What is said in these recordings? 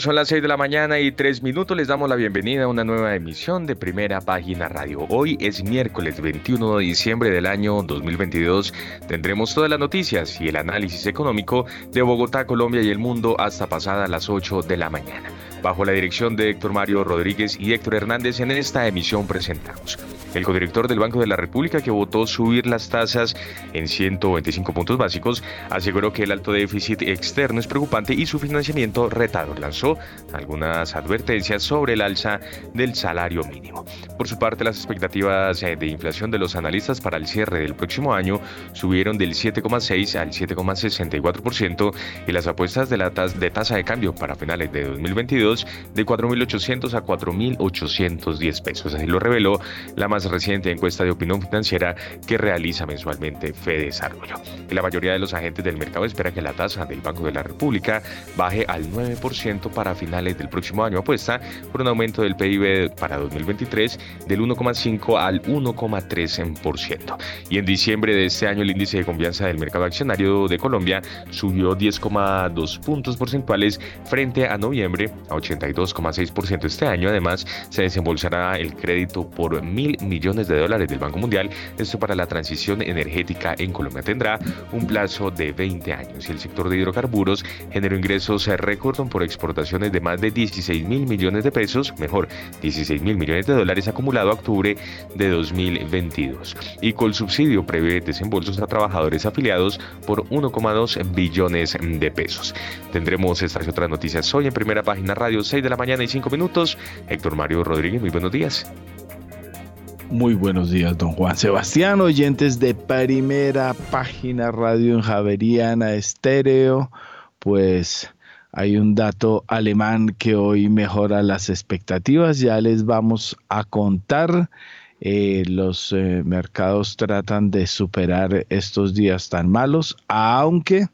Son las 6 de la mañana y 3 minutos. Les damos la bienvenida a una nueva emisión de Primera Página Radio. Hoy es miércoles 21 de diciembre del año 2022. Tendremos todas las noticias y el análisis económico de Bogotá, Colombia y el mundo hasta pasadas las 8 de la mañana. Bajo la dirección de Héctor Mario Rodríguez y Héctor Hernández, en esta emisión presentamos el codirector del Banco de la República, que votó subir las tasas en 125 puntos básicos, aseguró que el alto déficit externo es preocupante y su financiamiento retador. Lanzó algunas advertencias sobre el alza del salario mínimo. Por su parte, las expectativas eh, de inflación de los analistas para el cierre del próximo año subieron del 7,6 al 7,64% y las apuestas de la de tasa de cambio para finales de 2022 de 4.800 a 4.810 pesos. Así lo reveló la más reciente encuesta de opinión financiera que realiza mensualmente Fede Desarrollo. La mayoría de los agentes del mercado espera que la tasa del Banco de la República baje al 9% para finales del próximo año, apuesta por un aumento del PIB para 2023 del 1,5 al 1,3%. Y en diciembre de este año el índice de confianza del mercado accionario de Colombia subió 10,2 puntos porcentuales frente a noviembre a 82,6% este año. Además, se desembolsará el crédito por mil millones de dólares del Banco Mundial. Esto para la transición energética en Colombia tendrá un plazo de 20 años y el sector de hidrocarburos generó ingresos récord por exportaciones de más de 16 mil millones de pesos, mejor, 16 mil millones de dólares acumulado a octubre de 2022. Y con subsidio prevé desembolsos a trabajadores afiliados por 1,2 billones de pesos. Tendremos estas y otras noticias hoy en primera página radio 6 de la mañana y 5 minutos. Héctor Mario Rodríguez, muy buenos días. Muy buenos días, don Juan Sebastián, oyentes de primera página radio en Javeriana Estéreo. Pues hay un dato alemán que hoy mejora las expectativas. Ya les vamos a contar. Eh, los eh, mercados tratan de superar estos días tan malos, aunque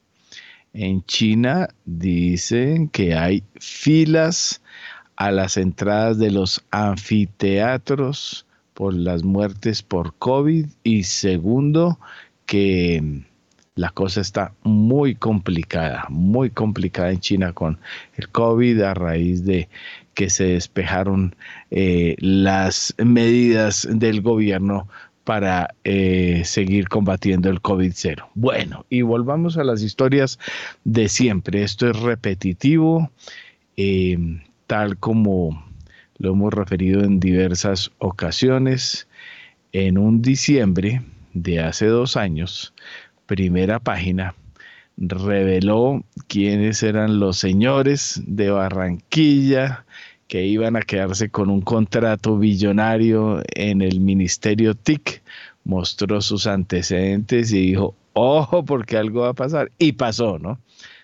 en China dicen que hay filas a las entradas de los anfiteatros por las muertes por COVID y segundo, que la cosa está muy complicada, muy complicada en China con el COVID a raíz de que se despejaron eh, las medidas del gobierno para eh, seguir combatiendo el COVID-0. Bueno, y volvamos a las historias de siempre. Esto es repetitivo, eh, tal como lo hemos referido en diversas ocasiones. En un diciembre de hace dos años, primera página reveló quiénes eran los señores de Barranquilla que iban a quedarse con un contrato billonario en el ministerio TIC, mostró sus antecedentes y dijo, ojo porque algo va a pasar. Y pasó, ¿no?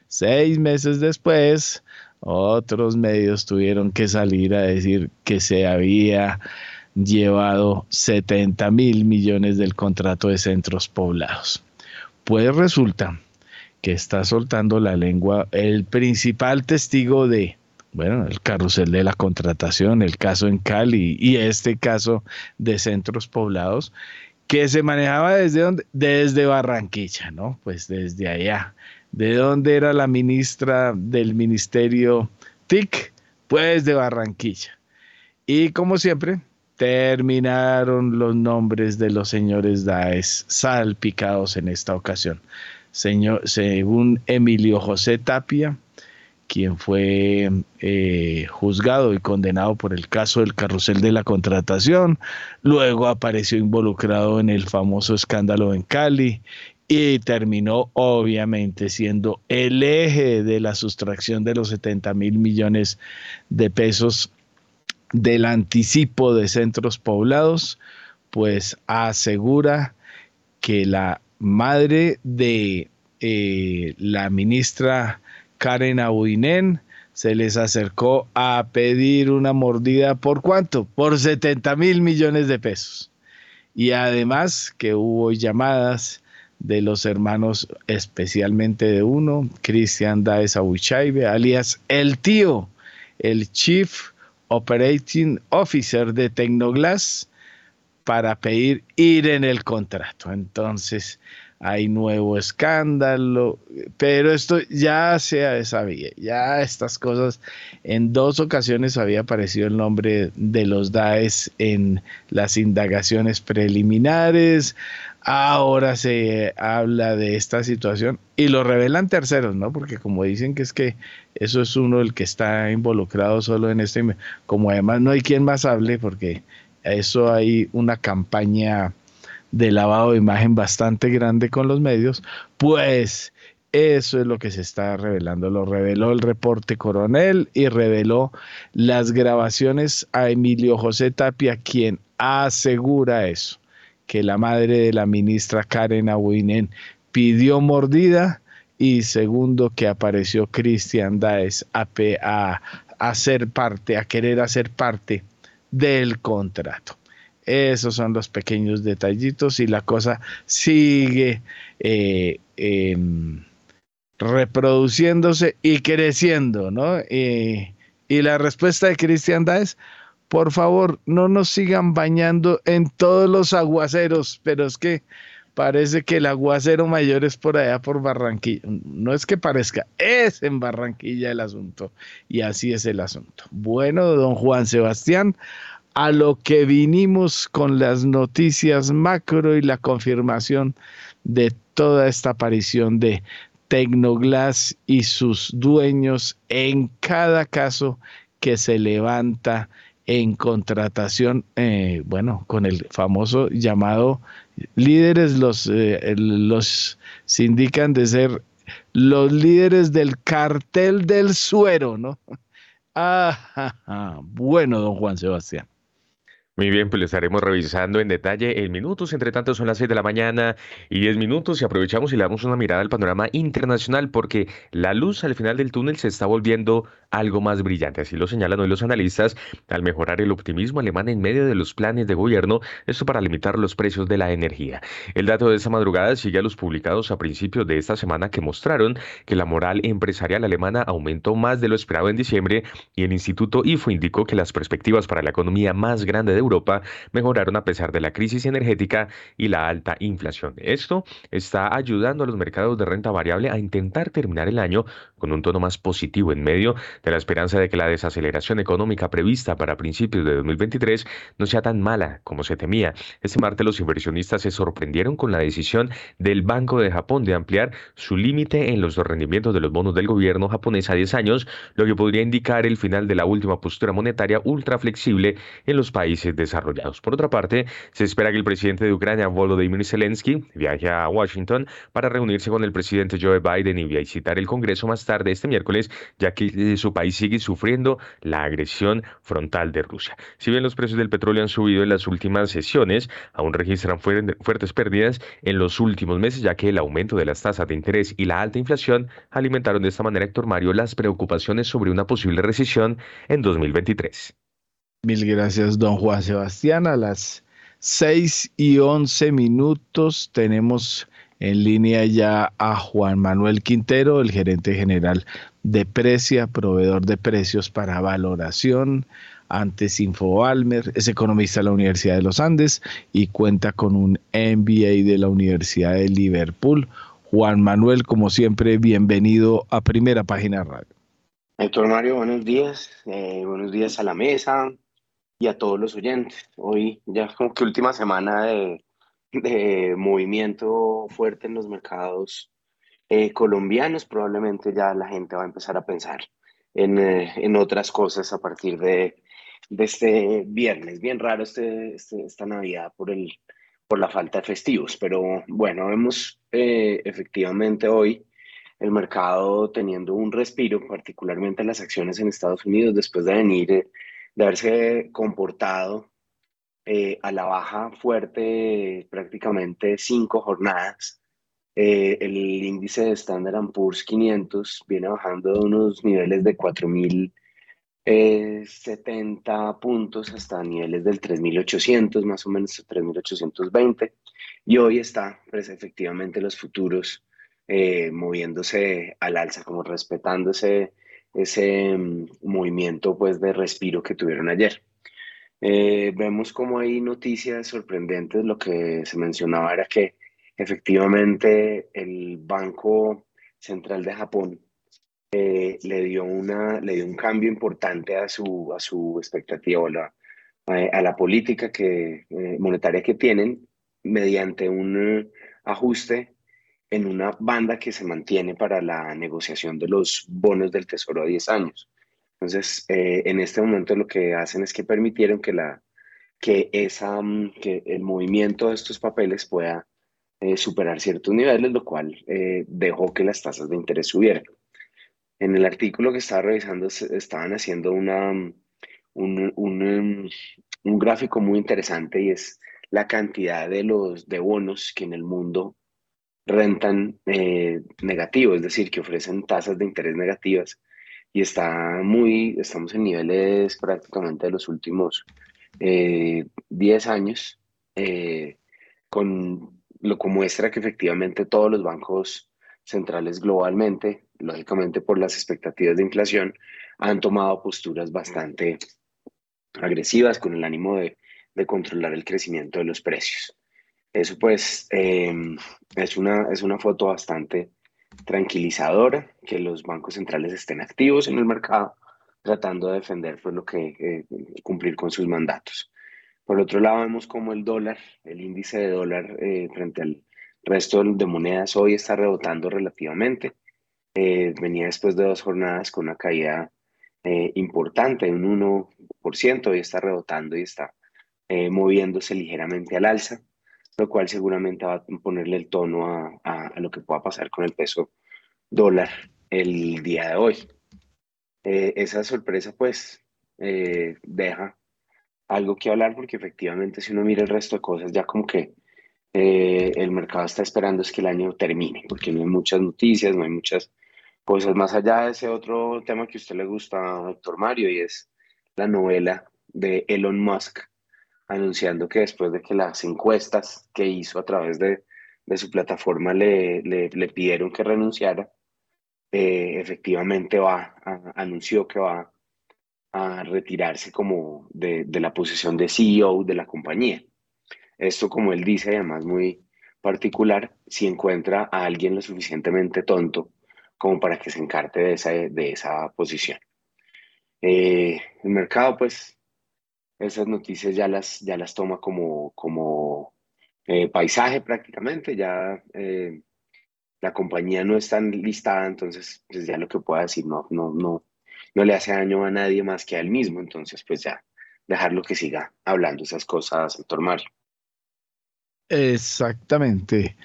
Seis meses después, otros medios tuvieron que salir a decir que se había llevado 70 mil millones del contrato de centros poblados. Pues resulta que está soltando la lengua el principal testigo de, bueno, el carrusel de la contratación, el caso en Cali y este caso de centros poblados, que se manejaba desde, donde, desde Barranquilla, ¿no? Pues desde allá ¿De dónde era la ministra del ministerio TIC? Pues de Barranquilla. Y como siempre, terminaron los nombres de los señores Daes salpicados en esta ocasión. Señor, según Emilio José Tapia, quien fue eh, juzgado y condenado por el caso del carrusel de la contratación, luego apareció involucrado en el famoso escándalo en Cali y terminó obviamente siendo el eje de la sustracción de los 70 mil millones de pesos del anticipo de centros poblados, pues asegura que la madre de eh, la ministra Karen Abuinen se les acercó a pedir una mordida por cuánto? Por 70 mil millones de pesos. Y además que hubo llamadas de los hermanos, especialmente de uno, Cristian Daes Abuchaibe, alias el tío, el Chief Operating Officer de Tecnoglass, para pedir ir en el contrato. Entonces, hay nuevo escándalo, pero esto ya se sabía, ya estas cosas, en dos ocasiones había aparecido el nombre de los DAES en las indagaciones preliminares, ahora se habla de esta situación y lo revelan terceros, ¿no? Porque como dicen que es que eso es uno el que está involucrado solo en este, como además no hay quien más hable, porque eso hay una campaña de lavado de imagen bastante grande con los medios, pues eso es lo que se está revelando. Lo reveló el reporte coronel y reveló las grabaciones a Emilio José Tapia, quien asegura eso, que la madre de la ministra Karen Abuinen pidió mordida y segundo que apareció Cristian Daes a, a hacer parte, a querer hacer parte del contrato. Esos son los pequeños detallitos y la cosa sigue eh, em, reproduciéndose y creciendo, ¿no? y la respuesta de Cristian es, por favor, no nos sigan bañando en todos los aguaceros, pero es que parece que el aguacero mayor es por allá por Barranquilla. No es que parezca, es en Barranquilla el asunto. Y así es el asunto. Bueno, don Juan Sebastián, a lo que vinimos con las noticias macro y la confirmación de toda esta aparición de Tecnoglass y sus dueños en cada caso que se levanta en contratación, eh, bueno, con el famoso llamado líderes, los, eh, los se indican de ser los líderes del cartel del suero, ¿no? Ah, bueno, don Juan Sebastián. Muy bien, pues lo estaremos revisando en detalle en minutos. Entre tanto, son las 6 de la mañana y 10 minutos y aprovechamos y le damos una mirada al panorama internacional porque la luz al final del túnel se está volviendo algo más brillante. Así lo señalan hoy los analistas al mejorar el optimismo alemán en medio de los planes de gobierno, esto para limitar los precios de la energía. El dato de esta madrugada sigue a los publicados a principios de esta semana que mostraron que la moral empresarial alemana aumentó más de lo esperado en diciembre y el Instituto IFO indicó que las perspectivas para la economía más grande de Europa mejoraron a pesar de la crisis energética y la alta inflación. Esto está ayudando a los mercados de renta variable a intentar terminar el año con un tono más positivo en medio de la esperanza de que la desaceleración económica prevista para principios de 2023 no sea tan mala como se temía. Este martes los inversionistas se sorprendieron con la decisión del Banco de Japón de ampliar su límite en los rendimientos de los bonos del gobierno japonés a 10 años, lo que podría indicar el final de la última postura monetaria ultra flexible en los países desarrollados. Por otra parte, se espera que el presidente de Ucrania, Volodymyr Zelensky, viaje a Washington para reunirse con el presidente Joe Biden y visitar el Congreso más tarde este miércoles, ya que eh, su país sigue sufriendo la agresión frontal de Rusia. Si bien los precios del petróleo han subido en las últimas sesiones, aún registran fuertes pérdidas en los últimos meses, ya que el aumento de las tasas de interés y la alta inflación alimentaron de esta manera, Héctor Mario, las preocupaciones sobre una posible recesión en 2023. Mil gracias, don Juan Sebastián. A las seis y once minutos tenemos en línea ya a Juan Manuel Quintero, el gerente general de Precia, proveedor de precios para valoración. Antes Infoalmer, es economista de la Universidad de los Andes y cuenta con un MBA de la Universidad de Liverpool. Juan Manuel, como siempre, bienvenido a Primera Página Radio. Héctor Mario, buenos días. Eh, buenos días a la mesa, y a todos los oyentes. Hoy ya es como que última semana de, de movimiento fuerte en los mercados eh, colombianos, probablemente ya la gente va a empezar a pensar en, eh, en otras cosas a partir de, de, este viernes. Bien raro este, este, esta Navidad por, el, por la falta de festivos, pero bueno, vemos eh, efectivamente hoy el mercado teniendo un respiro, particularmente las acciones en Estados Unidos, después de venir de haberse comportado eh, a la baja fuerte prácticamente cinco jornadas Eh, el índice de Standard Poor's 500 viene bajando de unos niveles de 4.070 puntos hasta niveles del 3.800, más o menos 3.820. Y hoy está, pues efectivamente, los futuros eh, moviéndose al alza, como respetándose ese mm, movimiento pues, de respiro que tuvieron ayer. Eh, vemos como hay noticias sorprendentes. Lo que se mencionaba era que efectivamente el Banco Central de Japón eh, le, dio una, le dio un cambio importante a su, a su expectativa, a la, política que, monetaria que tienen mediante un ajuste en una banda que se mantiene para la negociación de los bonos del Tesoro a 10 años. Entonces, eh, en este momento lo que hacen es que permitieron que, la, que, esa, mm, que el movimiento de estos papeles pueda eh, superar ciertos niveles, lo cual eh, dejó que las tasas de interés subieran. En el artículo que estaba revisando estaban haciendo una, mm, un, un, mm, un gráfico muy interesante y es la cantidad de los de bonos que en el mundo rentan eh, negativo, es decir, que ofrecen tasas de interés negativas. Y está muy, estamos en niveles prácticamente de los últimos 10 eh, años, eh, con lo que muestra que efectivamente todos los bancos centrales globalmente, lógicamente por las expectativas de inflación, han tomado posturas bastante agresivas con el ánimo de, de controlar el crecimiento de los precios. Eso pues em, es, una, es una foto bastante tranquilizadora, que los bancos centrales estén activos en el mercado, tratando de defender pues, lo que eh, cumplir con sus mandatos. Por otro lado, vemos como el dólar, el índice de dólar eh, frente al resto de monedas hoy está rebotando relativamente. Eh, venía después de dos jornadas con una caída importante, un 1%, y está rebotando y está moviéndose ligeramente al alza lo cual seguramente va a ponerle el tono a, lo que pueda pasar con el peso dólar el día de hoy. Eh, esa sorpresa pues eh, deja algo que hablar porque efectivamente si uno mira el resto de cosas ya como que eh, el mercado está esperando es que el año termine porque no hay muchas noticias, no hay muchas cosas más allá de ese otro tema que a usted le gusta, doctor Mario, y es la novela de Elon Musk anunciando que después de que las encuestas que hizo a través de, su plataforma le, le, pidieron que renunciara, eh, efectivamente va, anunció que va a retirarse como de, de, la posición de CEO de la compañía. Esto, como él dice, además muy particular, si encuentra a alguien lo suficientemente tonto como para que se encarte de esa, de esa posición. Eh, el mercado, pues, esas noticias ya las, ya las toma como, como eh, paisaje prácticamente, ya eh, la compañía no está listada, entonces pues ya lo que pueda decir no, no, no, no le hace daño a nadie más que a él mismo, entonces pues ya dejarlo que siga hablando esas cosas, doctor Mario. Exactamente.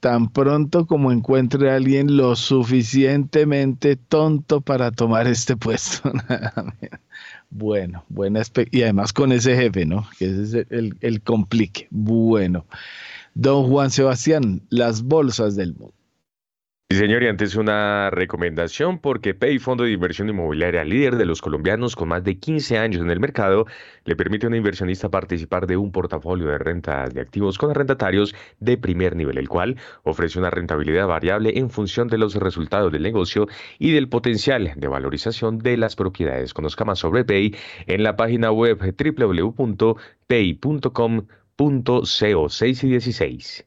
Tan pronto como encuentre a alguien lo suficientemente tonto para tomar este puesto. Bueno, buena y además con ese jefe, ¿no? Que ese es el, el complique. Bueno, don Juan Sebastián, las bolsas del mundo. Sí, señor, y antes una recomendación porque Pay, fondo de inversión inmobiliaria líder de los colombianos con más de 15 años en el mercado, le permite a un inversionista participar de un portafolio de rentas de activos con arrendatarios de primer nivel, el cual ofrece una rentabilidad variable en función de los resultados del negocio y del potencial de valorización de las propiedades. Conozca más sobre Pay en la página web www.pay.com.co 6 y 16.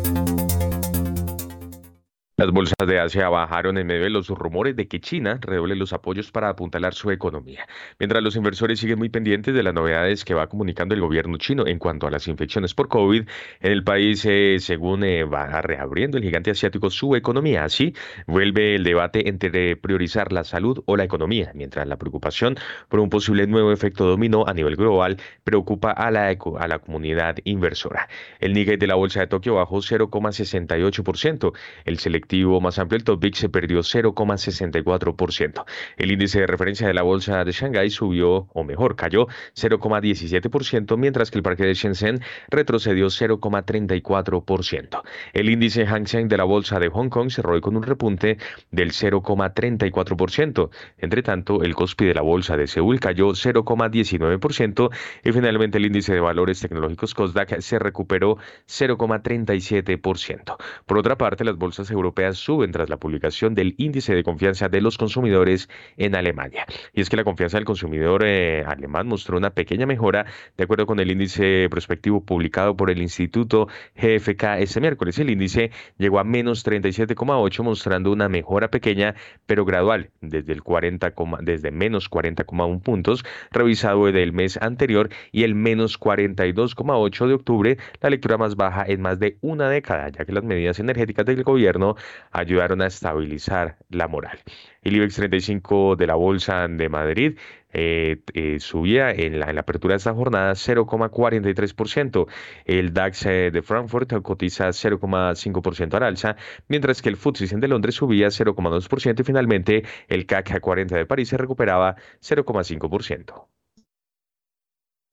Las bolsas de Asia bajaron en medio de los rumores de que China redoble los apoyos para apuntalar su economía, mientras los inversores siguen muy pendientes de las novedades que va comunicando el gobierno chino en cuanto a las infecciones por COVID en el país, eh, según eh, va reabriendo el gigante asiático su economía. Así vuelve el debate entre priorizar la salud o la economía, mientras la preocupación por un posible nuevo efecto dominó a nivel global preocupa a la, a la comunidad inversora. El Nikkei de la bolsa de Tokio bajó 0,68%, el selectivo más amplio, el Top se perdió 0,64%. El índice de referencia de la bolsa de Shanghái subió, o mejor, cayó 0,17%, mientras que el parque de Shenzhen retrocedió 0,34%. El índice Hang Seng de la bolsa de Hong Kong cerró con un repunte del 0,34%. Entre tanto, el Kospi de la bolsa de Seúl cayó 0,19% y finalmente el índice de valores tecnológicos Kosdaq se recuperó 0,37%. Por otra parte, las bolsas europeas suben tras la publicación del índice de confianza de los consumidores en Alemania. Y es que la confianza del consumidor eh, alemán mostró una pequeña mejora de acuerdo con el índice prospectivo publicado por el Instituto GFK este miércoles. El índice llegó a menos 37,8 mostrando una mejora pequeña pero gradual desde el 40, desde menos 40,1 puntos revisado del mes anterior y el menos 42,8 de octubre, la lectura más baja en más de una década, ya que las medidas energéticas del gobierno ayudaron a estabilizar la moral. El IBEX 35 de la Bolsa de Madrid eh, eh, subía en la, apertura de esta jornada 0,43%. El DAX eh, de Frankfurt cotiza 0,5% al alza, mientras que el FTSE de Londres subía 0,2% y finalmente el CAC 40 de París se recuperaba 0,5%.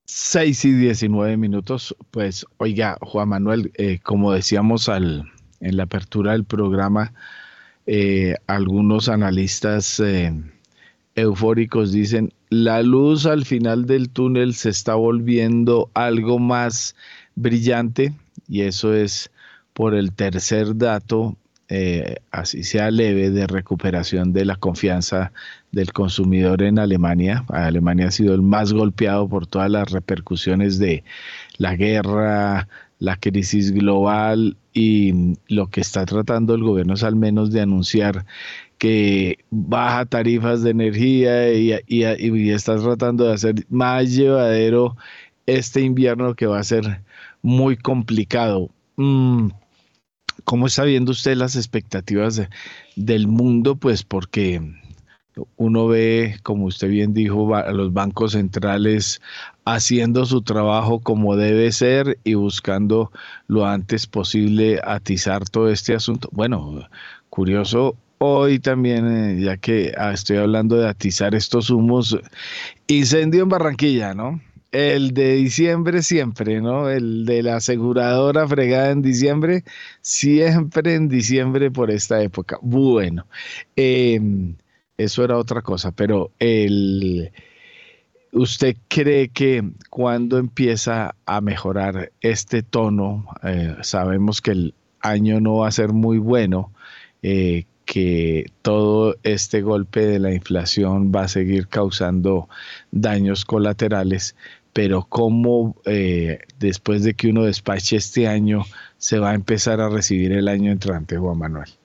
6 y 19 minutos. Pues oiga, Juan Manuel, como decíamos al, en la apertura del programa, algunos analistas eufóricos dicen, la luz al final del túnel se está volviendo algo más brillante y eso es por el tercer dato, eh, así sea leve, de recuperación de la confianza del consumidor en Alemania. Alemania ha sido el más golpeado por todas las repercusiones de la guerra, la crisis global y lo que está tratando el gobierno es al menos de anunciar que baja tarifas de energía y, estás tratando de hacer más llevadero este invierno que va a ser muy complicado. Mm, ¿Cómo está viendo usted las expectativas del mundo? Pues porque uno ve, como usted bien dijo, a los bancos centrales haciendo su trabajo como debe ser y buscando lo antes posible atizar todo este asunto. Bueno, curioso Hoy también, eh, ya que ah, estoy hablando de atizar estos humos, incendio en Barranquilla, ¿no? El de diciembre siempre, ¿no? El de la aseguradora fregada en diciembre, siempre en diciembre por esta época. Bueno, em, eso era otra cosa, pero el, ¿usted cree que cuando empieza a mejorar este tono, eh, sabemos que el año no va a ser muy bueno, eh, que todo este golpe de la inflación va a seguir causando daños colaterales, pero cómo eh, después de que uno despache este año se va a empezar a recibir el año entrante, Juan Manuel.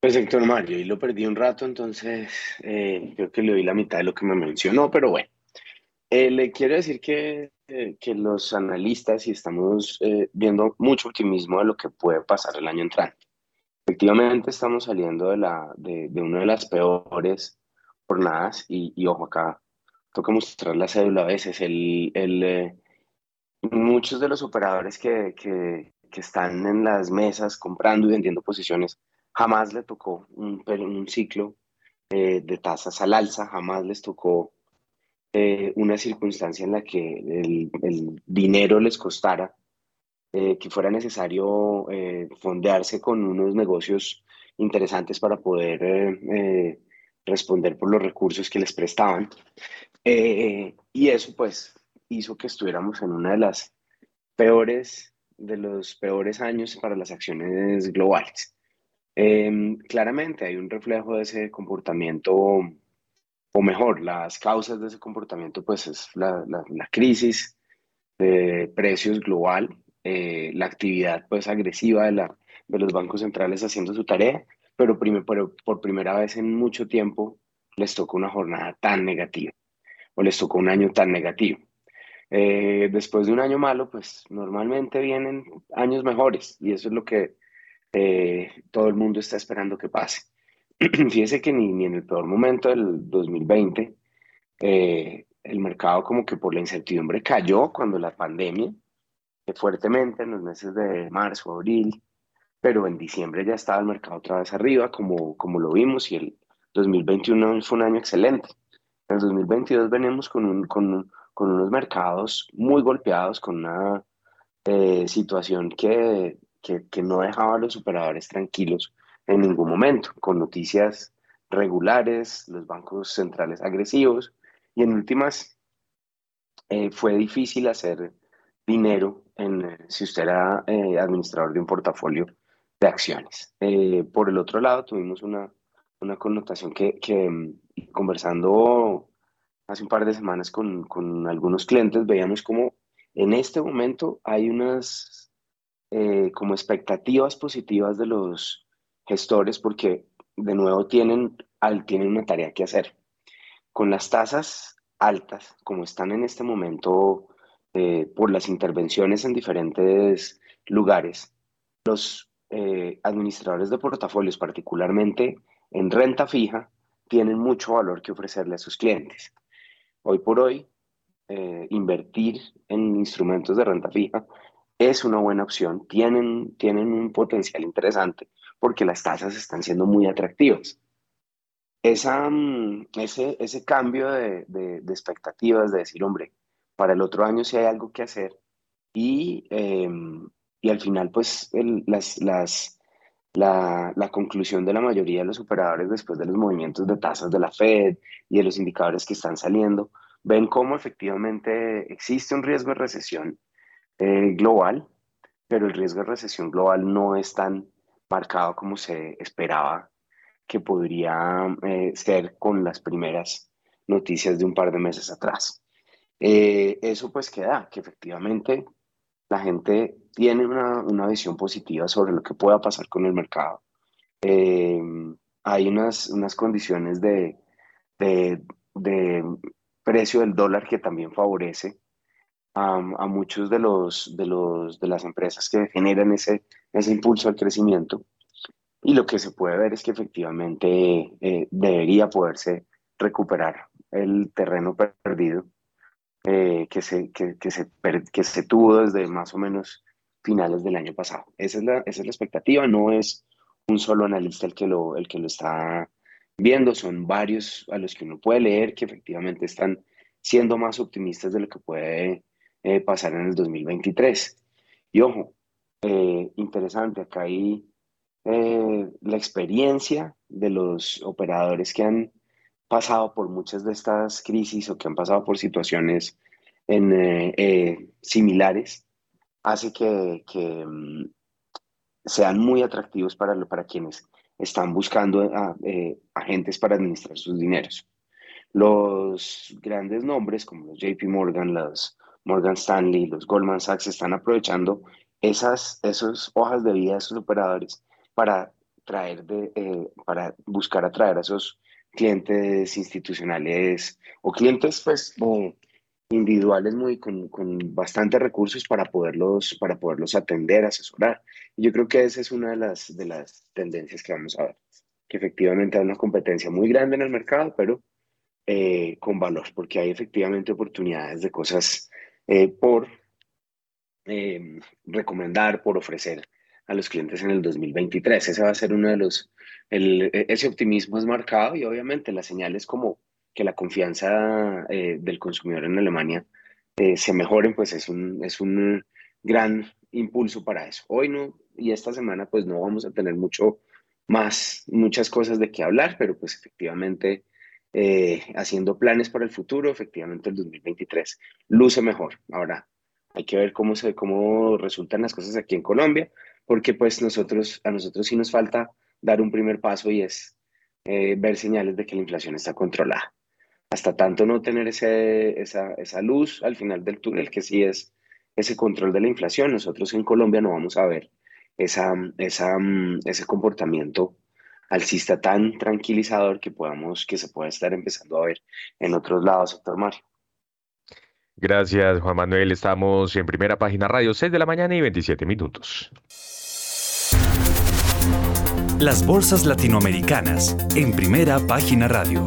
Pues Héctor Mario, y lo perdí un rato, entonces eh, creo que le doy la mitad de lo que me mencionó, pero bueno. Eh, le quiero decir que, eh, que los analistas y estamos eh, viendo mucho optimismo de lo que puede pasar el año entrante. Efectivamente, estamos saliendo de, la, de, de una de las peores jornadas y, y, ojo acá, toca mostrar la cédula a veces. El, el, muchos de los operadores que, que, que, están en las mesas comprando y vendiendo posiciones, jamás le tocó un, un ciclo de tasas al alza, jamás les tocó eh, una circunstancia en la que el, dinero les costara, eh, que fuera necesario eh, fondearse con unos negocios interesantes para poder eh, responder por los recursos que les prestaban. y eso pues hizo que estuviéramos en una de las peores, de los peores años para las acciones globales. Claramente hay un reflejo de ese comportamiento o mejor, las causas de ese comportamiento, pues es la, crisis de precios global, eh, la actividad pues agresiva de, la, de los bancos centrales haciendo su tarea, pero, pero por primera vez en mucho tiempo les tocó una jornada tan negativa o les tocó un año tan negativo. Eh, después de un año malo, pues normalmente vienen años mejores y eso es lo que eh, todo el mundo está esperando que pase. fíjese que ni, en el peor momento del 2020, eh, el mercado como que por la incertidumbre cayó cuando la pandemia fuertemente en los meses de marzo, abril, pero en diciembre ya estaba el mercado otra vez arriba, como, como lo vimos, y el 2021 fue un año excelente. En el 2022 venimos con, con, con unos mercados muy golpeados, con una eh, situación que, que, que, no dejaba a los operadores tranquilos en ningún momento, con noticias regulares, los bancos centrales agresivos, y en últimas eh, fue difícil hacer dinero en, eh, si usted era administrador de un portafolio de acciones. por el otro lado, tuvimos una, una connotación que, que mm, conversando hace un par de semanas con, con algunos clientes, veíamos como en este momento hay unas eh, como expectativas positivas de los gestores porque de nuevo tienen, tienen una tarea que hacer. Con las tasas altas, como están en este momento eh, por las intervenciones en diferentes lugares, los eh, administradores de portafolios, particularmente en renta fija, tienen mucho valor que ofrecerle a sus clientes. Hoy por hoy, eh, invertir en instrumentos de renta fija es una buena opción, tienen, tienen un potencial interesante porque las tasas están siendo muy atractivas. Esa, mm, ese, ese cambio de, de, expectativas, de decir, hombre, para el otro año si hay algo que hacer y, em, y al final, pues, las, las, la, la, conclusión de la mayoría de los operadores después de los movimientos de tasas de la Fed y de los indicadores que están saliendo, ven cómo efectivamente existe un riesgo de recesión eh, global, pero el riesgo de recesión global no es tan marcado como se esperaba que podría eh, ser con las primeras noticias de un par de meses atrás. Eh, eso pues queda, que efectivamente la gente tiene una, una, visión positiva sobre lo que pueda pasar con el mercado. Eh, hay unas, unas condiciones de, de, de, precio del dólar que también favorece a, a muchos de, los, de, los, de las empresas que generan ese, ese impulso al crecimiento. Y lo que se puede ver es que efectivamente eh, debería poderse recuperar el terreno perdido eh, que, se, que, que, se, que se tuvo desde más o menos finales del año pasado. Esa es la, esa es la expectativa, no es un solo analista el que, lo, el que lo está viendo, son varios a los que uno puede leer que efectivamente están siendo más optimistas de lo que puede eh, pasar en el 2023. Y ojo, eh, interesante, acá hay la experiencia de los operadores que han pasado por muchas de estas crisis o que han pasado por situaciones en, eh, eh, similares, hace que, que mm, sean muy atractivos para, para quienes están buscando a, eh, agentes para administrar sus dineros. Los grandes nombres como los JP Morgan, los Morgan Stanley, los Goldman Sachs están aprovechando esas, esas hojas de vida de esos operadores para, traer de, para buscar atraer a esos clientes institucionales o clientes pues individuales muy con, con bastantes recursos para poderlos para poderlos atender asesorar. Y yo creo que esa es una de las de las tendencias que vamos a ver que efectivamente hay una competencia muy grande en el mercado pero eh, con valor porque hay efectivamente oportunidades de cosas eh, por eh, recomendar por ofrecer a los clientes en el 2023 ese va a ser uno de los e, ese optimismo es marcado y obviamente las señales como que la confianza eh, del consumidor en Alemania eh, se mejoren, pues es un, es un gran impulso para eso. Hoy no, y esta semana pues no vamos a tener mucho más, muchas cosas de qué hablar, pero pues efectivamente eh, haciendo planes para el futuro, efectivamente el 2023 luce mejor. Ahora, hay que ver cómo, se, cómo resultan las cosas aquí en Colombia, porque pues nosotros, a nosotros sí nos falta dar un primer paso y es eh, ver señales de que la inflación está controlada. Hasta tanto no tener ese, esa, esa luz al final del túnel, que sí es ese control de la inflación, nosotros en Colombia no vamos a ver esa, esa, ese comportamiento alcista tan tranquilizador que podamos, que se pueda estar empezando a ver en otros lados, doctor Mario. Gracias, Juan Manuel. Estamos en primera página radio, 6 de la mañana y 27 minutos. Las bolsas latinoamericanas en primera página radio.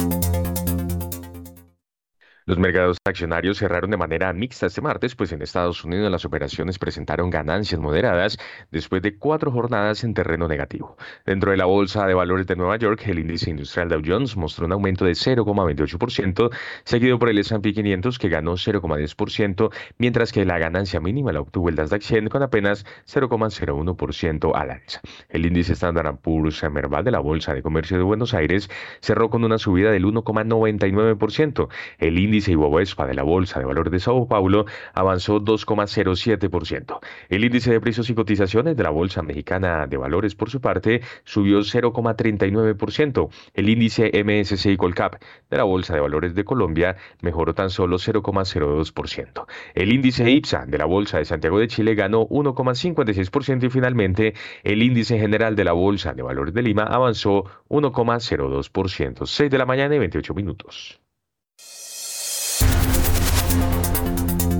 Los mercados accionarios cerraron de manera mixta este martes, pues en Estados Unidos las operaciones presentaron ganancias moderadas después de cuatro jornadas en terreno negativo. Dentro de la Bolsa de Valores de Nueva York, el índice industrial Dow Jones mostró un aumento de 0,28%, seguido por el S&P 500 que ganó 0,10%, mientras que la ganancia mínima la obtuvo el Nasdaq 100 con apenas 0,01% al alza. El índice Standard Poor's Merval de la Bolsa de Comercio de Buenos Aires cerró con una subida del 1,99%. El índice Ibovespa de la Bolsa de Valores de Sao Paulo avanzó 2,07%. El índice de precios y cotizaciones de la Bolsa Mexicana de Valores, por su parte, subió 0,39%. El índice MSCI Colcap de la Bolsa de Valores de Colombia mejoró tan solo 0,02%. El índice IPSA de la Bolsa de Santiago de Chile ganó 1,56% y finalmente el índice general de la Bolsa de Valores de Lima avanzó 1,02%. 6 de la mañana y 28 minutos.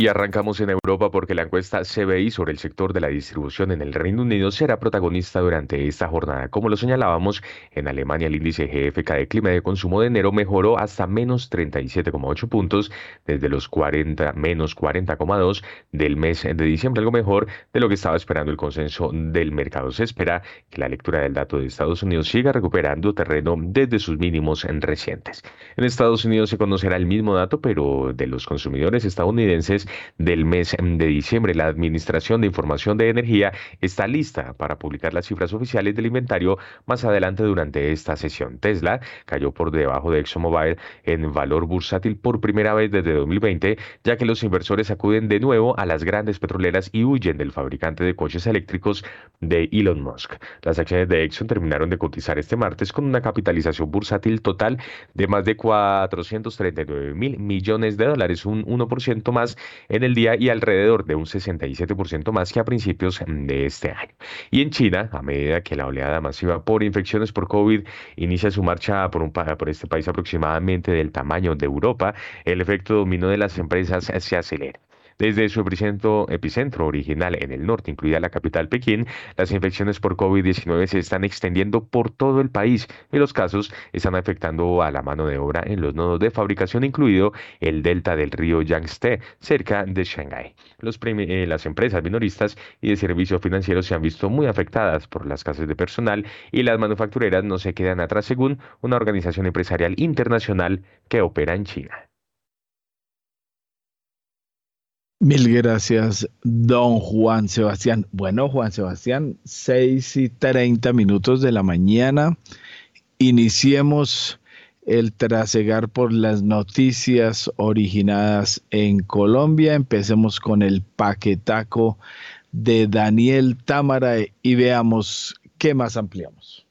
Y arrancamos en Europa porque la encuesta CBI sobre el sector de la distribución en el Reino Unido será protagonista durante esta jornada. Como lo señalábamos, en Alemania el índice GFK de clima de consumo de enero mejoró hasta menos 37,8 puntos desde los 40 menos 40,2 del mes de diciembre, algo mejor de lo que estaba esperando el consenso del mercado. Se espera que la lectura del dato de Estados Unidos siga recuperando terreno desde sus mínimos en recientes. En Estados Unidos se conocerá el mismo dato, pero de los consumidores estadounidenses del mes de diciembre. La Administración de Información de Energía está lista para publicar las cifras oficiales del inventario más adelante durante esta sesión. Tesla cayó por debajo de ExxonMobil en valor bursátil por primera vez desde 2020, ya que los inversores acuden de nuevo a las grandes petroleras y huyen del fabricante de coches eléctricos de Elon Musk. Las acciones de Exxon terminaron de cotizar este martes con una capitalización bursátil total de más de 439 mil millones de dólares, un 1% más en el día y alrededor de un 67% más que a principios de este año. Y en China, a medida que la oleada masiva por infecciones por COVID inicia su marcha por, un, por este país aproximadamente del tamaño de Europa, el efecto dominó de las empresas se acelera. Desde su epicentro, original en el norte, incluida la capital Pekín, las infecciones por COVID-19 se están extendiendo por todo el país y los casos están afectando a la mano de obra en los nodos de fabricación, incluido el delta del río Yangtze, cerca de Shanghái. Eh, las empresas minoristas y de servicios financieros se han visto muy afectadas por las escasez de personal y las manufactureras no se quedan atrás según una organización empresarial internacional que opera en China. Mil gracias, don Juan Sebastián. Bueno, Juan Sebastián, seis y treinta minutos de la mañana. Iniciemos el trasegar por las noticias originadas en Colombia. Empecemos con el paquetaco de Daniel Támara y veamos qué más ampliamos.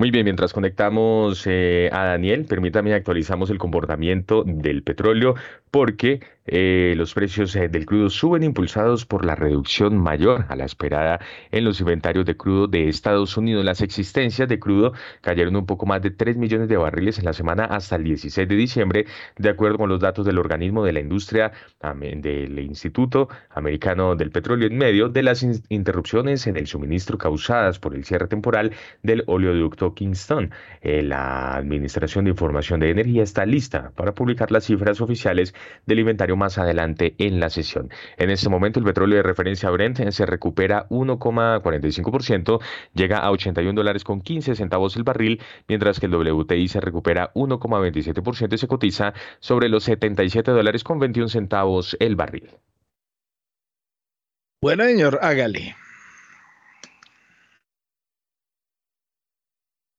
Muy bien, mientras conectamos eh, a Daniel, permítame actualizamos el comportamiento del petróleo porque eh, los precios eh, del crudo suben impulsados por la reducción mayor a la esperada en los inventarios de crudo de Estados Unidos. Las existencias de crudo cayeron un poco más de 3 millones de barriles en la semana hasta el 16 de diciembre, de acuerdo con los datos del organismo de la industria del Instituto Americano del Petróleo en medio de las interrupciones en el suministro causadas por el cierre temporal del oleoducto Kingston. Eh, la Administración de Información de Energía está lista para publicar las cifras oficiales del inventario más adelante en la sesión. En este momento el petróleo de referencia Brent se recupera 1,45%, llega a 81 dólares con 15 centavos el barril, mientras que el WTI se recupera 1,27% y se cotiza sobre los 77 dólares con 21 centavos el barril. Bueno, señor, hágale.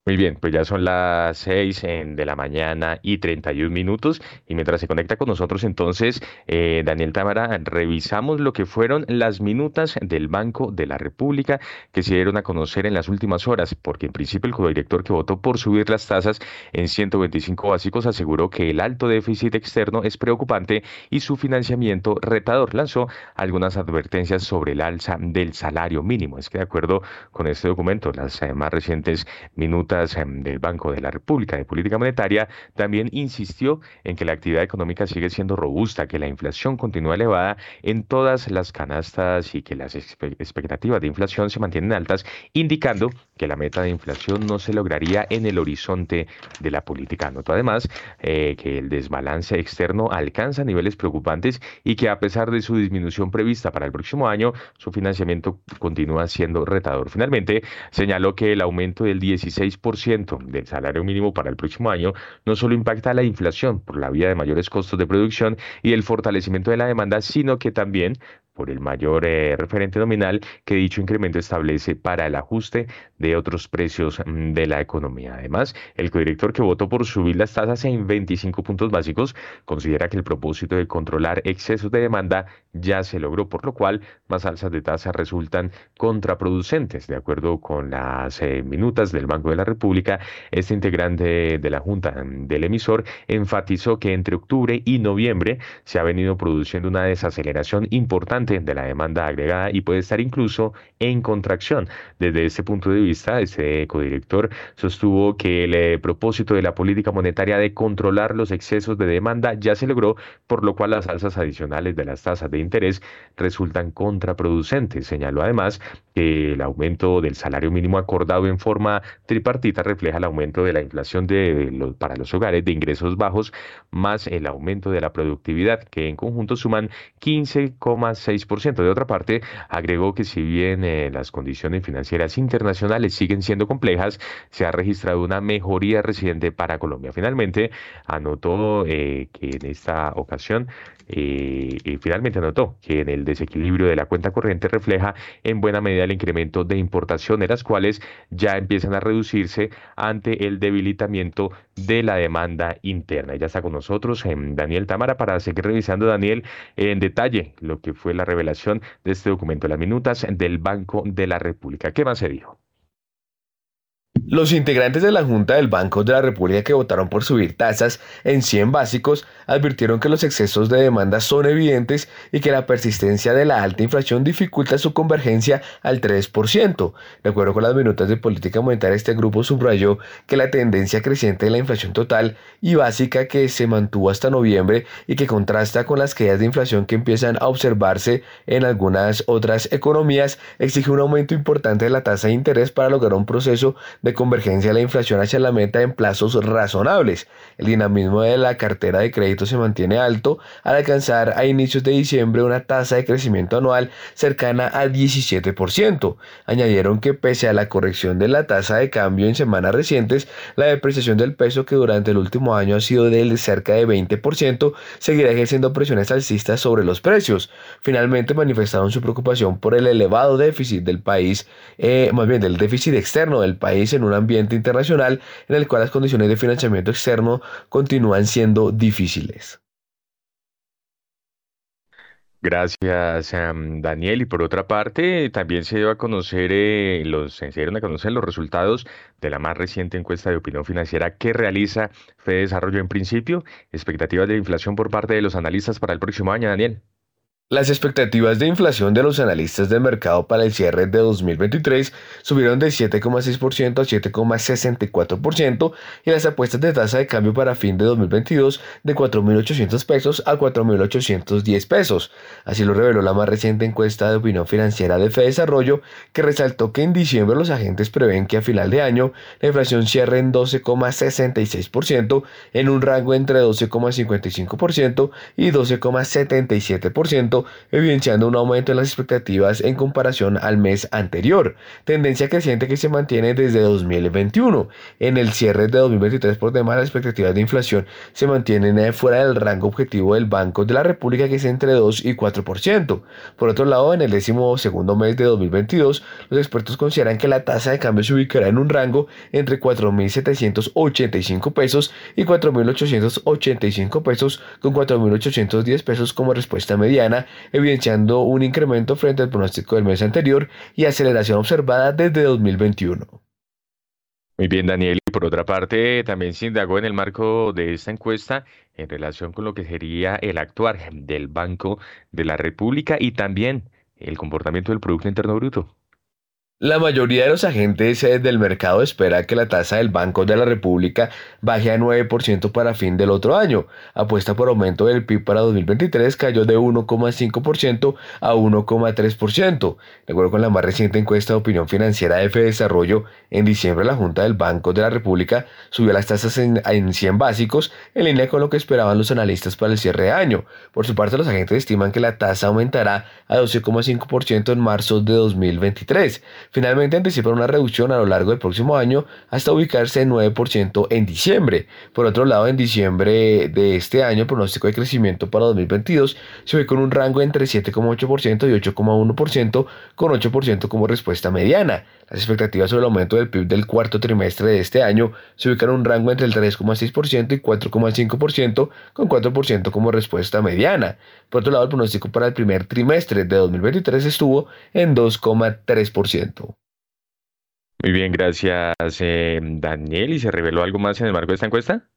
Muy bien, pues ya son las 6 de la mañana y 31 minutos y mientras se conecta con nosotros entonces eh, Daniel Támara, revisamos lo que fueron las minutas del Banco de la República que se dieron a conocer en las últimas horas, porque en principio el director que votó por subir las tasas en 125 básicos aseguró que el alto déficit externo es preocupante y su financiamiento retador. Lanzó algunas advertencias sobre el alza del salario mínimo. Es que de acuerdo con este documento, las eh, más recientes minutas em, del Banco de la República de Política Monetaria, también insistió en que la actividad económica sigue siendo robusta, que la inflación continúa elevada en todas las canastas y que las expectativas de inflación se mantienen altas, indicando que la meta de inflación no se lograría en el horizonte de la política. Notó además eh, que el desbalance externo alcanza niveles preocupantes y que a pesar de su disminución prevista para el próximo año, su financiamiento continúa siendo retador. Finalmente, señaló que el aumento del 16% del salario mínimo para el próximo año no solo impacta la inflación por la vía de mayores costos de producción y el fortalecimiento de la demanda, sino que también por el mayor eh, referente nominal que dicho incremento establece para el ajuste de otros precios mm, de la economía. Además, el codirector que votó por subir las tasas en 25 puntos básicos considera que el propósito de controlar excesos de demanda ya se logró, por lo cual más alzas de tasa resultan contraproducentes. De acuerdo con las eh, minutas del Banco de la República, este integrante de la Junta mm, del emisor enfatizó que entre octubre y noviembre se ha venido produciendo una desaceleración importante de la demanda agregada y puede estar incluso en contracción. Desde este punto de vista, este codirector sostuvo que el eh, propósito de la política monetaria de controlar los excesos de demanda ya se logró, por lo cual las alzas adicionales de las tasas de interés resultan contraproducentes. Señaló además que el aumento del salario mínimo acordado en forma tripartita refleja el aumento de la inflación de los, para los hogares de ingresos bajos más el aumento de la productividad, que en conjunto suman 15,6 de otra parte, agregó que si bien eh, las condiciones financieras internacionales siguen siendo complejas, se ha registrado una mejoría reciente para Colombia. Finalmente, anotó eh, que en esta ocasión y finalmente anotó que en el desequilibrio de la cuenta corriente refleja en buena medida el incremento de importaciones, las cuales ya empiezan a reducirse ante el debilitamiento de la demanda interna. Ya está con nosotros em, Daniel Tamara para seguir revisando, Daniel, en detalle lo que fue la revelación de este documento, las minutas del Banco de la República. ¿Qué más se dijo? Los integrantes de la Junta del Banco de la República que votaron por subir tasas en 100 básicos advirtieron que los excesos de demanda son evidentes y que la persistencia de la alta inflación dificulta su convergencia al 3%. De acuerdo con las minutas de política monetaria, este grupo subrayó que la tendencia creciente de la inflación total y básica que se mantuvo hasta noviembre y que contrasta con las caídas de inflación que empiezan a observarse en algunas otras economías exige un aumento importante de la tasa de interés para lograr un proceso de convergencia de la inflación hacia la meta en plazos razonables. El dinamismo de la cartera de crédito se mantiene alto al alcanzar a inicios de diciembre una tasa de crecimiento anual cercana al 17%. Añadieron que pese a la corrección de la tasa de cambio en semanas recientes, la depreciación del peso que durante el último año ha sido de cerca de 20% seguirá ejerciendo presiones alcistas sobre los precios. Finalmente manifestaron su preocupación por el elevado déficit del país, eh, más bien del déficit externo del país en un ambiente internacional en el cual las condiciones de financiamiento externo continúan siendo difíciles. Gracias, Daniel. Y por otra parte, también se dio a conocer eh, los, se dieron a conocer los resultados de la más reciente encuesta de opinión financiera que realiza Fede Desarrollo en principio. Expectativas de inflación por parte de los analistas para el próximo año, Daniel. Las expectativas de inflación de los analistas del mercado para el cierre de 2023 subieron de 7,6% a 7,64% y las apuestas de tasa de cambio para fin de 2022 de 4.800 pesos a 4.810 pesos. Así lo reveló la más reciente encuesta de opinión financiera de Desarrollo, que resaltó que en diciembre los agentes prevén que a final de año la inflación cierre en 12,66% en un rango entre 12,55% y 12,77% evidenciando un aumento en las expectativas en comparación al mes anterior, tendencia creciente que se mantiene desde 2021. En el cierre de 2023, por demás, las expectativas de inflación se mantienen eh, fuera del rango objetivo del Banco de la República, que es entre 2 y 4%. Por otro lado, en el décimo segundo mes de 2022, los expertos consideran que la tasa de cambio se ubicará en un rango entre 4.785 pesos y 4.885 pesos, con 4.810 pesos como respuesta mediana evidenciando un incremento frente al pronóstico del mes anterior y aceleración observada desde 2021. Muy bien, Daniel. Y por otra parte, también se indagó en el marco de esta encuesta en relación con lo que sería el actuar del Banco de la República y también el comportamiento del Producto Interno Bruto. La mayoría de los agentes del mercado espera que la tasa del Banco de la República baje a 9% para fin del otro año. Apuesta por aumento del PIB para 2023 cayó de 1,5% a 1,3%. De acuerdo con la más reciente encuesta de opinión financiera de F Desarrollo, en diciembre la Junta del Banco de la República subió las tasas en, en 100 básicos en línea con lo que esperaban los analistas para el cierre de año. Por su parte, los agentes estiman que la tasa aumentará a 12,5% en marzo de 2023. Finalmente anticipan una reducción a lo largo del próximo año hasta ubicarse en 9% en diciembre. Por otro lado, en diciembre de este año, el pronóstico de crecimiento para 2022 se ve con un rango entre 7,8% y 8,1%, con 8% como respuesta mediana. Las expectativas sobre el aumento del PIB del cuarto trimestre de este año se ubican en un rango entre el 3,6% y 4,5%, con 4% como respuesta mediana. Por otro lado, el pronóstico para el primer trimestre de 2023 estuvo en 2,3%. Muy bien, gracias eh, Daniel. ¿Y se reveló algo más en el marco de esta encuesta?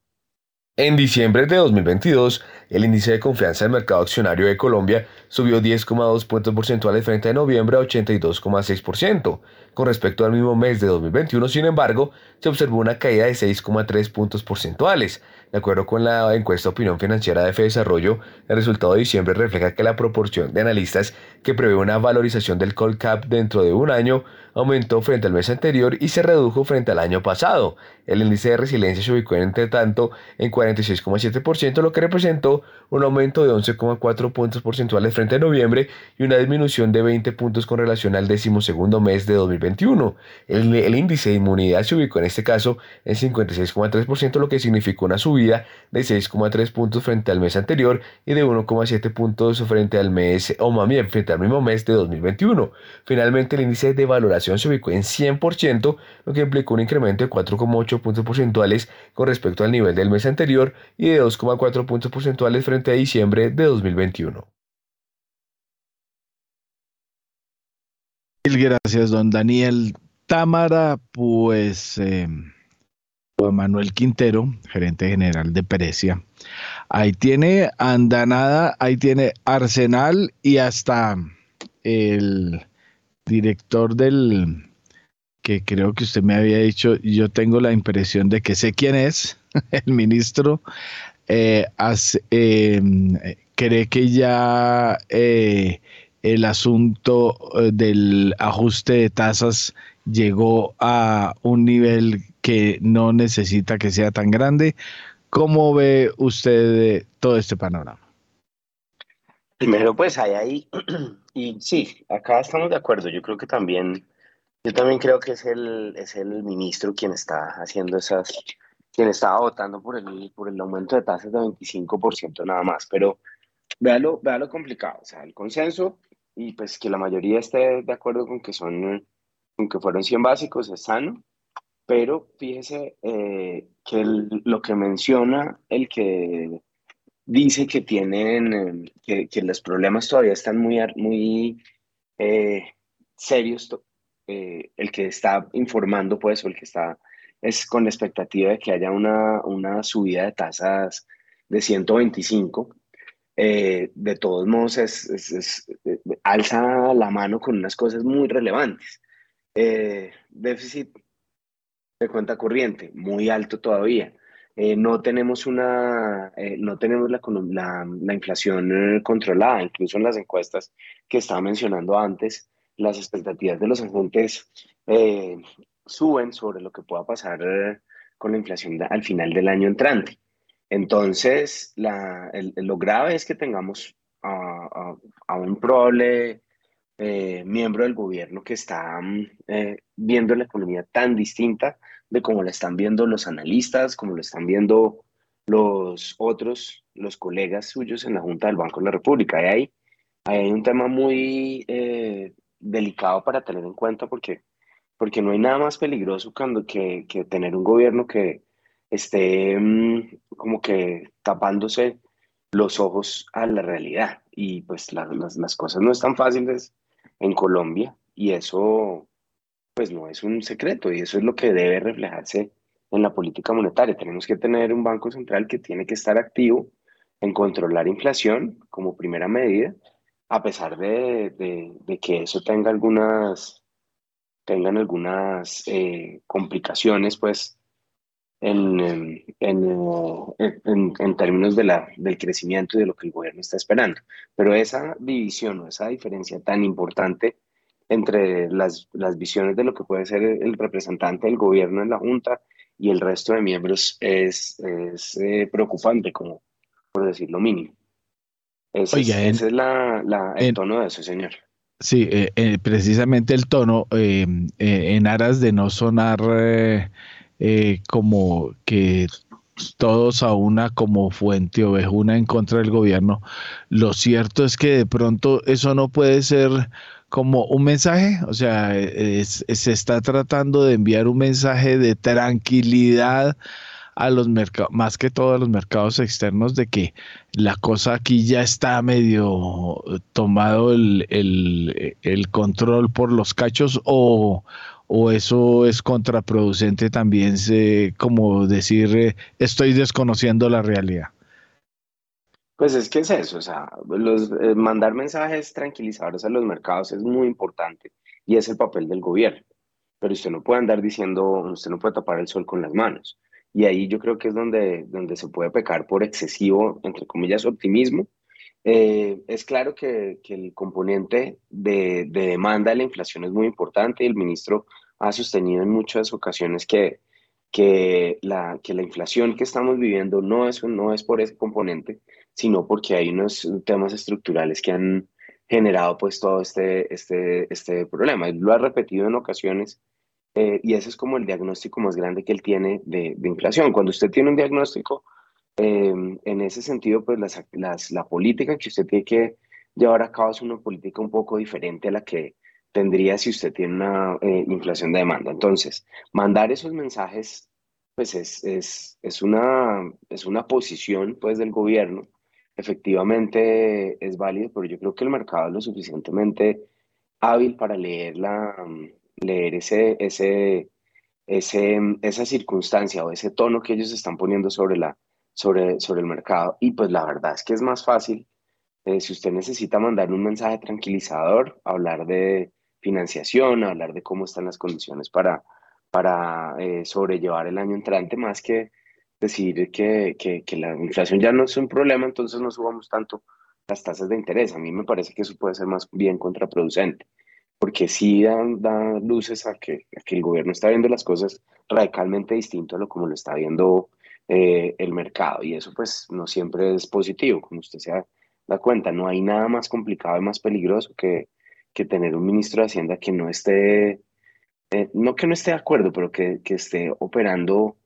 En diciembre de 2022, el índice de confianza del mercado accionario de Colombia subió 10,2 puntos porcentuales frente a noviembre a 82,6%. Con respecto al mismo mes de 2021, sin embargo, se observó una caída de 6,3 puntos porcentuales. De acuerdo con la encuesta Opinión Financiera de Desarrollo, el resultado de diciembre refleja que la proporción de analistas que prevé una valorización del Colcap dentro de un año aumentó frente al mes anterior y se redujo frente al año pasado. El índice de resiliencia se ubicó entre tanto en 46,7%, lo que representó un aumento de 11,4 puntos porcentuales frente a noviembre y una disminución de 20 puntos con relación al decimosegundo mes de 2021. El, el índice de inmunidad se ubicó en este caso en 56,3%, lo que significó una subida de 6,3 puntos frente al mes anterior y de 1,7 puntos frente al mes, o más bien, frente al mismo mes de 2021. Finalmente, el índice de valoración se ubicó en 100%, lo que implicó un incremento de 4,8 puntos porcentuales con respecto al nivel del mes anterior y de 2,4 puntos porcentuales frente a diciembre de 2021. Gracias, don Daniel Támara. Pues eh, Juan Manuel Quintero, gerente general de Perecia. Ahí tiene Andanada, ahí tiene Arsenal y hasta el director del que creo que usted me había dicho, yo tengo la impresión de que sé quién es, el ministro, eh, em, cree que ya eh, el asunto eh, del ajuste de tasas llegó a un nivel que no necesita que sea tan grande. ¿Cómo ve usted todo este panorama? Primero, pues hay ahí Y sí, acá estamos de acuerdo. Yo creo que también, yo también creo que es el, es el ministro quien está haciendo esas, quien estaba votando por el, por el aumento de tasas de 25% nada más. Pero véalo, véalo complicado. O sea, el consenso y pues que la mayoría esté de acuerdo con que son, con que fueron 100 básicos es sano. Pero fíjese eh, que lo que menciona el que dice que tienen, que, que, los problemas todavía están muy, muy eh, serios. Eh, el que está informando, pues, o el que está es con la expectativa de que haya una, una subida de tasas de 125. Eh, de todos modos, es, es, alza la mano con unas cosas muy relevantes. déficit de cuenta corriente, muy alto todavía. Eh, no tenemos una, eh, no tenemos la, la, inflación eh, controlada, incluso en las encuestas que estaba mencionando antes, las expectativas de los agentes suben sobre lo que pueda pasar con la inflación al final del año entrante. Entonces, la, lo grave es que tengamos a, a un probable miembro del gobierno que está viendo la economía tan distinta de cómo la están viendo los analistas, como lo están viendo los otros, los colegas suyos en la Junta del Banco de la República. Y ahí, hay un tema muy eh, delicado para tener en cuenta porque, porque no hay nada más peligroso cuando, que, que tener un gobierno que esté mm, como que tapándose los ojos a la realidad. Y pues las, las cosas no están fáciles en Colombia y eso pues no es un secreto y eso es lo que debe reflejarse en la política monetaria. Tenemos que tener un banco central que tiene que estar activo en controlar inflación como primera medida, a pesar de, que eso tenga algunas, tengan algunas eh, complicaciones, pues, en, en, en, términos de la, del crecimiento y de lo que el gobierno está esperando. Pero esa división o esa diferencia tan importante entre las, las visiones de lo que puede ser el representante del gobierno en la Junta y el resto de miembros es, es eh, preocupante, como por decir lo mínimo. Ese, es la, la, el tono de eso, señor. Sí, eh, eh, precisamente el tono, en aras de no sonar como que todos a una como fuente ovejuna en contra del gobierno, lo cierto es que de pronto eso no puede ser como un mensaje, o sea, se está tratando de enviar un mensaje de tranquilidad a los mercados, más que todo a los mercados externos, de que la cosa aquí ya está medio tomado el, el, control por los cachos o, o, eso es contraproducente también, se, como decir, eh, estoy desconociendo la realidad. Pues es que es eso, o sea, los, eh, mandar mensajes tranquilizadores a los mercados es muy importante y es el papel del gobierno. Pero usted no puede andar diciendo, usted no puede tapar el sol con las manos. Y ahí yo creo que es donde, donde se puede pecar por excesivo, entre comillas, optimismo. Eh, es claro que, que el componente de, de, demanda de la inflación es muy importante y el ministro ha sostenido en muchas ocasiones que, que, la, que la inflación que estamos viviendo no es, no es por ese componente, sino porque hay unos temas estructurales que han generado pues todo este, este, este problema. Lo ha repetido en ocasiones eh, y ese es como el diagnóstico más grande que él tiene de, inflación. Cuando usted tiene un diagnóstico, em, en ese sentido, pues la política que usted tiene que llevar a cabo es una política un poco diferente a la que tendría si usted tiene una eh, inflación de demanda. Entonces, mandar esos mensajes, pues es, es, es, una, es una posición pues del gobierno efectivamente es válido, pero yo creo que el mercado es lo suficientemente hábil para leer, la, leer ese, ese, ese, esa circunstancia o ese tono que ellos están poniendo sobre, la, sobre, sobre el mercado. Y pues la verdad es que es más fácil, eh, si usted necesita mandar un mensaje tranquilizador, hablar de financiación, hablar de cómo están las condiciones para, para eh, sobrellevar el año entrante, más que decir que, que, que, la inflación ya no es un problema, entonces no subamos tanto las tasas de interés. A mí me parece que eso puede ser más bien contraproducente, porque sí da, luces a que, que, el gobierno está viendo las cosas radicalmente distinto a lo como lo está viendo eh, el mercado, y eso pues no siempre es positivo, como usted se da cuenta, no hay nada más complicado y más peligroso que, que tener un ministro de Hacienda que no esté, eh, no que no esté de acuerdo, pero que, que esté operando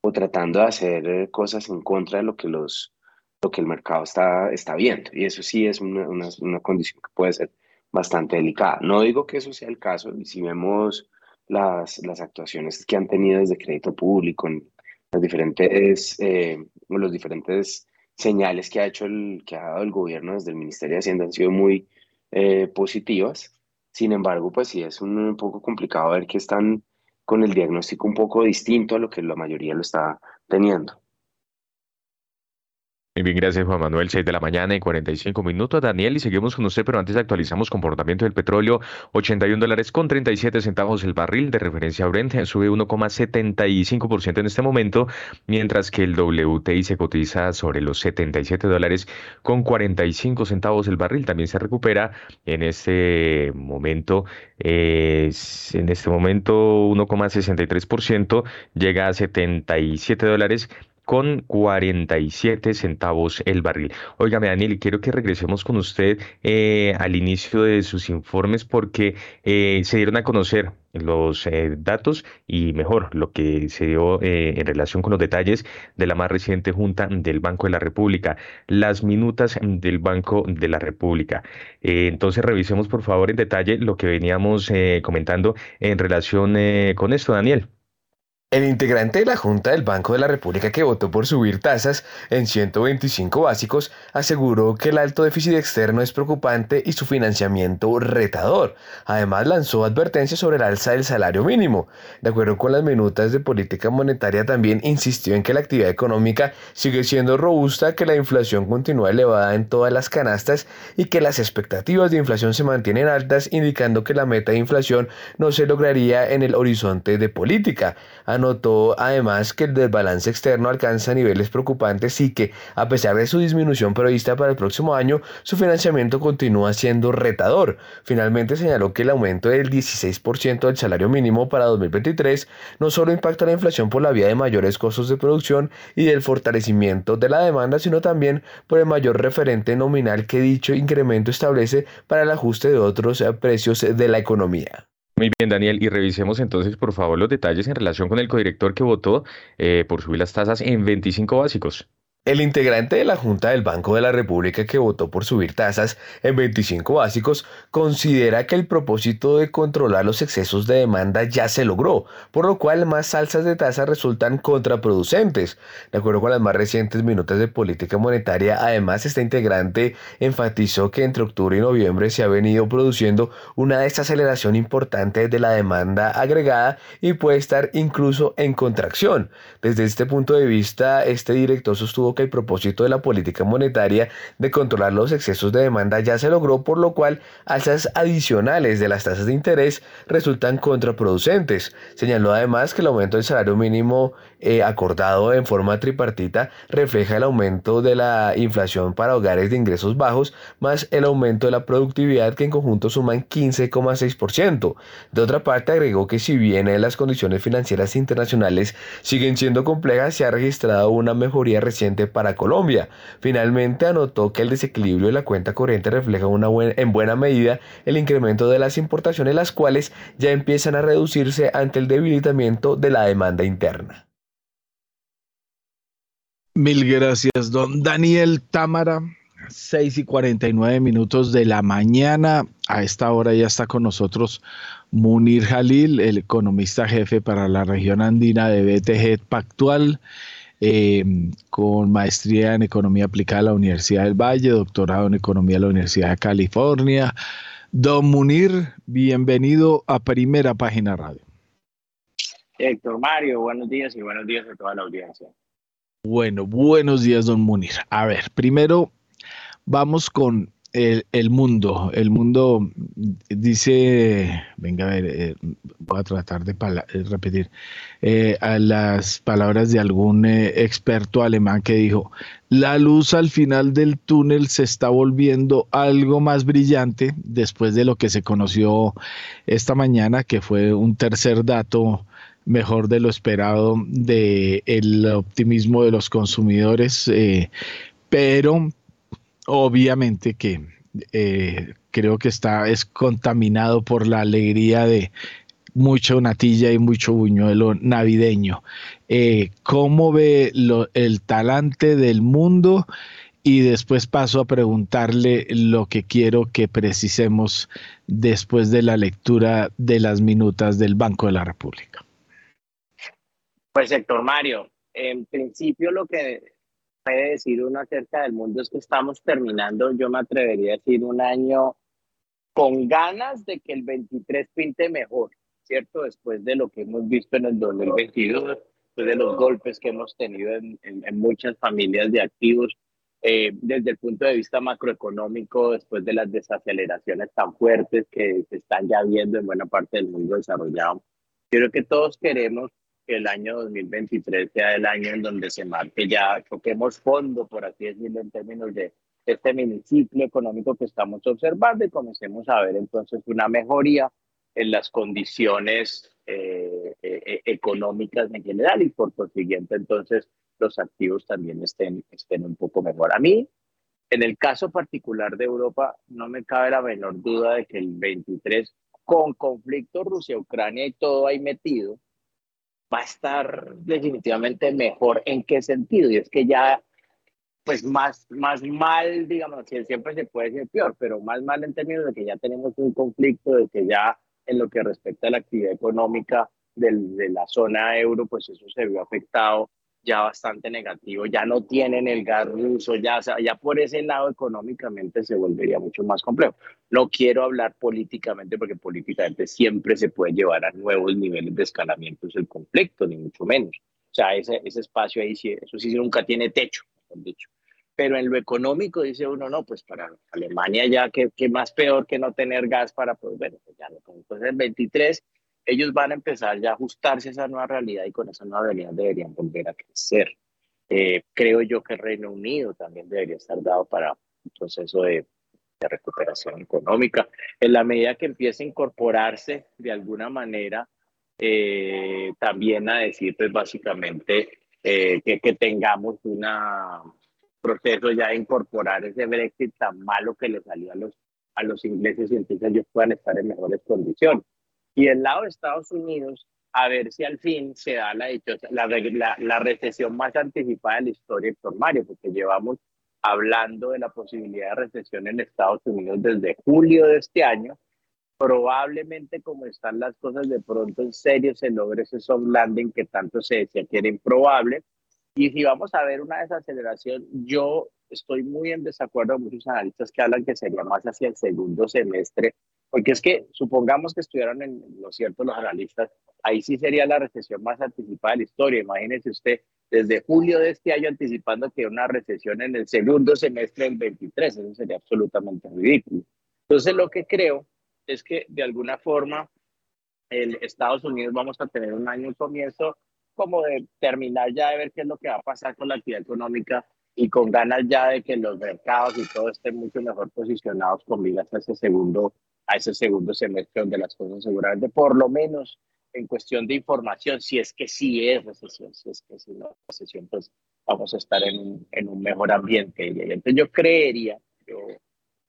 o tratando de hacer eh, cosas en contra de lo que, los, lo que el mercado está, está viendo. Y eso sí es una, una, condición que puede ser bastante delicada. No digo que eso sea el caso, si vemos las, las actuaciones que han tenido desde crédito público, en las diferentes, eh, los diferentes señales que ha hecho el, que ha dado el gobierno desde el Ministerio de Hacienda han sido muy eh, positivas. Sin embargo, pues sí es un poco complicado ver que están con el diagnóstico un poco distinto a lo que la mayoría lo está teniendo. Bien, gracias Juan Manuel. 6 de la mañana y 45 minutos. Daniel, y seguimos con usted, pero antes actualizamos comportamiento del petróleo. 81 dólares con 37 centavos el barril de referencia Brent sube 1,75% en este momento, mientras que el WTI se cotiza sobre los 77 dólares con 45 centavos el barril. También se recupera en este momento, en este momento 1,63%, llega a 77 dólares con 47 centavos el barril. Óigame, Daniel, quiero que regresemos con usted eh, al inicio de sus informes porque eh, se dieron a conocer los eh, datos y mejor lo que se dio en relación con los detalles de la más reciente junta del Banco de la República, las minutas del Banco de la República. entonces revisemos por favor en detalle lo que veníamos comentando en relación con esto, Daniel. El integrante de la Junta del Banco de la República que votó por subir tasas en 125 básicos aseguró que el alto déficit externo es preocupante y su financiamiento retador. Además lanzó advertencias sobre el alza del salario mínimo. De acuerdo con las minutas de política monetaria también insistió en que la actividad económica sigue siendo robusta, que la inflación continúa elevada en todas las canastas y que las expectativas de inflación se mantienen altas indicando que la meta de inflación no se lograría en el horizonte de política. Anotó además que el desbalance externo alcanza niveles preocupantes y que, a pesar de su disminución prevista para el próximo año, su financiamiento continúa siendo retador. Finalmente señaló que el aumento del 16% del salario mínimo para 2023 no solo impacta la inflación por la vía de mayores costos de producción y del fortalecimiento de la demanda, sino también por el mayor referente nominal que dicho incremento establece para el ajuste de otros precios de la economía. Muy bien, Daniel, y revisemos entonces, por favor, los detalles en relación con el codirector que votó eh, por subir las tasas en 25 básicos. El integrante de la Junta del Banco de la República que votó por subir tasas en 25 básicos considera que el propósito de controlar los excesos de demanda ya se logró, por lo cual más alzas de tasas resultan contraproducentes. De acuerdo con las más recientes minutas de política monetaria, además este integrante enfatizó que entre octubre y noviembre se ha venido produciendo una desaceleración importante de la demanda agregada y puede estar incluso en contracción. Desde este punto de vista, este director sostuvo que el propósito de la política monetaria de controlar los excesos de demanda ya se logró, por lo cual alzas adicionales de las tasas de interés resultan contraproducentes. Señaló además que el aumento del salario mínimo eh, acordado en forma tripartita refleja el aumento de la inflación para hogares de ingresos bajos más el aumento de la productividad que en conjunto suman 15,6%. De otra parte agregó que si bien las condiciones financieras internacionales siguen siendo complejas, se ha registrado una mejoría reciente para Colombia. Finalmente anotó que el desequilibrio de la cuenta corriente refleja en buena medida el incremento de las importaciones, las cuales ya empiezan a reducirse ante el debilitamiento de la demanda interna. Mil gracias, don Daniel Támara. 6 y 49 minutos de la mañana. A esta hora ya está con nosotros Munir Jalil, el economista jefe para la región andina de BTG Pactual. Eh, con maestría en Economía Aplicada a la Universidad del Valle, doctorado en Economía de la Universidad de California. Don Munir, bienvenido a Primera Página Radio. Héctor Mario, buenos días y buenos días a toda la audiencia. Bueno, buenos días, don Munir. A ver, primero vamos con el, mundo, el mundo dice, venga a ver, eh, voy a tratar de eh, repetir eh, a las palabras de algún experto alemán que dijo, la luz al final del túnel se está volviendo algo más brillante después de lo que se conoció esta mañana, que fue un tercer dato mejor de lo esperado del el optimismo de los consumidores, pero obviamente que eh, creo que está es contaminado por la alegría de mucha natilla y mucho buñuelo navideño. Eh, ¿Cómo ve el talante del mundo? Y después paso a preguntarle lo que quiero que precisemos después de la lectura de las minutas del Banco de la República. Pues Héctor Mario, en principio lo que puede decir uno acerca del mundo es que estamos terminando, yo me atrevería a decir, un año con ganas de que el 23 pinte mejor, ¿cierto? Después de lo que hemos visto en el 2022, después de los golpes que hemos tenido en, en, muchas familias de activos, eh, desde el punto de vista macroeconómico, después de las desaceleraciones tan fuertes que se están ya viendo en buena parte del mundo desarrollado. Creo que todos queremos que el año 2023 sea el año en donde se marque ya, toquemos fondo, por así decirlo, en términos de este miniciclo económico que estamos observando y comencemos a ver entonces una mejoría en las condiciones eh, eh, eh, económicas en general y por consiguiente entonces los activos también estén, estén un poco mejor. A mí, en el caso particular de Europa, no me cabe la menor duda de que el 23, con conflicto Rusia-Ucrania y todo ahí metido, va a estar definitivamente mejor. ¿En qué sentido? Y es que ya, pues más, más mal, digamos, siempre se puede ser peor, pero más mal en términos de que ya tenemos un conflicto, de que ya en lo que respecta a la actividad económica de la zona euro, pues eso se vio afectado ya bastante negativo, ya no tienen el gas ruso, ya, ya por ese lado económicamente se volvería mucho más complejo. No quiero hablar políticamente porque políticamente siempre se puede llevar a nuevos niveles de escalamiento el conflicto, ni mucho menos. O sea, ese, ese espacio ahí, sí, eso sí nunca tiene techo, mejor dicho. Pero en lo económico dice uno, no, pues para Alemania ya, que, que más peor que no tener gas para, pues bueno, ya no. Entonces el 23 ellos van a empezar ya a ajustarse a esa nueva realidad y con esa nueva realidad deberían volver a crecer. Eh, creo yo que el Reino Unido también debería estar dado para un proceso de, recuperación económica. En la medida que empiece a incorporarse de alguna manera, eh, también a decir, pues básicamente, eh, que, que, tengamos un proceso ya de incorporar ese Brexit tan malo que le salió a los, a los ingleses y entonces ellos puedan estar en mejores condiciones. Y del lado de Estados Unidos, a ver si al fin se da la, la, la, recesión más anticipada de la historia, Héctor Mario, porque llevamos hablando de la posibilidad de recesión en Estados Unidos desde julio de este año. Probablemente como están las cosas, de pronto en serio se logre ese soft landing que tanto se decía que era improbable. Y si vamos a ver una desaceleración, yo estoy muy en desacuerdo con muchos analistas que hablan que sería más hacia el segundo semestre porque es que supongamos que estuvieran en lo cierto los analistas, ahí sí sería la recesión más anticipada de la historia. Imagínese usted desde julio de este año anticipando que una recesión en el segundo semestre del 23, eso sería absolutamente ridículo. Entonces lo que creo es que de alguna forma en Estados Unidos vamos a tener un año, un comienzo como de terminar ya de ver qué es lo que va a pasar con la actividad económica y con ganas ya de que los mercados y todo estén mucho mejor posicionados con miras a ese segundo a ese segundo semestre donde las cosas seguramente, por lo menos en cuestión de información, si es que sí es recesión, si es que sí no es recesión, pues vamos a estar en un, en un mejor ambiente. Entonces yo creería, yo,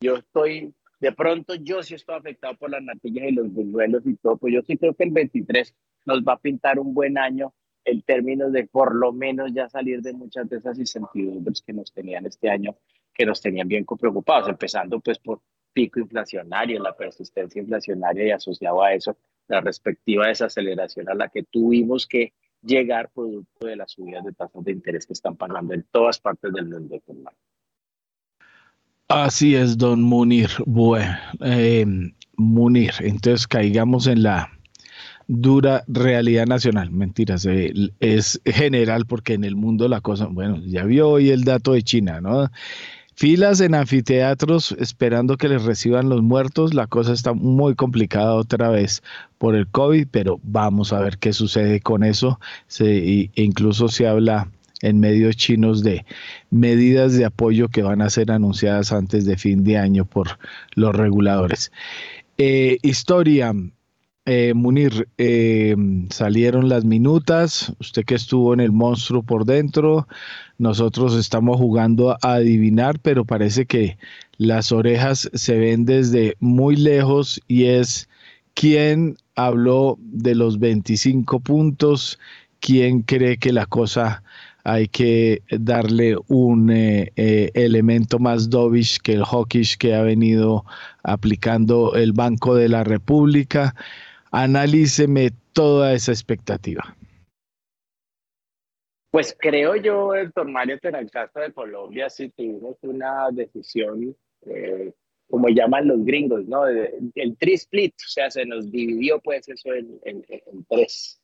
yo estoy, de pronto yo sí estoy afectado por las natillas y los buñuelos y todo, pues yo sí creo que el 23 nos va a pintar un buen año en términos de por lo menos ya salir de muchas de esas incertidumbres que nos tenían este año, que nos tenían bien preocupados, empezando pues por pico inflacionario, la persistencia inflacionaria y asociado a eso, la respectiva desaceleración a la que tuvimos que llegar producto de las subidas de tasas de interés que están pagando en todas partes del mundo. Así es, don Munir. Bueno, eh, Munir, entonces caigamos en la dura realidad nacional. Mentiras, eh, es general porque en el mundo la cosa, bueno, ya vio hoy el dato de China, ¿no? Filas en anfiteatros esperando que les reciban los muertos. La cosa está muy complicada otra vez por el COVID, pero vamos a ver qué sucede con eso. Se, incluso se habla en medios chinos de medidas de apoyo que van a ser anunciadas antes de fin de año por los reguladores. Eh, historia, eh, Munir, eh, salieron las minutas, usted que estuvo en el monstruo por dentro, nosotros estamos jugando a adivinar, pero parece que las orejas se ven desde muy lejos y es quién habló de los 25 puntos, quién cree que la cosa hay que darle un eh, elemento más dovish que el hawkish que ha venido aplicando el Banco de la República analíceme toda esa expectativa. Pues creo yo, doctor Mario, en caso de Colombia sí tuvimos una decisión, eh, como llaman los gringos, ¿no? El tri-split, o sea, se nos dividió pues eso en, tres.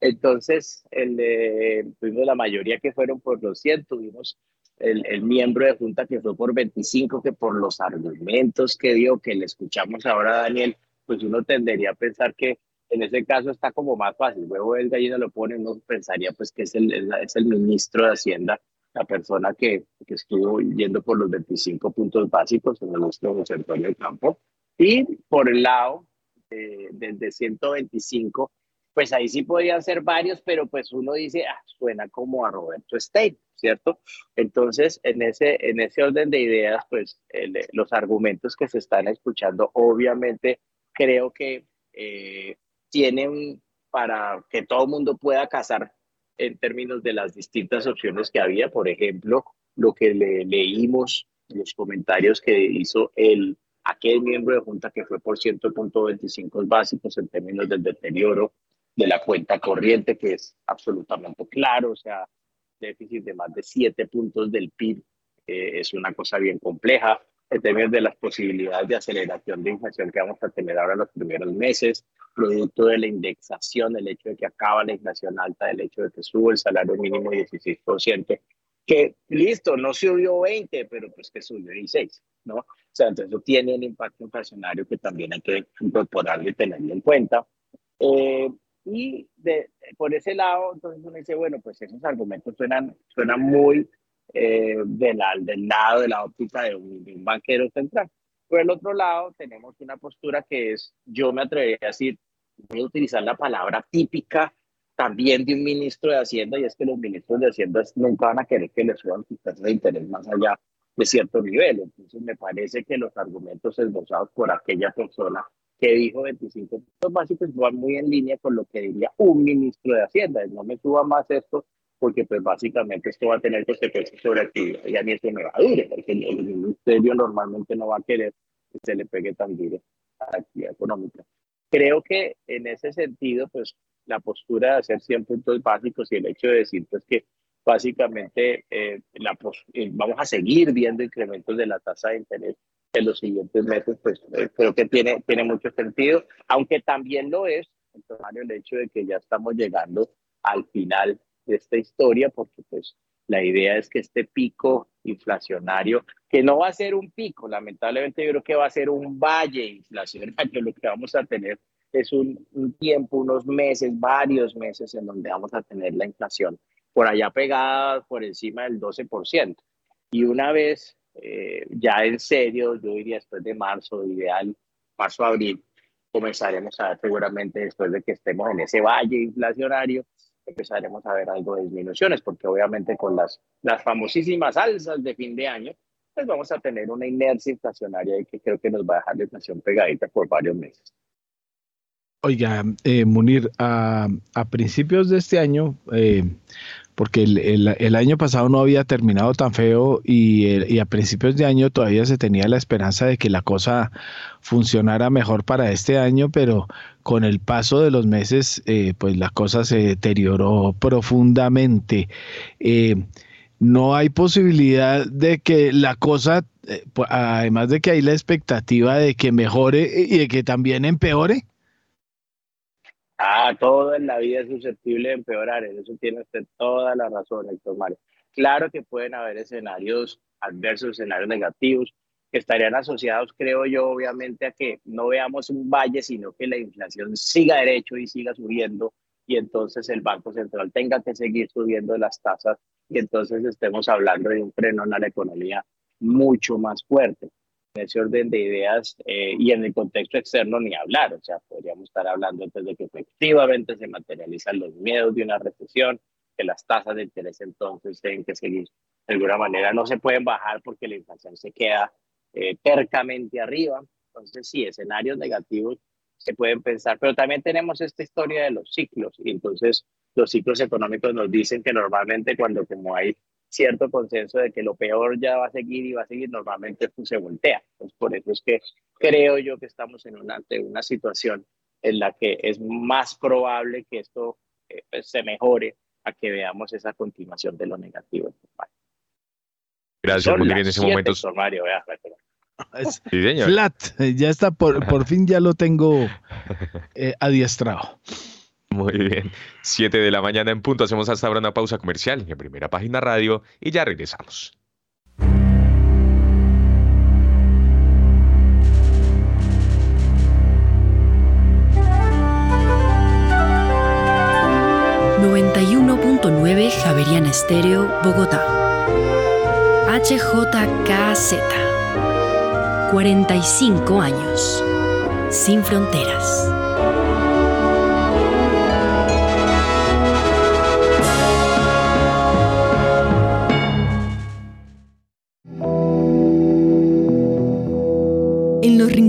Entonces, el, tuvimos la mayoría que fueron por los 100, tuvimos el, el, miembro de junta que fue por 25, que por los argumentos que dio, que le escuchamos ahora a Daniel, pues uno tendería a pensar que en ese caso está como más fácil. Huevo el gallina lo pone, uno pensaría pues que es el, es el ministro de Hacienda, la persona que, que estuvo yendo por los 25 puntos básicos, en nuestro José Antonio Campo. Y por el lado eh, de 125, pues ahí sí podrían ser varios, pero pues uno dice, ah, suena como a Roberto Stein, ¿cierto? Entonces, en ese, en ese orden de ideas, pues los argumentos que se están escuchando, obviamente creo que eh, tienen para que todo el mundo pueda casar en términos de las distintas opciones que había. Por ejemplo, lo que le, leímos, los comentarios que hizo el, aquel miembro de Junta que fue por 100.25 básicos en términos del deterioro de la cuenta corriente, que es absolutamente claro, o sea, déficit de más de siete puntos del PIB eh, es una cosa bien compleja en términos de las posibilidades de aceleración de inflación que vamos a tener ahora en los primeros meses, producto de la indexación, el hecho de que acaba la inflación alta, el hecho de que sube el salario mínimo 16%, que listo, no subió 20, pero pues que subió 16, ¿no? O sea, entonces eso tiene un impacto inflacionario que también hay que incorporarlo y tenerlo en cuenta. Eh, y de, por ese lado, entonces uno dice, bueno, pues esos argumentos suenan, suenan muy eh, del, del lado de la óptica de un, banquero central. Por el otro lado, tenemos una postura que es, yo me atrevería a decir, voy a utilizar la palabra típica también de un ministro de Hacienda, y es que los ministros de Hacienda nunca van a querer que les suban sus tasas de interés más allá de cierto nivel. Entonces, me parece que los argumentos esbozados por aquella persona que dijo 25 puntos básicos van muy en línea con lo que diría un ministro de Hacienda. No me suba más esto porque pues básicamente esto va a tener consecuencias sobre actividad y a mí esto me va a durar, porque el, ministerio normalmente no va a querer que se le pegue tan duro a la actividad económica. Creo que en ese sentido, pues la postura de hacer 100 puntos básicos y el hecho de decir pues que básicamente eh, la eh, vamos a seguir viendo incrementos de la tasa de interés en los siguientes meses, pues eh, creo que tiene, tiene mucho sentido, aunque también lo es, el hecho de que ya estamos llegando al final de esta historia, porque pues la idea es que este pico inflacionario, que no va a ser un pico, lamentablemente yo creo que va a ser un valle inflacionario, lo que vamos a tener es un, tiempo, unos meses, varios meses en donde vamos a tener la inflación por allá pegada por encima del 12%. Y una vez eh, ya en serio, yo diría después de marzo, ideal, marzo-abril, comenzaremos a ver seguramente después de que estemos en ese valle inflacionario, empezaremos a ver algo de disminuciones, porque obviamente con las, las famosísimas alzas de fin de año, pues vamos a tener una inercia inflacionaria y que creo que nos va a dejar la inflación pegadita por varios meses. Oiga, eh, Munir, a, a, principios de este año, eh, porque el, el, año pasado no había terminado tan feo y, y, a principios de año todavía se tenía la esperanza de que la cosa funcionara mejor para este año, pero con el paso de los meses, eh, pues la cosa se deterioró profundamente. no hay posibilidad de que la cosa, además de que hay la expectativa de que mejore y de que también empeore. Ah, todo en la vida es susceptible de empeorar, eso tiene usted toda la razón, Héctor Mario. Claro que pueden haber escenarios adversos, escenarios negativos, que estarían asociados, creo yo, obviamente, a que no veamos un valle, sino que la inflación siga derecho y siga subiendo, y entonces el Banco Central tenga que seguir subiendo las tasas, y entonces estemos hablando de un freno a la economía mucho más fuerte ese orden de ideas eh, y en el contexto externo ni hablar. O sea, podríamos estar hablando antes de que efectivamente se materializan los miedos de una recesión, que las tasas de interés entonces tienen que seguir de alguna manera, no se pueden bajar porque la inflación se queda eh, tercamente arriba. Entonces, sí, escenarios negativos se pueden pensar, pero también tenemos esta historia de los ciclos y entonces los ciclos económicos nos dicen que normalmente cuando como hay cierto consenso de que lo peor ya va a seguir y va a seguir, normalmente pues, se voltea. Entonces, por eso es que creo yo que estamos en una, una situación en la que es más probable que esto eh, pues, se mejore a que veamos esa continuación de lo negativo. Gracias, muy bien en ese momento. Mario, vea, sí, señor. Flat, ya está, por, por fin ya lo tengo eh, adiestrado. Muy bien. Siete de la mañana en punto. Hacemos hasta ahora una pausa comercial en primera página radio y ya regresamos. ...91.9 Javerian Estéreo, Bogotá. HJKZ. 45 años. Sin fronteras.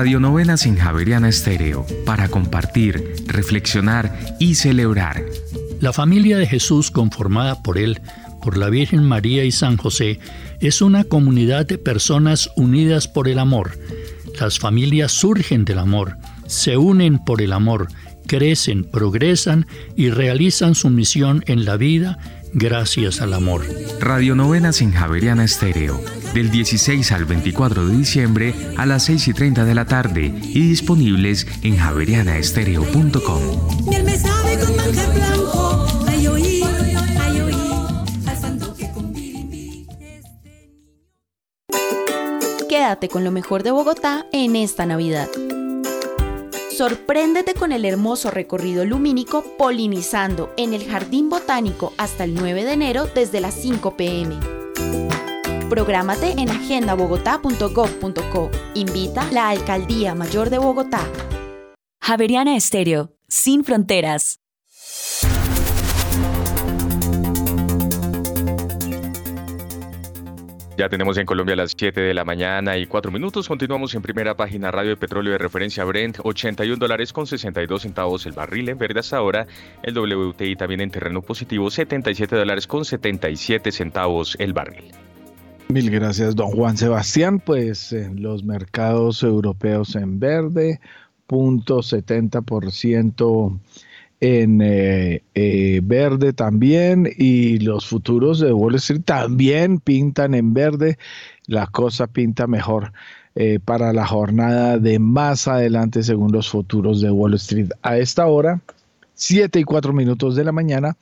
Radionovenas en Javeriana Estéreo para compartir, reflexionar y celebrar. La familia de Jesús conformada por él, por la Virgen María y San José, es una comunidad de personas unidas por el amor. Las familias surgen del amor, se unen por el amor, crecen, progresan y realizan su misión en la vida gracias al amor. Radionovenas en Javeriana Estéreo, del 16 al 24 de diciembre a las 6 y 30 de la tarde y disponibles en javerianaestereo.com. Quédate con lo mejor de Bogotá en esta Navidad. Sorpréndete con el hermoso recorrido lumínico polinizando en el Jardín Botánico hasta el 9 de enero desde las 5 pm. Prográmate en agendabogotá.gov.co. Invita la Alcaldía Mayor de Bogotá. Javeriana Estéreo, sin fronteras. Ya tenemos en Colombia las 7 de la mañana y 4 minutos. Continuamos en primera página radio de petróleo de referencia Brent, 81 dólares con 62 centavos el barril en verde hasta ahora. El WTI también en terreno positivo, 77 dólares con 77 centavos el barril. Mil gracias, don Juan Sebastián. Pues los mercados europeos en verde, punto 70% en eh, eh, verde también y los futuros de Wall Street también pintan en verde. La cosa pinta mejor eh, para la jornada de más adelante según los futuros de Wall Street. A esta hora, 7 y 4 minutos de la mañana,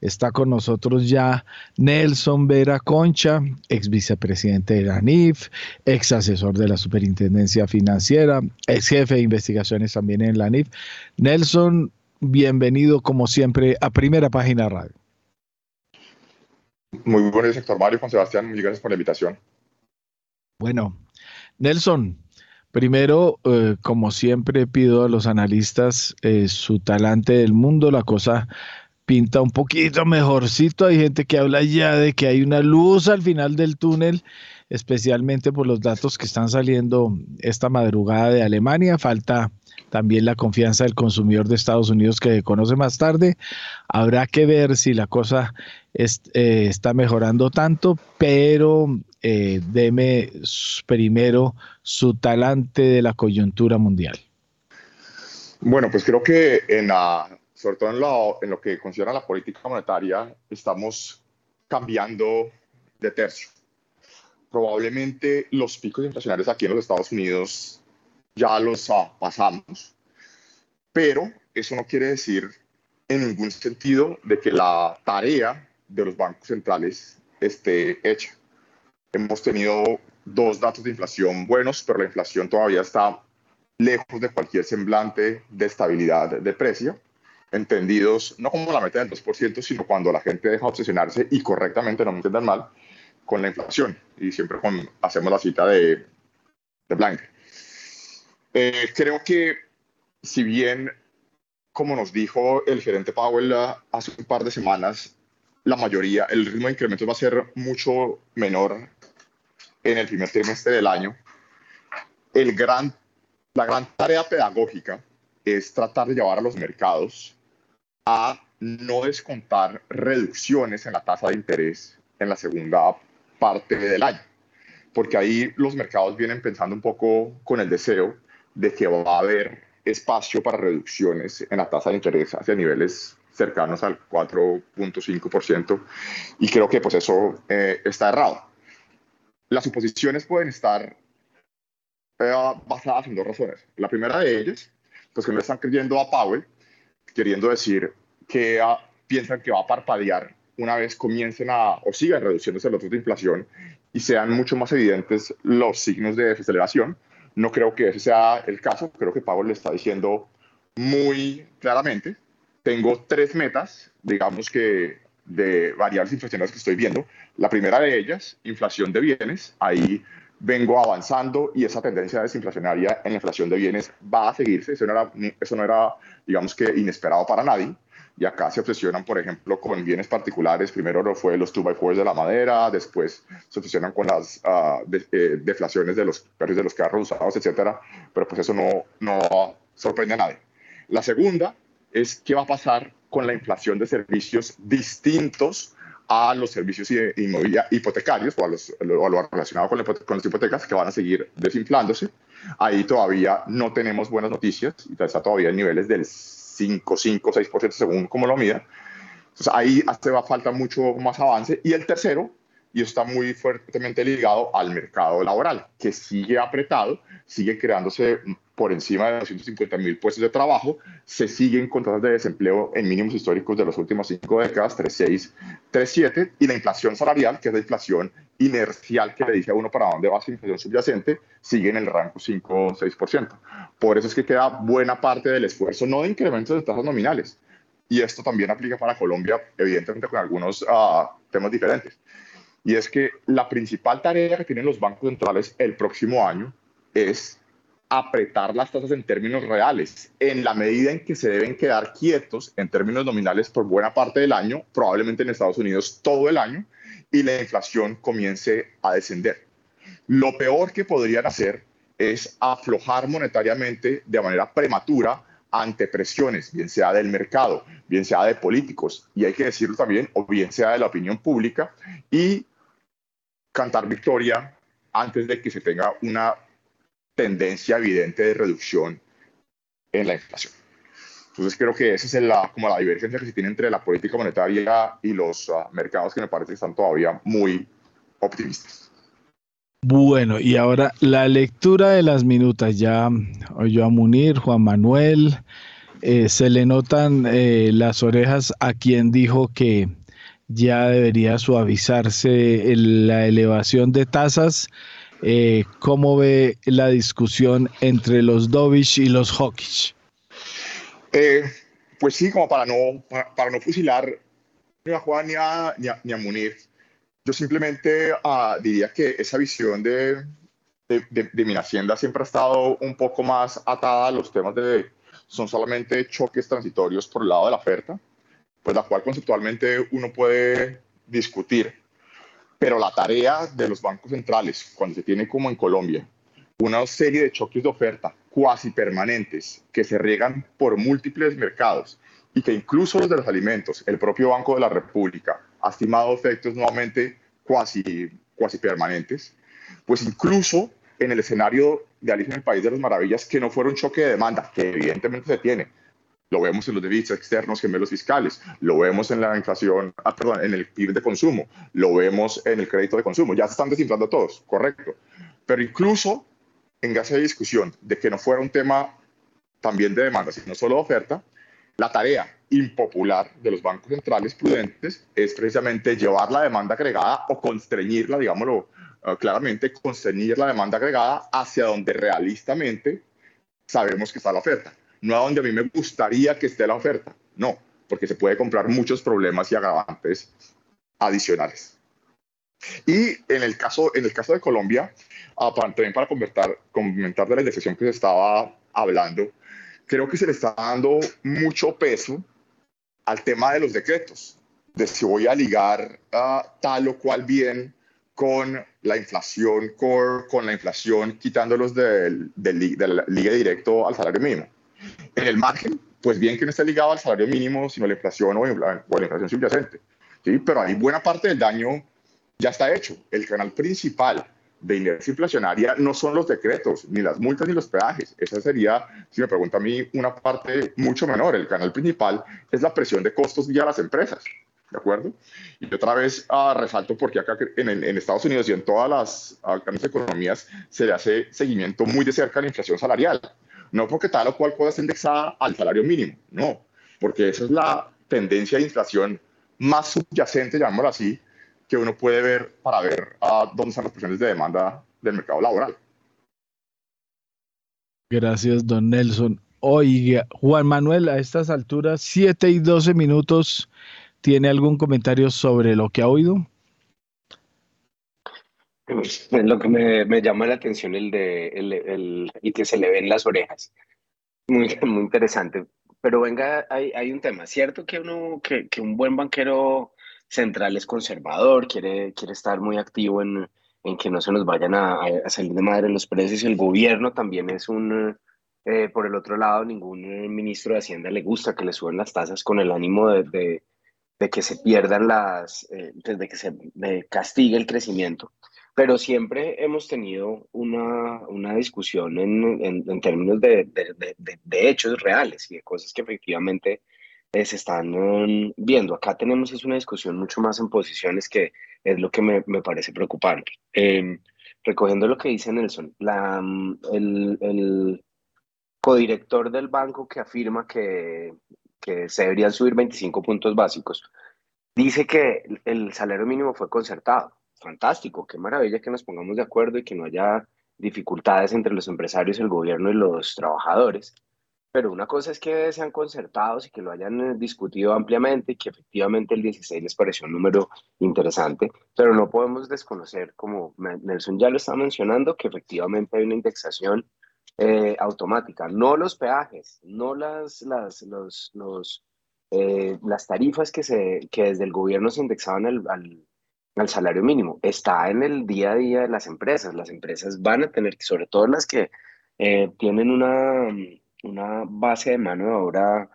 está con nosotros ya Nelson Vera Concha, ex vicepresidente de la NIF, ex asesor de la Superintendencia Financiera, ex jefe de investigaciones también en la NIF. Nelson, bienvenido como siempre a Primera Página Radio. Muy buenos días, Mario, Juan Sebastián, muchas gracias por la invitación. Bueno, Nelson, primero, eh, como siempre, pido a los analistas eh, su talante del mundo, la cosa pinta un poquito mejorcito, hay gente que habla ya de que hay una luz al final del túnel, especialmente por los datos que están saliendo esta madrugada de Alemania, falta también la confianza del consumidor de Estados Unidos que conoce más tarde. Habrá que ver si la cosa eh, está mejorando tanto, pero eh, deme primero su talante de la coyuntura mundial. Bueno, pues creo que en sobre todo en lo, en lo que concierne la política monetaria, estamos cambiando de tercio. Probablemente los picos inflacionarios aquí en los Estados Unidos ya los pasamos, pero eso no quiere decir en ningún sentido de que la tarea de los bancos centrales esté hecha. Hemos tenido dos datos de inflación buenos, pero la inflación todavía está lejos de cualquier semblante de estabilidad de precio, entendidos no como la meta del 2%, sino cuando la gente deja obsesionarse y correctamente, no me entiendan mal, con la inflación. Y siempre hacemos la cita de, de. Eh, creo que si bien, como nos dijo el gerente Powell ah, hace un par de semanas, la mayoría, el ritmo de incrementos va a ser mucho menor en el primer trimestre del año, el gran, la gran tarea pedagógica es tratar de llevar a los mercados a no descontar reducciones en la tasa de interés en la segunda parte del año, porque ahí los mercados vienen pensando un poco con el deseo de que va a haber espacio para reducciones en la tasa de interés hacia niveles cercanos al 4.5% y creo que pues eso eh, está errado. Las suposiciones pueden estar eh, basadas en dos razones. La primera de ellas, pues que no están creyendo a Powell, queriendo decir que uh, piensan que va a parpadear una vez comiencen a o sigan reduciéndose los datos de inflación y sean mucho más evidentes los signos de desaceleración. No creo que ese sea el caso. Creo que Powell le está diciendo muy claramente, tengo tres metas, digamos que de variables inflacionarias que estoy viendo. La primera de ellas, inflación de bienes. Ahí vengo avanzando y esa tendencia desinflacionaria en la inflación de bienes va a seguirse. Eso no era, eso no era digamos que, inesperado para nadie. Y acá se obsesionan, por ejemplo, con bienes particulares. Primero fue los 2x4 de la madera, después se obsesionan con las uh, de, eh, deflaciones de los precios de los carros usados, etcétera. Pero pues eso no, no sorprende a nadie. La segunda es qué va a pasar con la inflación de servicios distintos a los servicios hipotecarios o a, los, a lo relacionado con, con, las hipotecas que van a seguir desinflándose. Ahí todavía no tenemos buenas noticias y está todavía en niveles del 5, 5, 6% según como lo mida. Entonces ahí hace falta mucho más avance. Y el tercero, y está muy fuertemente ligado al mercado laboral, que sigue apretado, sigue creándose por encima de 250 mil puestos de trabajo, se siguen contratos de desempleo en mínimos históricos de las últimas cinco décadas, 3,6, 3,7, y la inflación salarial, que es la inflación inercial que le dice a uno para dónde va su inflación subyacente, sigue en el rango 5 6%. Por eso es que queda buena parte del esfuerzo, no de incrementos de tasas nominales, y esto también aplica para Colombia, evidentemente con algunos uh, temas diferentes. Y es que la principal tarea que tienen los bancos centrales el próximo año es apretar las tasas en términos reales, en la medida en que se deben quedar quietos en términos nominales por buena parte del año, probablemente en Estados Unidos todo el año, y la inflación comience a descender. Lo peor que podrían hacer es aflojar monetariamente de manera prematura ante presiones, bien sea del mercado, bien sea de políticos, y hay que decirlo también, o bien sea de la opinión pública, y cantar victoria antes de que se tenga una tendencia evidente de reducción en la inflación. Entonces creo que esa es la, como la divergencia que se tiene entre la política monetaria y los uh, mercados que me parece que están todavía muy optimistas. Bueno, y ahora la lectura de las minutas. Ya oyó a Munir, Juan Manuel, eh, se le notan eh, las orejas a quien dijo que ya debería suavizarse la elevación de tasas eh, ¿cómo ve la discusión entre los Dovich y los Hawkish? Eh, pues sí, como para no, para, no fusilar ni a Juan ni a, ni a, Munir, yo simplemente uh, diría que esa visión de, de, de, mi hacienda siempre ha estado un poco más atada a los temas de, son solamente choques transitorios por el lado de la oferta, pues la cual conceptualmente uno puede discutir pero la tarea de los bancos centrales, cuando se tiene como en Colombia, una serie de choques de oferta cuasi permanentes que se riegan por múltiples mercados y que incluso los de los alimentos, el propio Banco de la República ha estimado efectos nuevamente cuasi, cuasi permanentes, pues incluso en el escenario de Alicia en el País de las Maravillas, que no fuera un choque de demanda, que evidentemente se tiene, lo vemos en los déficits externos gemelos fiscales, lo vemos en la inflación, ah, perdón, en el PIB de consumo, lo vemos en el crédito de consumo. Ya se están desinflando todos, correcto. Pero incluso en esa discusión de que no fuera un tema también de demanda, sino solo de oferta, la tarea impopular de los bancos centrales prudentes es precisamente llevar la demanda agregada o constreñirla, digámoslo uh, claramente, constreñir la demanda agregada hacia donde realistamente sabemos que está la oferta no a donde a mí me gustaría que esté la oferta, no, porque se puede comprar muchos problemas y agravantes adicionales. Y en el caso, en el caso de Colombia, uh, también para comentar, comentar de la indexación que se estaba hablando, creo que se le está dando mucho peso al tema de los decretos, de si voy a ligar uh, tal o cual bien con la inflación core, con la inflación quitándolos del, del, del liga directo al salario mínimo. En el margen, pues bien que no esté ligado al salario mínimo, sino la inflación o, o la inflación subyacente. ¿sí? Pero hay buena parte del daño ya está hecho. El canal principal de inercia inflacionaria no son los decretos, ni las multas, ni los peajes. Esa sería, si me pregunta a mí, una parte mucho menor. El canal principal es la presión de costos vía las empresas. ¿De acuerdo? Y otra vez uh, resalto porque acá en, en, Estados Unidos y en todas las grandes economías se le hace seguimiento muy de cerca a la inflación salarial. No porque tal o cual cosa esté indexada al salario mínimo, no, porque esa es la tendencia de inflación más subyacente, llamémoslo así, que uno puede ver para ver a dónde están las presiones de demanda del mercado laboral. Gracias, don Nelson. Oiga, Juan Manuel, a estas alturas, 7 y 12 minutos, ¿tiene algún comentario sobre lo que ha oído? Lo que me, llama la atención el de el, el, y que se le ven las orejas. Muy, muy interesante. Pero venga, hay, hay un tema. ¿Cierto que, uno, que, que un buen banquero central es conservador, quiere, quiere estar muy activo en, en que no se nos vayan a, a, salir de madre los precios. El gobierno también es un, eh, por el otro lado, ningún eh, ministro de Hacienda le gusta que le suban las tasas con el ánimo de, de, de que se pierdan las, eh, de que se castigue el crecimiento. Pero siempre hemos tenido una, una discusión en, en, términos de, de, hechos reales y de cosas que efectivamente eh, se están um, viendo. Acá tenemos es una discusión mucho más en posiciones que es lo que me, me parece preocupante. Eh, recogiendo lo que dice Nelson, la, mm, el, el, codirector del banco que afirma que, que se deberían subir 25 puntos básicos, dice que el salario mínimo fue concertado. Fantástico, qué maravilla que nos pongamos de acuerdo y que no haya dificultades entre los empresarios, el gobierno y los trabajadores. Pero una cosa es que sean concertados y que lo hayan eh, discutido ampliamente y que efectivamente el 16 les pareció un número interesante, pero no podemos desconocer, como Nelson ya lo está mencionando, que efectivamente hay una indexación eh, automática, no los peajes, no las, las, los, los, eh, las tarifas que, se, que desde el gobierno se indexaban al, al, al salario mínimo, está en el día a día de las empresas. Las empresas van a tener, sobre todo las que eh, tienen una una base de mano de obra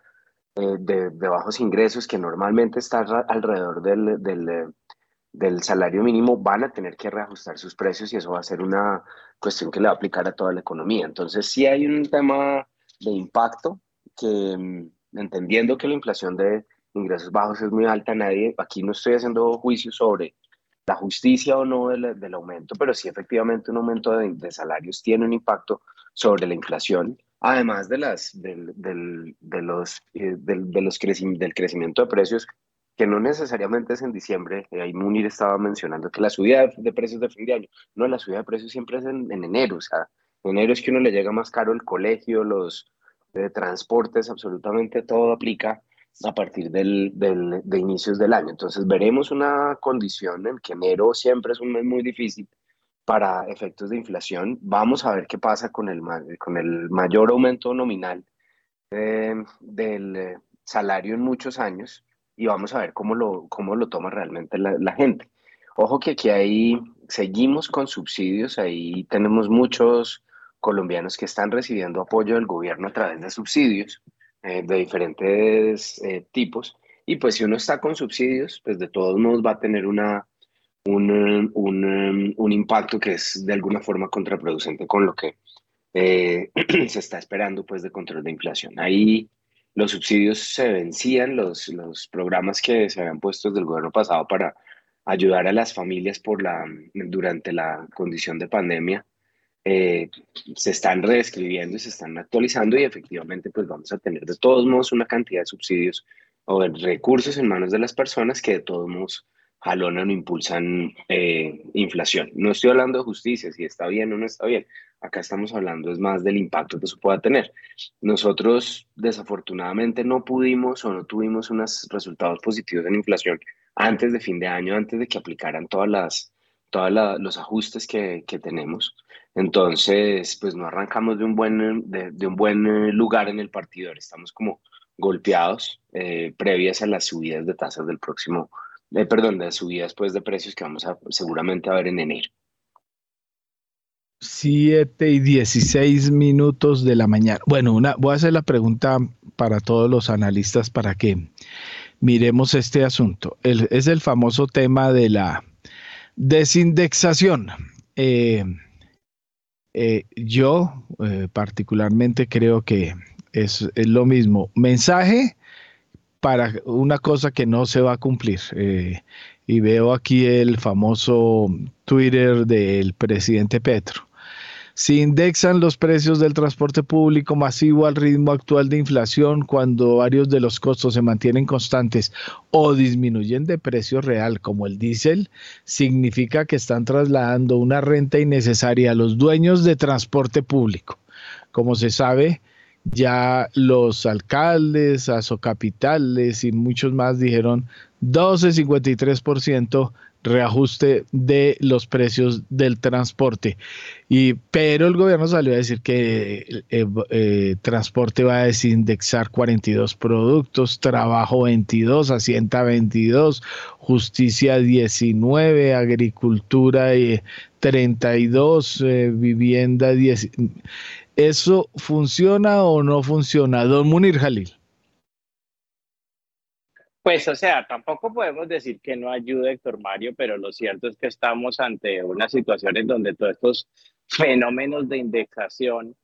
eh, de, bajos ingresos que normalmente está alrededor del, del, salario mínimo, van a tener que reajustar sus precios y eso va a ser una cuestión que le va a aplicar a toda la economía. Entonces, sí hay un tema de impacto que, mm, entendiendo que la inflación de ingresos bajos es muy alta, nadie, aquí no estoy haciendo juicio sobre la justicia o no del, del aumento, pero sí efectivamente un aumento de, salarios tiene un impacto sobre la inflación además de las, del, del, de los, eh, del, crecimiento de precios, que no necesariamente es en diciembre, eh, Munir estaba mencionando que la subida de, precios de fin de año, no, la subida de precios siempre es en, en enero, o sea, en enero es que uno le llega más caro el colegio, los de transportes, absolutamente todo aplica a partir del, del, de inicios del año. Entonces veremos una condición en que enero siempre es un mes muy difícil para efectos de inflación. Vamos a ver qué pasa con el, con el mayor aumento nominal eh, del eh, salario en muchos años y vamos a ver cómo lo, cómo lo toma realmente la, la gente. Ojo que aquí ahí seguimos con subsidios, ahí tenemos muchos colombianos que están recibiendo apoyo del gobierno a través de subsidios eh, de diferentes eh, tipos. Y pues si uno está con subsidios, pues de todos modos va a tener una, un, un, un, impacto que es de alguna forma contraproducente con lo que eh, se está esperando pues de control de inflación. Ahí los subsidios se vencían, los, los programas que se habían puesto desde el gobierno pasado para ayudar a las familias por la, durante la condición de pandemia, eh, se están reescribiendo y se están actualizando y efectivamente pues vamos a tener de todos modos una cantidad de subsidios o de recursos en manos de las personas que de todos modos jalonan o impulsan eh, inflación. No estoy hablando de justicia, si está bien o no está bien. Acá estamos hablando es más del impacto que eso pueda tener. Nosotros desafortunadamente no pudimos o no tuvimos unos resultados positivos en inflación antes de fin de año, antes de que aplicaran todas las todos los ajustes que, que, tenemos. Entonces, pues no arrancamos de un buen, de, un buen lugar en el partidor. Estamos como golpeados eh, previas a las subidas de tasas del próximo eh, perdón, de subidas pues de precios que vamos a seguramente a ver en enero. 7 y 16 minutos de la mañana. Bueno, una, voy a hacer la pregunta para todos los analistas para que miremos este asunto. es el famoso tema de la desindexación. Eh, eh, yo eh, particularmente creo que es, lo mismo. Mensaje para una cosa que no se va a cumplir. y veo aquí el famoso Twitter del presidente Petro. Si indexan los precios del transporte público masivo al ritmo actual de inflación, cuando varios de los costos se mantienen constantes o disminuyen de precio real, como el diésel, significa que están trasladando una renta innecesaria a los dueños de transporte público. Como se sabe, ya los alcaldes, asocapitales y muchos más dijeron 12,53% reajuste de los precios del transporte. Y, pero el gobierno salió a decir que eh, eh, transporte va a desindexar 42 productos, trabajo 22, hacienda 22, justicia 19, agricultura 32, eh, vivienda 10. ¿Eso funciona o no funciona? Don Munir Jalil. Pues, o sea, tampoco podemos decir que no ayude Héctor Mario, pero lo cierto es que estamos ante una situación en donde todos estos fenómenos de indexación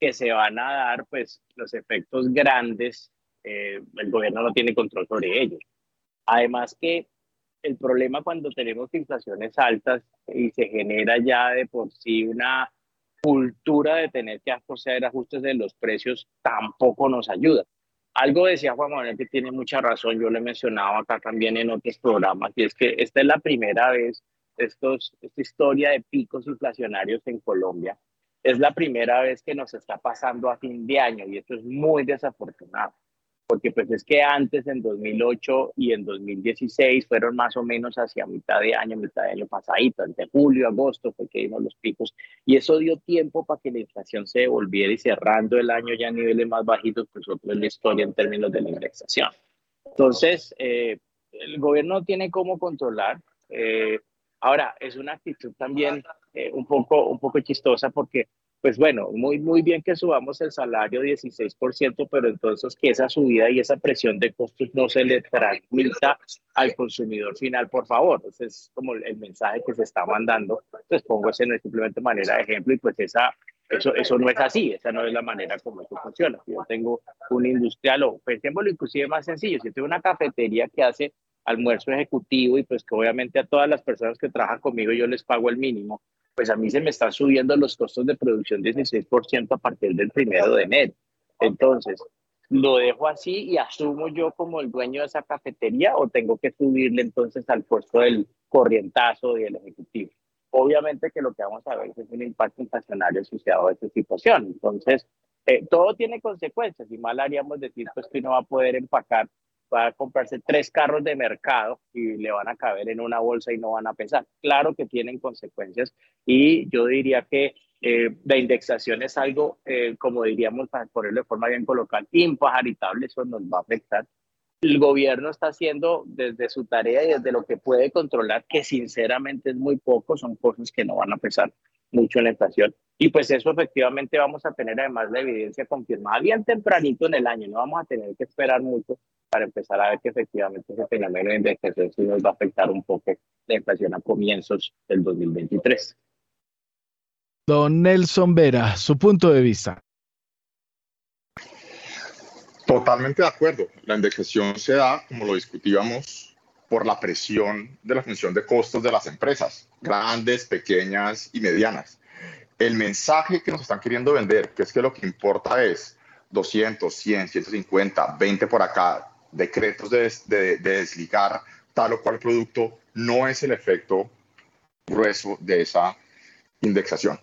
que se van a dar, pues los efectos grandes, eh, el gobierno no tiene control sobre ellos. Además que el problema cuando tenemos inflaciones altas y se genera ya de por sí una cultura de tener que hacer ajustes de los precios, tampoco nos ayuda. Algo decía Juan Manuel que tiene mucha razón, yo le mencionaba acá también en otros programas, y es que esta es la primera vez, estos, esta historia de picos inflacionarios en Colombia, es la primera vez que nos está pasando a fin de año y esto es muy desafortunado porque pues es que antes en 2008 y en 2016 fueron más o menos hacia mitad de año, mitad de año pasadito, entre julio, agosto fue que vimos los picos y eso dio tiempo para que la inflación se devolviera y cerrando el año ya a niveles más bajitos, pues otro es la historia en términos de la indexación. Entonces, eh, el gobierno tiene cómo controlar. Eh, ahora, es una actitud también eh, un, poco, un poco chistosa porque pues bueno, muy, muy bien que subamos el salario 16%, pero entonces que esa subida y esa presión de costos no se le transmita al consumidor final, por favor. Ese es como el mensaje que se está mandando. Entonces pongo ese simplemente manera de ejemplo y pues esa, eso, eso no es así, esa no es la manera como eso funciona. yo tengo un industrial, o pensémoslo inclusive más sencillo, si tengo una cafetería que hace almuerzo ejecutivo y pues que obviamente a todas las personas que trabajan conmigo yo les pago el mínimo, pues a mí se me están subiendo los costos de producción 16% a partir del primero de enero. Entonces, ¿lo dejo así y asumo yo como el dueño de esa cafetería o tengo que subirle entonces al puesto del corrientazo y del ejecutivo? Obviamente que lo que vamos a ver es un impacto inflacionario asociado a esta situación. Entonces, eh, todo tiene consecuencias y mal haríamos decir pues que uno va a poder empacar va a comprarse tres carros de mercado y le van a caber en una bolsa y no van a pesar. Claro que tienen consecuencias y yo diría que eh, la indexación es algo, eh, como diríamos, para ponerlo de forma bien colocar, impajaritable, eso nos va a afectar. El gobierno está haciendo desde su tarea y desde lo que puede controlar, que sinceramente es muy poco, son cosas que no van a pesar mucho en la inflación. Y pues eso efectivamente vamos a tener además la evidencia confirmada bien tempranito en el año, no vamos a tener que esperar mucho para empezar a ver que efectivamente ese fenómeno de indexación sí nos va a afectar un poco la inflación a comienzos del 2023. Don Nelson Vera, su punto de vista. Totalmente de acuerdo. La indexación se da, como lo discutíamos, por la presión de la función de costos de las empresas, grandes, pequeñas y medianas. El mensaje que nos están queriendo vender, que es que lo que importa es 200, 100, 150, 20 por acá, decretos de, de, desligar tal o cual producto, no es el efecto grueso de esa indexación.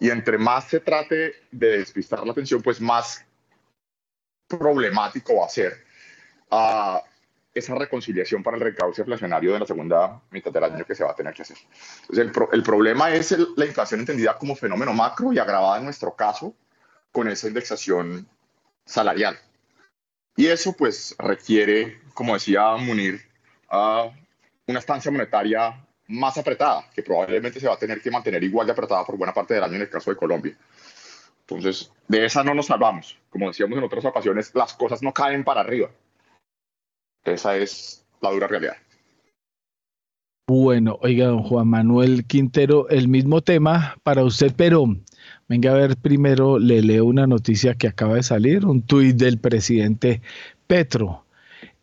Y entre más se trate de despistar la atención, pues más problemático va a ser uh, esa reconciliación para el recaudo inflacionario de la segunda mitad del año que se va a tener que hacer. Entonces, el problema es la inflación entendida como fenómeno macro y agravada en nuestro caso con esa indexación salarial. Y eso pues requiere, como decía Munir, una estancia monetaria más apretada, que probablemente se va a tener que mantener igual de apretada por buena parte del año en el caso de Colombia. Entonces, de esa no nos salvamos. Como decíamos en otras ocasiones, las cosas no caen para arriba. Esa es la dura realidad. Bueno, oiga, don Juan Manuel Quintero, el mismo tema para usted, pero venga a ver, primero le leo una noticia que acaba de salir, un tuit del presidente Petro.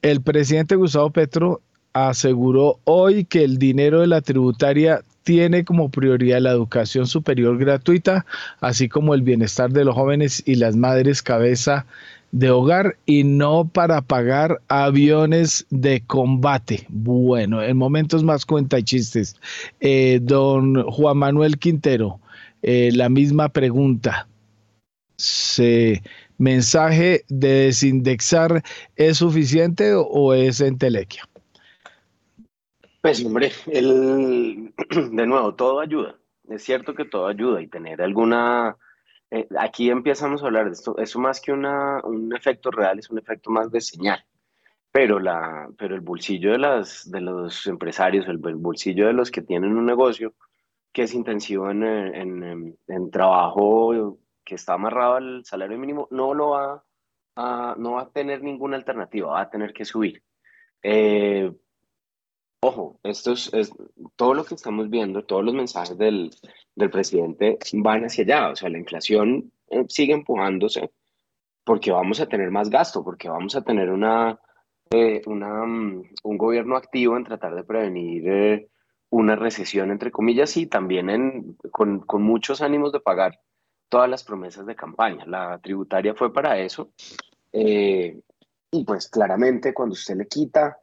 El presidente Gustavo Petro aseguró hoy que el dinero de la tributaria tiene como prioridad la educación superior gratuita, así como el bienestar de los jóvenes y las madres cabeza de hogar y no para pagar aviones de combate. Bueno, en momentos más cuenta y chistes. Eh, don Juan Manuel Quintero, eh, la misma pregunta. ¿Se mensaje de desindexar es suficiente o es entelequia? Pues hombre, el, de nuevo, todo ayuda. Es cierto que todo ayuda y tener alguna... Eh, aquí empezamos a hablar de esto. Eso más que una, un efecto real, es un efecto más de señal. Pero, la, pero el bolsillo de, las, de los empresarios, el, bolsillo de los que tienen un negocio que es intensivo en, en, en, trabajo que está amarrado al salario mínimo, no lo va a, no va a tener ninguna alternativa, va a tener que subir. Eh, Ojo, esto es, todo lo que estamos viendo, todos los mensajes del, del presidente van hacia allá. O sea, la inflación eh, sigue empujándose porque vamos a tener más gasto, porque vamos a tener una, eh, una, mm, un gobierno activo en tratar de prevenir eh, una recesión, entre comillas, y también con, muchos ánimos de pagar todas las promesas de campaña. La tributaria fue para eso. y pues claramente cuando usted le quita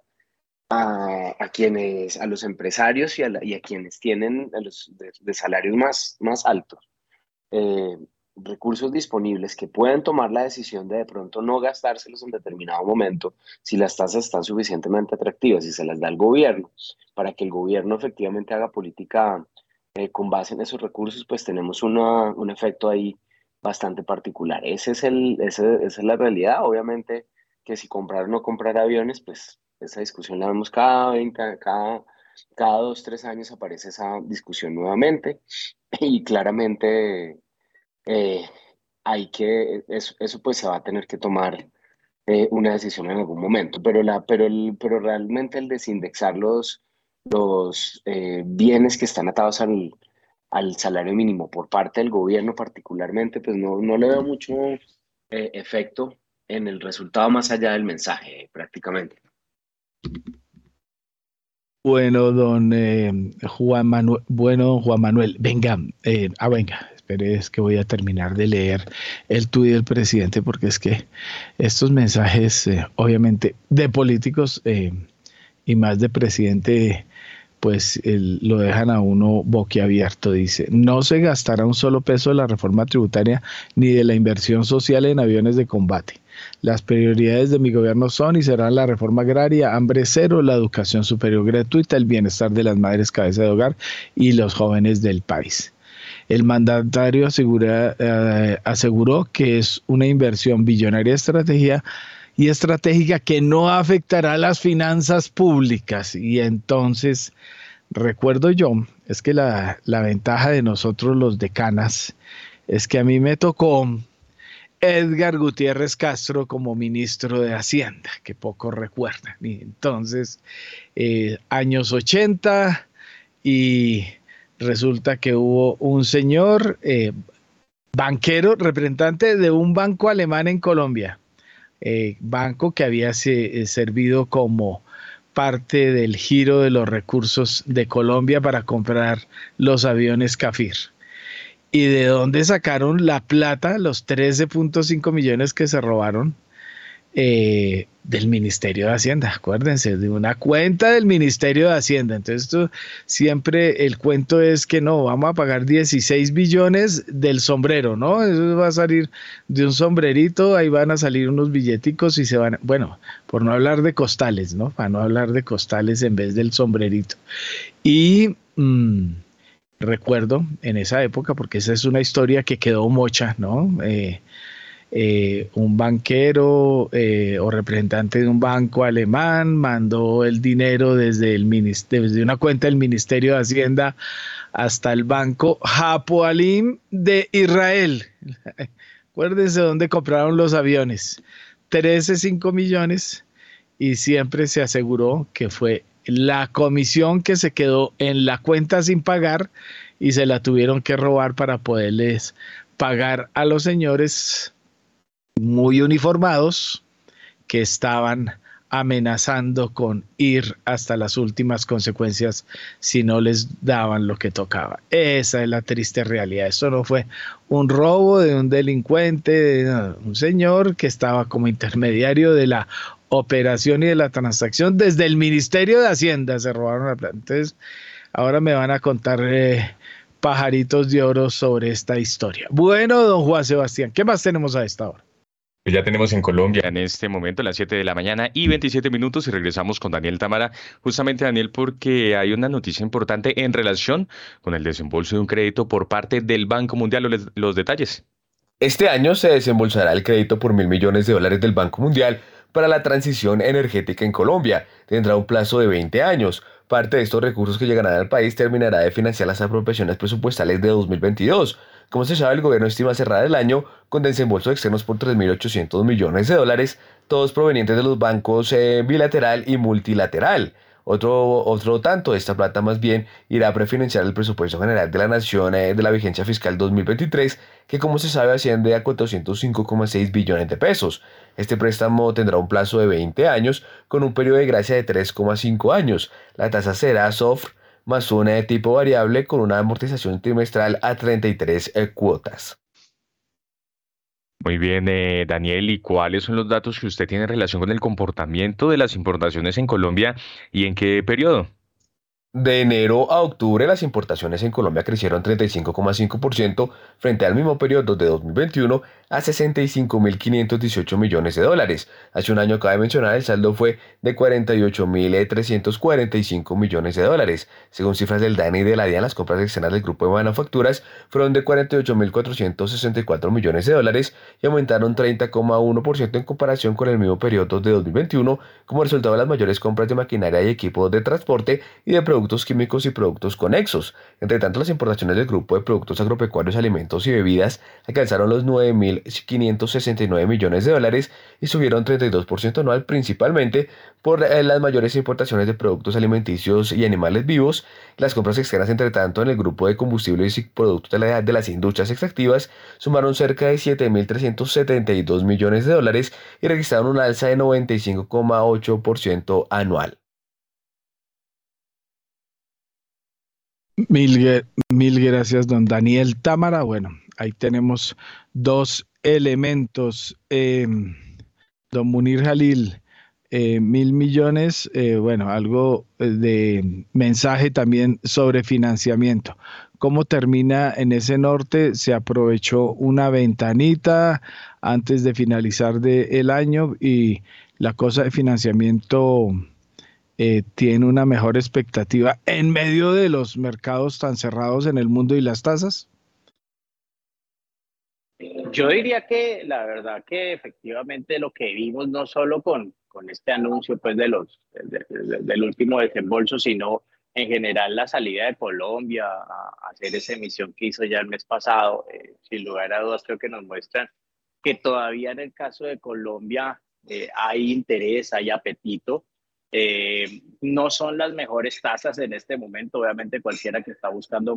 a, quienes, a los empresarios y a, y a quienes tienen los de, salarios más, más altos, eh, recursos disponibles que pueden tomar la decisión de de pronto no gastárselos en determinado momento si las tasas están suficientemente atractivas y se las da el gobierno para que el gobierno efectivamente haga política eh, con base en esos recursos, pues tenemos una, un efecto ahí bastante particular. Ese es el, esa es la realidad. Obviamente que si comprar o no comprar aviones, pues esa discusión la vemos cada 20, cada, cada dos, tres años aparece esa discusión nuevamente y claramente eh, hay que, eso, pues se va a tener que tomar eh, una decisión en algún momento, pero, la, pero, el, pero realmente el desindexar los, los eh, bienes que están atados al, al salario mínimo por parte del gobierno particularmente, pues no, no le veo mucho efecto en el resultado más allá del mensaje prácticamente. Bueno, don eh, Juan Manuel, bueno, Juan Manuel, venga, eh, ah, venga, es que voy a terminar de leer el tuit del presidente porque es que estos mensajes, eh, obviamente, de políticos y más de presidente, pues lo dejan a uno boquiabierto. Dice, no se gastará un solo peso de la reforma tributaria ni de la inversión social en aviones de combate. Las prioridades de mi gobierno son y serán la reforma agraria, hambre cero, la educación superior gratuita, el bienestar de las madres cabeza de hogar y los jóvenes del país. El mandatario eh, aseguró que es una inversión billonaria estrategia y estratégica que no afectará las finanzas públicas. Y entonces, recuerdo yo, es que la, ventaja de nosotros los decanas es que a mí me tocó Edgar Gutiérrez Castro como ministro de Hacienda, que poco recuerdan. Y entonces, eh, años 80 y resulta que hubo un señor eh, banquero, representante de un banco alemán en Colombia, eh, banco que había servido como parte del giro de los recursos de Colombia para comprar los aviones Cafir y de dónde sacaron la plata, los 13.5 millones que se robaron eh, del Ministerio de Hacienda, acuérdense, de una cuenta del Ministerio de Hacienda. Entonces, esto, siempre el cuento es que no, vamos a pagar 16 billones del sombrero, ¿no? Eso va a salir de un sombrerito, ahí van a salir unos billeticos y se van, bueno, por no hablar de costales, ¿no? Para no hablar de costales en vez del sombrerito. Y... Mm, recuerdo en esa época, porque esa es una historia que quedó mocha, ¿no? Eh, eh, un banquero eh, o representante de un banco alemán mandó el dinero desde, el desde una cuenta del Ministerio de Hacienda hasta el banco Hapoalim de Israel. Acuérdense dónde compraron los aviones. 13,5 millones y siempre se aseguró que fue la comisión que se quedó en la cuenta sin pagar y se la tuvieron que robar para poderles pagar a los señores muy uniformados que estaban amenazando con ir hasta las últimas consecuencias si no les daban lo que tocaba. Esa es la triste realidad. Eso no fue un robo de un delincuente, de un señor que estaba como intermediario de la operación y de la transacción desde el Ministerio de Hacienda. Se robaron la planta. Entonces, ahora me van a contar eh, pajaritos de oro sobre esta historia. Bueno, don Juan Sebastián, ¿qué más tenemos a esta hora? Pues ya tenemos en Colombia en este momento las 7 de la mañana y 27 minutos y regresamos con Daniel Tamara. Justamente Daniel porque hay una noticia importante en relación con el desembolso de un crédito por parte del Banco Mundial. Los, los detalles. Este año se desembolsará el crédito por mil millones de dólares del Banco Mundial para la transición energética en Colombia. Tendrá un plazo de 20 años. Parte de estos recursos que llegarán al país terminará de financiar las apropiaciones presupuestales de 2022. Como se sabe, el gobierno estima cerrar el año con desembolsos externos por 3.800 millones de dólares, todos provenientes de los bancos eh, bilateral y multilateral. Otro, otro tanto de esta plata más bien irá a prefinanciar el presupuesto general de la nación eh, de la vigencia fiscal 2023, que como se sabe asciende a 405,6 billones de pesos. Este préstamo tendrá un plazo de 20 años con un periodo de gracia de 3,5 años. La tasa será soft más de tipo variable con una amortización trimestral a 33 eh, cuotas. Muy bien, eh, Daniel, ¿y cuáles son los datos que usted tiene en relación con el comportamiento de las importaciones en Colombia y en qué periodo? De enero a octubre las importaciones en Colombia crecieron 35,5% frente al mismo periodo de 2021 a 65.518 millones de dólares. Hace un año, cabe mencionar, el saldo fue de 48.345 millones de dólares. Según cifras del DANE y de la DIAN, las compras externas del grupo de manufacturas fueron de 48.464 millones de dólares y aumentaron 30,1% en comparación con el mismo periodo de 2021 como resultado de las mayores compras de maquinaria y equipos de transporte y de químicos y productos conexos. Entre tanto, las importaciones del grupo de productos agropecuarios, alimentos y bebidas alcanzaron los 9.000 569 millones de dólares y subieron 32% anual principalmente por eh, las mayores importaciones de productos alimenticios y animales vivos. Las compras externas, entre tanto, en el grupo de combustibles y productos de, la, de las industrias extractivas sumaron cerca de 7.372 millones de dólares y registraron una alza de 95,8% anual. Mil, mil gracias, don Daniel Támara. Bueno, ahí tenemos dos elementos. Eh, don Munir Jalil, eh, mil millones, eh, bueno, algo de mensaje también sobre financiamiento. ¿Cómo termina en ese norte? Se aprovechó una ventanita antes de finalizar el año y la cosa de financiamiento tiene una mejor expectativa en medio de los mercados tan cerrados en el mundo y las tasas. Yo diría que la verdad que efectivamente lo que vimos no solo con, con este anuncio pues de los, del último desembolso, sino en general la salida de Colombia a, hacer esa emisión que hizo ya el mes pasado, eh, sin lugar a dudas creo que nos muestran que todavía en el caso de Colombia eh, hay interés, hay apetito. Eh, no son las mejores tasas en este momento, obviamente cualquiera que está buscando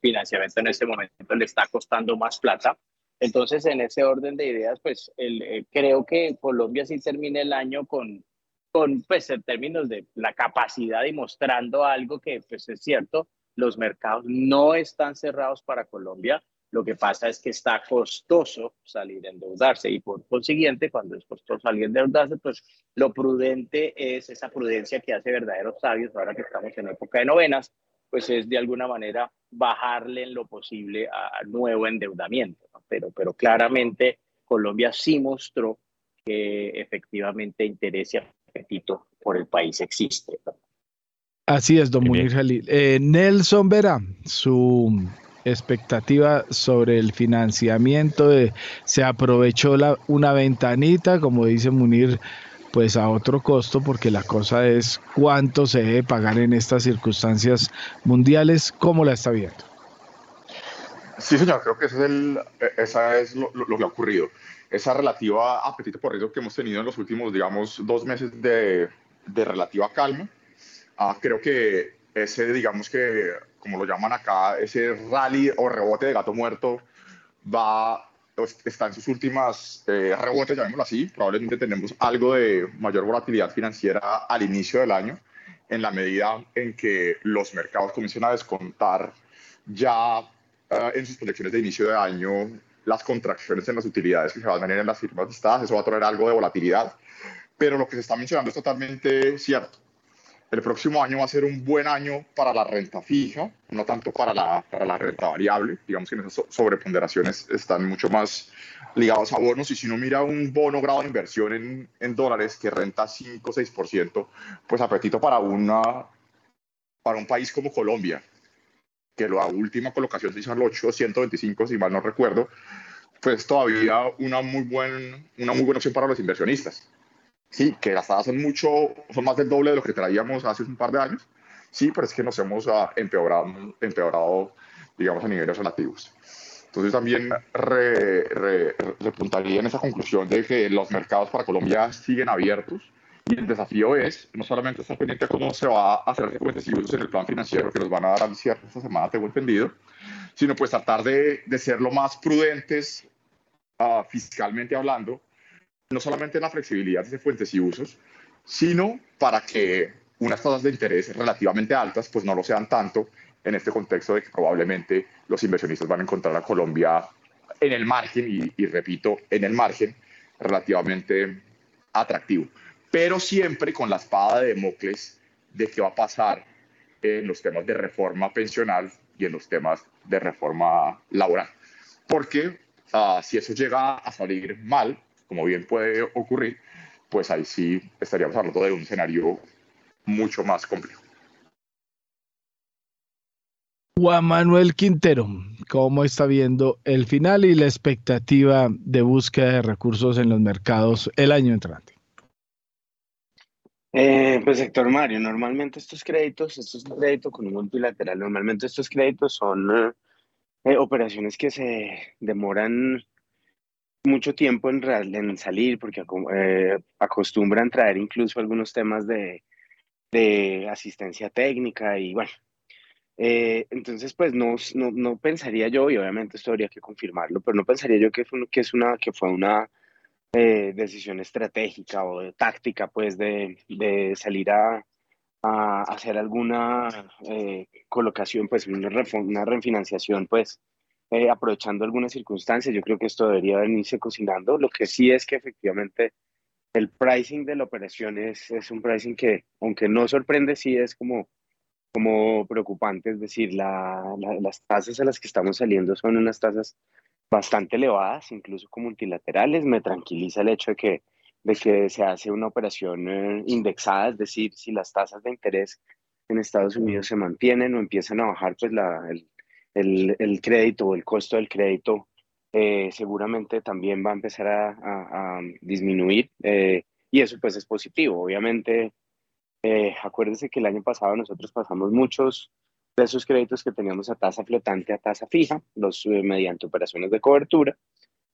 financiamiento en este momento le está costando más plata, entonces, en ese orden de ideas, pues eh, creo que Colombia sí termina el año con, con, pues en términos de la capacidad y mostrando algo que, pues es cierto, los mercados no están cerrados para Colombia. Lo que pasa es que está costoso salir a endeudarse y por consiguiente, cuando es costoso salir a endeudarse, pues lo prudente es esa prudencia que hace verdaderos sabios ahora que estamos en época de novenas, pues es de alguna manera bajarle en lo posible a, nuevo endeudamiento. Pero, pero claramente Colombia sí mostró que efectivamente interés y apetito por el país existe. Así es, don Munir Jalil. Eh, Nelson Vera, su expectativa sobre el financiamiento, se aprovechó una ventanita, como dice Munir, pues a otro costo, porque la cosa es cuánto se debe pagar en estas circunstancias mundiales, ¿cómo la está viendo? Sí, señor, creo que ese es el, e, esa es lo, lo, que ha ocurrido. Esa relativa apetito por riesgo que hemos tenido en los últimos, digamos, dos meses de, de relativa calma, ah, creo que ese, digamos que, como lo llaman acá, ese rally o rebote de gato muerto va, pues, está en sus últimas eh, rebotes, llamémoslo así. Probablemente tenemos algo de mayor volatilidad financiera al inicio del año, en la medida en que los mercados comienzan a descontar ya eh, en sus proyecciones de inicio de año las contracciones en las utilidades que se van a tener en las firmas listadas. Eso va a traer algo de volatilidad. Pero lo que se está mencionando es totalmente cierto el próximo año va a ser un buen año para la renta fija, no tanto para la, para la renta variable. Digamos que esas sobreponderaciones están mucho más ligados a bonos. Y si uno mira un bono grado de inversión en, en dólares que renta 5 o 6%, pues apetito para, una, para un país como Colombia, que la última colocación se hizo al 825, si mal no recuerdo, pues todavía una muy, buen, una muy buena opción para los inversionistas. Sí, que las tasas son mucho, son más del doble de lo que traíamos hace un par de años. Sí, pero es que nos hemos uh, empeorado, empeorado, digamos, a niveles relativos. Entonces también repuntaría en esa conclusión de que los mercados para Colombia siguen abiertos y el desafío es no solamente estar pendiente de cómo se va a hacer recuentos en el plan financiero que nos van a dar al cierre esta semana, tengo entendido, sino pues tratar de, de ser lo más prudentes uh, fiscalmente hablando no solamente en la flexibilidad de fuentes y usos, sino para que unas tasas de interés relativamente altas pues no lo sean tanto en este contexto de que probablemente los inversionistas van a encontrar a Colombia en el margen, y, repito, en el margen relativamente atractivo, pero siempre con la espada de Democles de qué va a pasar en los temas de reforma pensional y en los temas de reforma laboral. Porque uh, si eso llega a salir mal, como bien puede ocurrir, pues ahí sí estaríamos hablando de un escenario mucho más complejo. Juan Manuel Quintero, ¿cómo está viendo el final y la expectativa de búsqueda de recursos en los mercados el año entrante? Eh, pues Héctor Mario, normalmente estos créditos, estos créditos con un multilateral, normalmente estos créditos son eh, eh, operaciones que se demoran mucho tiempo en, en salir porque eh, acostumbran traer incluso algunos temas de, de asistencia técnica y bueno. Eh, entonces, pues no, no, no, pensaría yo, y obviamente esto habría que confirmarlo, pero no pensaría yo que fue, que es una, que fue una eh, decisión estratégica o táctica, pues, de, salir a, a, hacer alguna colocación, pues, una, una refinanciación, pues, eh, aprovechando algunas circunstancias. Yo creo que esto debería venirse cocinando. Lo que sí es que efectivamente el pricing de la operación es, es un pricing que, aunque no sorprende, sí es como, como preocupante. Es decir, la, las tasas a las que estamos saliendo son unas tasas bastante elevadas, incluso con multilaterales. Me tranquiliza el hecho de que, de que se hace una operación eh, indexada, es decir, si las tasas de interés en Estados Unidos se mantienen o empiezan a bajar, pues la, el, el, crédito o el costo del crédito eh, seguramente también va a empezar a, disminuir eh, y eso pues es positivo. Obviamente, eh, acuérdense que el año pasado nosotros pasamos muchos de esos créditos que teníamos a tasa flotante a tasa fija, los mediante operaciones de cobertura.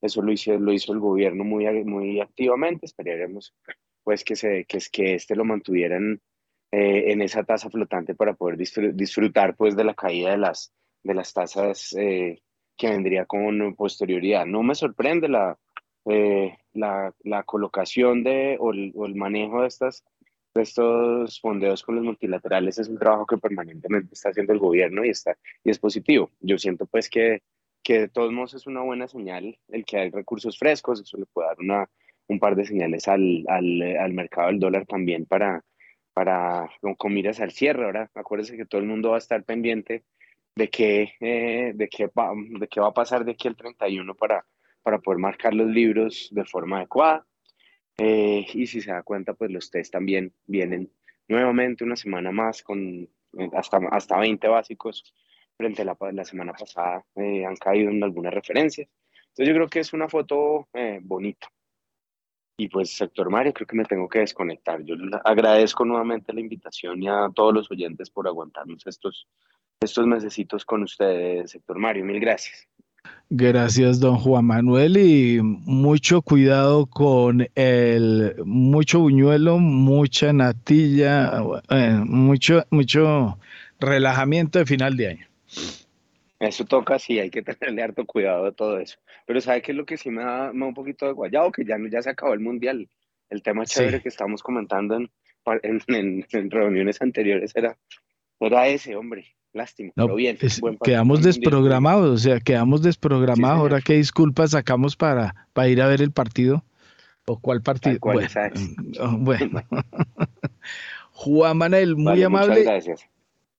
Eso lo hizo, lo hizo el gobierno muy, muy activamente. Esperaremos pues que, se, que, que este lo mantuvieran en esa tasa flotante para poder disfrutar pues de la caída de las, de las tasas eh, que vendría con posterioridad. No me sorprende la, eh, la, colocación de, o el, manejo de, estas, estos fondeos con los multilaterales. Es un trabajo que permanentemente está haciendo el gobierno y, está, y es positivo. Yo siento pues que, que de todos modos es una buena señal el que hay recursos frescos. Eso le puede dar una, un par de señales al, al, al mercado del dólar también para, para con, miras al cierre. Ahora, acuérdense que todo el mundo va a estar pendiente de qué, eh, de, qué va, de qué va a pasar de aquí al 31 para, para poder marcar los libros de forma adecuada. Eh, y si se da cuenta, pues los test también vienen nuevamente una semana más con eh, hasta, hasta 20 básicos frente a la, la semana pasada eh, han caído en algunas referencias. Entonces yo creo que es una foto eh, bonita. Y pues, sector Mario, creo que me tengo que desconectar. Yo agradezco nuevamente la invitación y a todos los oyentes por aguantarnos estos, estos mesecitos con ustedes, sector Mario. Mil gracias. Gracias, don Juan Manuel, y mucho cuidado con el mucho buñuelo, mucha natilla, eh, mucho, mucho relajamiento de final de año. Eso toca, sí, hay que tenerle harto cuidado de todo eso. Pero ¿sabe qué es lo que sí me da, un poquito de guayado? Que ya, ya se acabó el mundial. El tema chévere que estábamos comentando en, en, reuniones anteriores era, era ese, hombre. Lástima, pero bien. quedamos desprogramados, o sea, quedamos desprogramados. Ahora, ¿qué disculpas sacamos para, para ir a ver el partido? ¿O cuál partido? bueno, bueno. Juan Manuel, muy amable. gracias.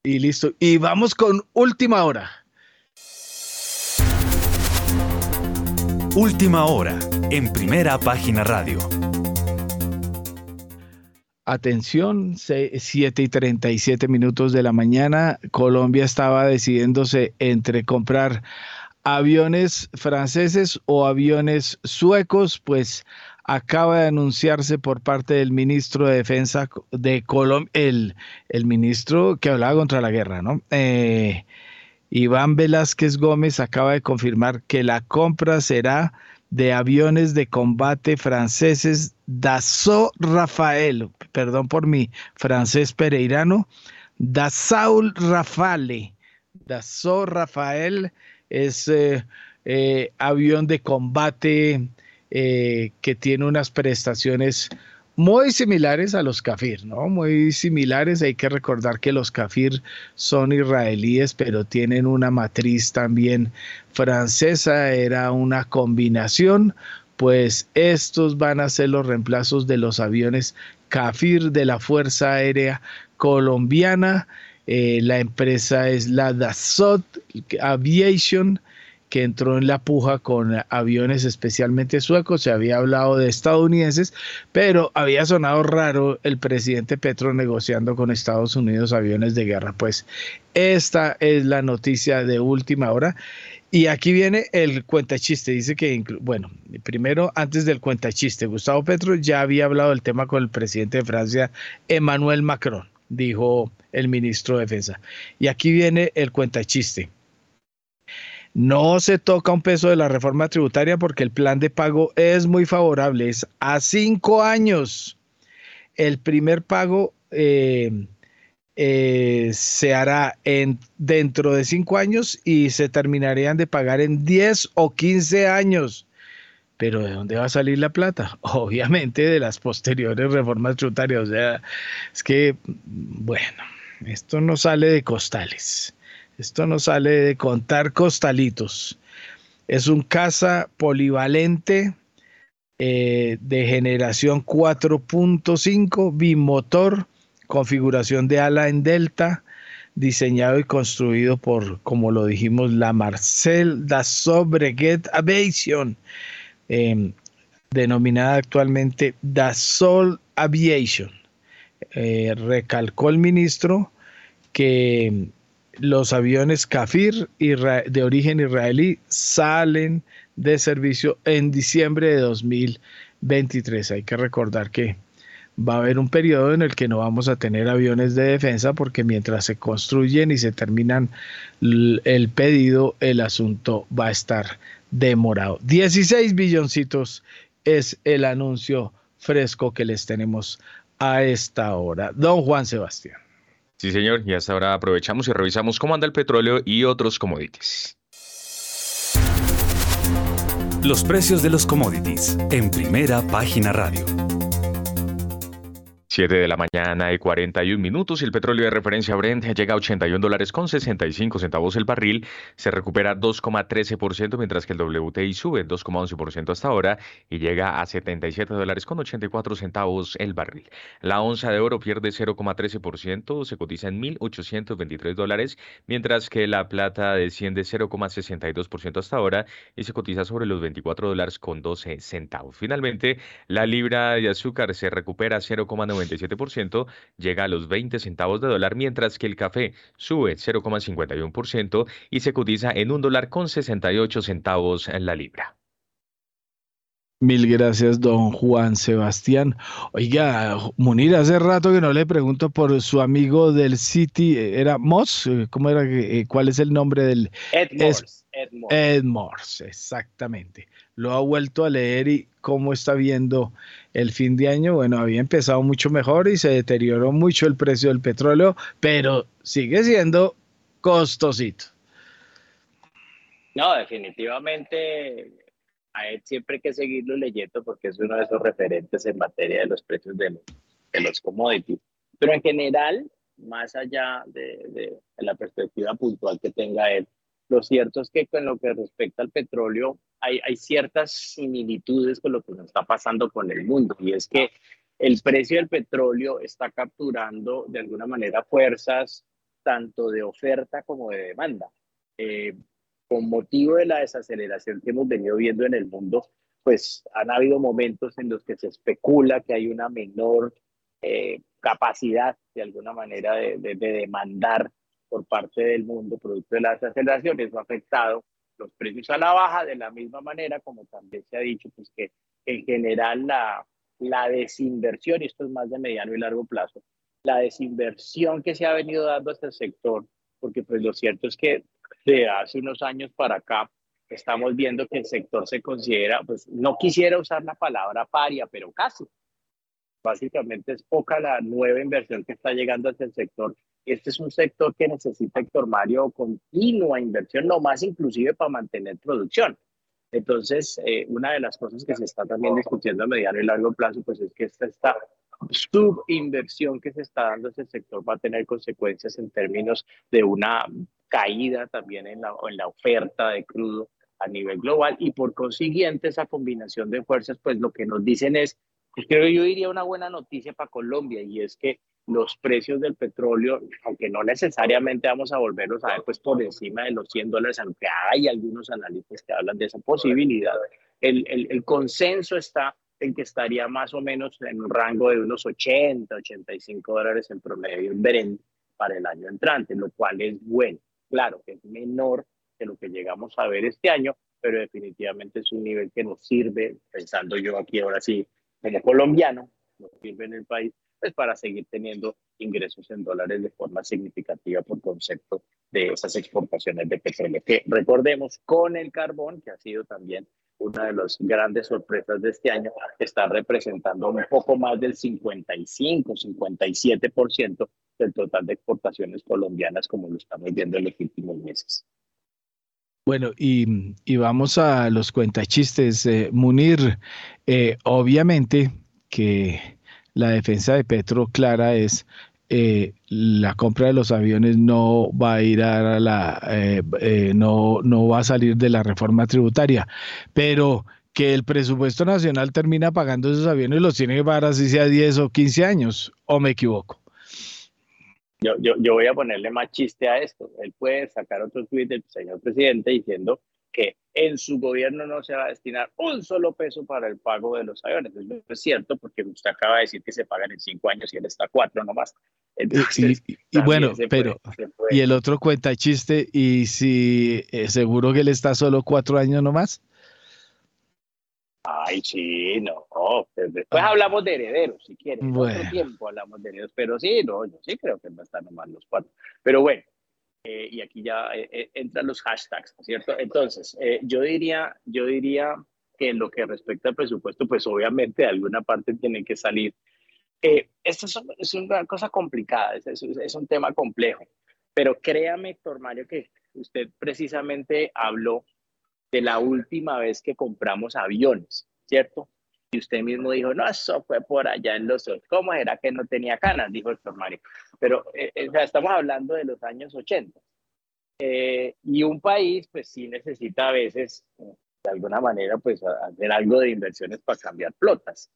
Y listo. Y vamos con última hora. Última hora, en primera página radio. Atención, 7 y 37 minutos de la mañana. Colombia estaba decidiéndose entre comprar aviones franceses o aviones suecos, pues acaba de anunciarse por parte del ministro de Defensa de Colombia, el, el, ministro que hablaba contra la guerra, ¿no? Eh, Iván Velázquez Gómez acaba de confirmar que la compra será de aviones de combate franceses Dassault Rafael, perdón por mi francés pereirano, Dassault Rafale. Dassault Rafael es eh, eh, avión de combate eh, que tiene unas prestaciones muy similares a los kafir, ¿no? Muy similares. Hay que recordar que los kafir son israelíes, pero tienen una matriz también francesa. Era una combinación. Pues estos van a ser los reemplazos de los aviones kafir de la Fuerza Aérea Colombiana. Eh, la empresa es la Dassault Aviation que entró en la puja con aviones especialmente suecos, se había hablado de estadounidenses, pero había sonado raro el presidente Petro negociando con Estados Unidos aviones de guerra. Pues esta es la noticia de última hora. Y aquí viene el cuentachiste. Dice que, bueno, primero, antes del cuentachiste, Gustavo Petro ya había hablado del tema con el presidente de Francia, Emmanuel Macron, dijo el ministro de Defensa. Y aquí viene el cuentachiste. No se toca un peso de la reforma tributaria porque el plan de pago es muy favorable, es a cinco años. El primer pago eh, eh, se hará en, dentro de cinco años y se terminarían de pagar en 10 o 15 años. Pero ¿de dónde va a salir la plata? Obviamente de las posteriores reformas tributarias. O sea, es que, bueno, esto no sale de costales. Esto no sale de contar costalitos. Es un caza polivalente eh, de generación 4.5, bimotor, configuración de ala en delta, diseñado y construido por, como lo dijimos, la Marcel Dassault Breguet Aviation, em, denominada actualmente Dassault Aviation. Eh, recalcó el ministro que los aviones Kafir de origen israelí salen de servicio en diciembre de 2023. Hay que recordar que va a haber un periodo en el que no vamos a tener aviones de defensa porque mientras se construyen y se terminan el pedido, el asunto va a estar demorado. 16 billoncitos es el anuncio fresco que les tenemos a esta hora. Don Juan Sebastián. Sí, señor, y hasta ahora aprovechamos y revisamos cómo anda el petróleo y otros commodities. Los precios de los commodities en primera página radio. 7 de la mañana y 41 minutos y el petróleo de referencia Brent llega a 81 dólares con 65 centavos el barril, se recupera 2,13% mientras que el WTI sube 2,11% hasta ahora y llega a 77 dólares con 84 centavos el barril. La onza de oro pierde 0,13%, se cotiza en 1.823 dólares, mientras que la plata desciende 0,62% hasta ahora y se cotiza sobre los 24 dólares con 12 centavos. Finalmente, la libra de azúcar se recupera 0,9 0,97%, llega a los 20 centavos de dólar, mientras que el café sube 0,51% y se cotiza en un dólar con 68 centavos en la libra. Mil gracias, don Juan Sebastián. Oiga, Munir, hace rato que no le pregunto por su amigo del City, ¿era Moss? ¿Cómo era? Eh, ¿Cuál es el nombre del? Ed Morse. Ed Morse, exactamente. Lo ha vuelto a leer y cómo está viendo el fin de año. Bueno, había empezado mucho mejor y se deterioró mucho el precio del petróleo, pero sigue siendo costosito. No, definitivamente a él siempre hay que seguirlo leyendo porque es uno de esos referentes en materia de los precios de los, de los commodities. Pero en general, más allá de, de, la perspectiva puntual que tenga él, lo cierto es que con lo que respecta al petróleo, hay, ciertas similitudes con lo que nos está pasando con el mundo. Y es que el precio del petróleo está capturando de alguna manera fuerzas tanto de oferta como de demanda. Eh, con motivo de la desaceleración que hemos venido viendo en el mundo, pues han habido momentos en los que se especula que hay una menor eh, capacidad de alguna manera de, demandar por parte del mundo producto de la desaceleración. Eso ha afectado los precios a la baja de la misma manera como también se ha dicho, pues que en general la, la desinversión, y esto es más de mediano y largo plazo, la desinversión que se ha venido dando a este sector, porque pues lo cierto es que de hace unos años para acá, estamos viendo que el sector se considera, pues no quisiera usar la palabra paria, pero casi. Básicamente es poca la nueva inversión que está llegando hacia el sector. Este es un sector que necesita, Héctor Mario, continua inversión, no más inclusive para mantener producción. Entonces, eh, una de las cosas que se está también discutiendo a mediano y largo plazo, pues es que esta, esta subinversión que se está dando a ese sector va a tener consecuencias en términos de una caída también en la, en la oferta de crudo a nivel global y por consiguiente esa combinación de fuerzas, pues lo que nos dicen es, pues creo yo diría una buena noticia para Colombia y es que los precios del petróleo, aunque no necesariamente vamos a volverlos a ver pues por encima de los 100 dólares, aunque hay algunos analistas que hablan de esa posibilidad, el, el, consenso está en que estaría más o menos en un rango de unos 80, 85 dólares en promedio en para el año entrante, lo cual es bueno. Claro que es menor que lo que llegamos a ver este año, pero definitivamente es un nivel que nos sirve, pensando yo aquí ahora sí como colombiano, nos sirve en el país, pues para seguir teniendo ingresos en dólares de forma significativa por concepto de esas exportaciones de petróleo, que recordemos con el carbón, que ha sido también una de las grandes sorpresas de este año, está representando un poco más del 55, 57% del total de exportaciones colombianas, como lo estamos viendo en los últimos meses. Bueno, y, y vamos a los cuentachistes. Eh, Munir, eh, obviamente que la defensa de Petro clara es eh, la compra de los aviones no va a ir a la no, no va a salir de la reforma tributaria, pero que el presupuesto nacional termina pagando esos aviones los tiene que pagar así sea 10 o 15 años, o me equivoco. Yo, yo, yo, voy a ponerle más chiste a esto. Él puede sacar otro tuit del señor presidente diciendo que en su gobierno no se va a destinar un solo peso para el pago de los aviones. Eso es cierto porque usted acaba de decir que se pagan en cinco años y él está cuatro nomás. Entonces, y, bueno, pero y el otro cuenta chiste y si eh, seguro que él está solo cuatro años nomás. Ay, sí, no. Pues después ah. hablamos de herederos, si quieren. Bueno. Otro tiempo hablamos de herederos, pero sí, no, yo sí creo que va a estar nomás los cuatro. Pero bueno, eh, y aquí ya eh, eh, entran los hashtags, ¿cierto? Entonces, yo diría, yo diría que en lo que respecta al presupuesto, pues obviamente de alguna parte tiene que salir. esto es, es, una cosa complicada, es, es, es un tema complejo, pero créame, Héctor Mario, que usted precisamente habló de la última vez que compramos aviones, ¿cierto? Y usted mismo dijo, no, eso fue por allá en los... ¿Cómo era que no tenía canas? Dijo el Mario. Pero eh, eh, estamos hablando de los años 80. Eh, y un país, pues sí necesita a veces, de alguna manera, pues hacer algo de inversiones para cambiar flotas.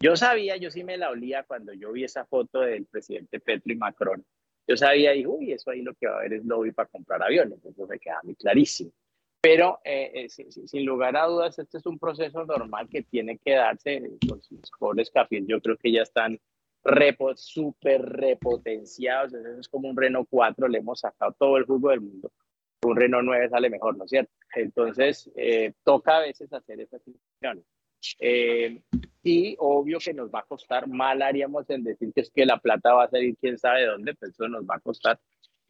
Yo sabía, yo sí me la olía cuando yo vi esa foto del presidente Petro y Macron. Yo sabía, y uy, eso ahí lo que va a haber es lobby para comprar aviones. Eso me queda muy clarísimo. Pero eh, eh, sin, lugar a dudas, este es un proceso normal que tiene que darse. Los pobres cafés yo creo que ya están repo, súper repotenciados. Eso es como un Renault 4, le hemos sacado todo el jugo del mundo. Un Renault 9 sale mejor, ¿no es cierto? Entonces, eh, toca a veces hacer esas decisiones. Eh, y obvio que nos va a costar, mal haríamos en decir que es que la plata va a salir quién sabe dónde, pues eso nos va a costar.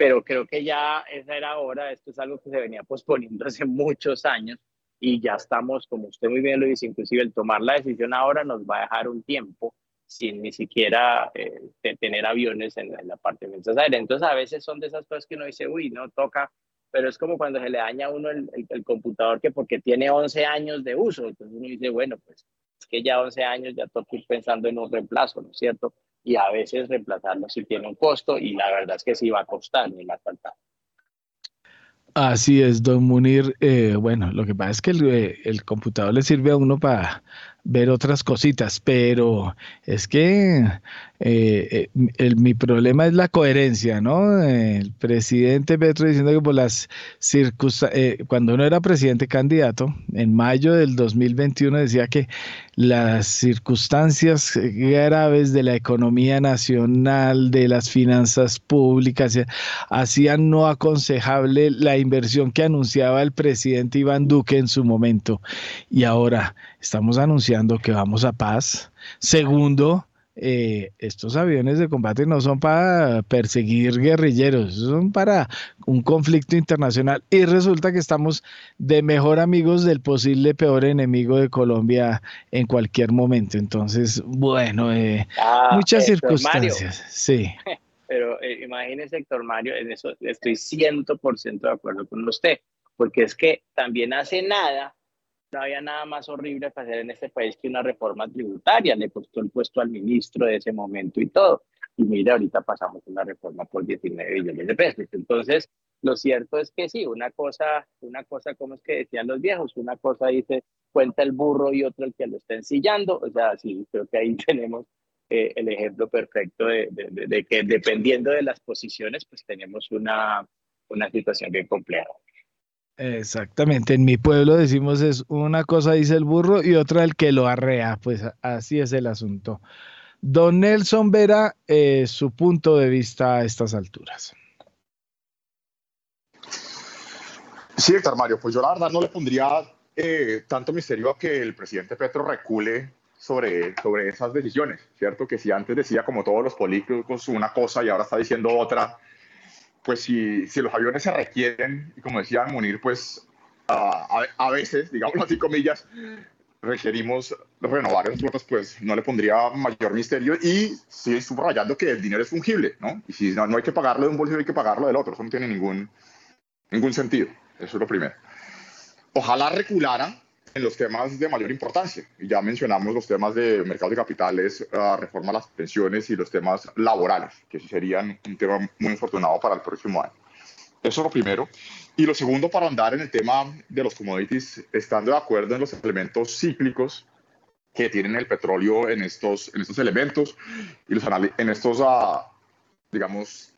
Pero creo que ya esa era hora, esto es algo que se venía posponiendo hace muchos años y ya estamos, como usted muy bien lo dice, inclusive el tomar la decisión ahora nos va a dejar un tiempo sin ni siquiera eh, tener aviones en, la parte de aéreas. Entonces a veces son de esas cosas que uno dice, uy, no toca, pero es como cuando se le daña a uno el, el, computador que porque tiene 11 años de uso, entonces uno dice, bueno, pues es que ya 11 años ya toca ir pensando en un reemplazo, ¿no es cierto? Y a veces reemplazarlo sí tiene un costo y la verdad es que sí va a costar, ni la falta. Así es, don Munir. Eh, bueno, lo que pasa es que el, eh, el, computador le sirve a uno para ver otras cositas, pero es que eh, eh, mi problema es la coherencia, ¿no? El presidente Petro diciendo que por las circunstancias, eh, cuando uno era presidente candidato, en mayo del 2021 decía que las circunstancias graves de la economía nacional, de las finanzas públicas, hacían no aconsejable la inversión que anunciaba el presidente Iván Duque en su momento. Y ahora estamos anunciando que vamos a paz. Segundo, eh, estos aviones de combate no son para perseguir guerrilleros, son para un conflicto internacional y resulta que estamos de mejor amigos del posible peor enemigo de Colombia en cualquier momento. Entonces, bueno, eh, ah, muchas circunstancias. sí. Pero eh, imagínese, Héctor Mario, en eso estoy 100% de acuerdo con usted, porque es que también hace nada no había nada más horrible que hacer en este país que una reforma tributaria. Le costó el puesto al ministro de ese momento y todo. Y mire, ahorita pasamos una reforma por 19 billones de pesos. Entonces, lo cierto es que sí, una cosa, una cosa, como es que decían los viejos, una cosa dice, cuenta el burro y otra el que lo está ensillando. O sea, sí, creo que ahí tenemos eh, el ejemplo perfecto de, de, de, que dependiendo de las posiciones, pues tenemos una, una situación bien compleja. Exactamente, en mi pueblo decimos es una cosa dice el burro y otra el que lo arrea, pues así es el asunto. Don Nelson Vera, eh, su punto de vista a estas alturas. Sí, Héctor Mario, pues yo la verdad no le pondría eh, tanto misterio a que el presidente Petro recule sobre, sobre esas decisiones, ¿cierto? Que si antes decía como todos los políticos una cosa y ahora está diciendo otra, pues si, si los aviones se requieren, y como decía Munir, pues a, veces, digamos así comillas, requerimos renovar esas flotas, pues no le pondría mayor misterio y sí subrayando que el dinero es fungible, ¿no? Y si no, no hay que pagarlo de un bolsillo, hay que pagarlo del otro, eso no tiene ningún, ningún sentido, eso es lo primero. Ojalá reculara en los temas de mayor importancia. Ya mencionamos los temas de mercado de capitales, reforma a las pensiones y los temas laborales, que serían un tema muy afortunado para el próximo año. Eso es lo primero. Y lo segundo, para andar en el tema de los commodities, estando de acuerdo en los elementos cíclicos que tienen el petróleo en estos, en estos elementos y los en estos, uh, digamos,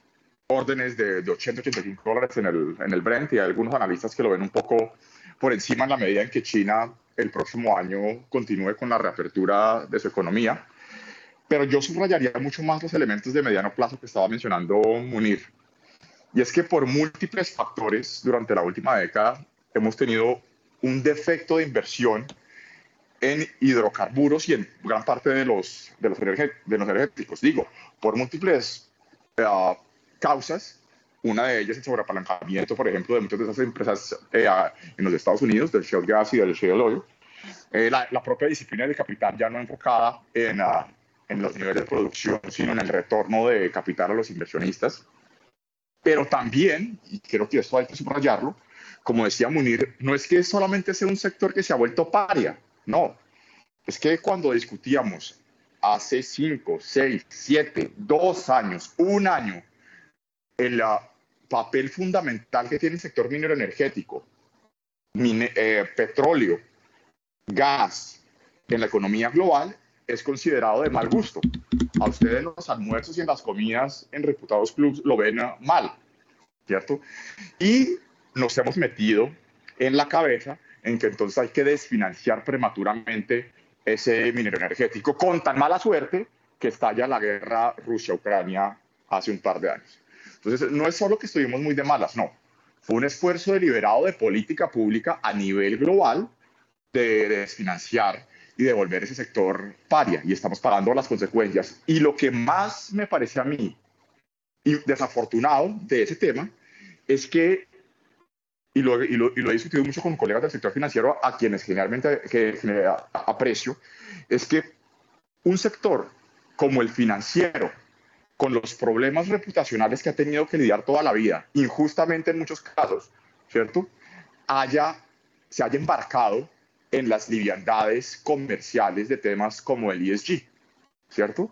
órdenes de, de 80-85 dólares en el, en el Brent y hay algunos analistas que lo ven un poco por encima en la medida en que China el próximo año continúe con la reapertura de su economía. Pero yo subrayaría mucho más los elementos de mediano plazo que estaba mencionando Munir. Y es que por múltiples factores durante la última década hemos tenido un defecto de inversión en hidrocarburos y en gran parte de los, de los, de los energéticos. Digo, por múltiples uh, causas, una de ellas es el sobreapalancamiento, por ejemplo, de muchas de esas empresas eh, en los Estados Unidos, del shale gas y del shale oil. Eh, la, la, propia disciplina de capital ya no enfocada en, uh, en los niveles de producción, sino en el retorno de capital a los inversionistas. Pero también, y creo que esto hay que subrayarlo, como decía Munir, no es que solamente sea un sector que se ha vuelto paria, no. Es que cuando discutíamos hace 5, 6, 7, 2 años, un año, en la papel fundamental que tiene el sector minero energético, eh, petróleo, gas en la economía global es considerado de mal gusto. A ustedes los almuerzos y en las comidas en reputados clubs lo ven mal, ¿cierto? Y nos hemos metido en la cabeza en que entonces hay que desfinanciar prematuramente ese minero energético con tan mala suerte que estalla la guerra Rusia-Ucrania hace un par de años. Entonces, no es solo que estuvimos muy de malas, no. Fue un esfuerzo deliberado de política pública a nivel global de, desfinanciar y devolver ese sector paria y estamos pagando las consecuencias. Y lo que más me parece a mí y desafortunado de ese tema es que, y lo, y lo, he discutido mucho con colegas del sector financiero a quienes generalmente que, aprecio, es que un sector como el financiero, con los problemas reputacionales que ha tenido que lidiar toda la vida, injustamente en muchos casos, ¿cierto? Haya, se haya embarcado en las liviandades comerciales de temas como el ESG, ¿cierto?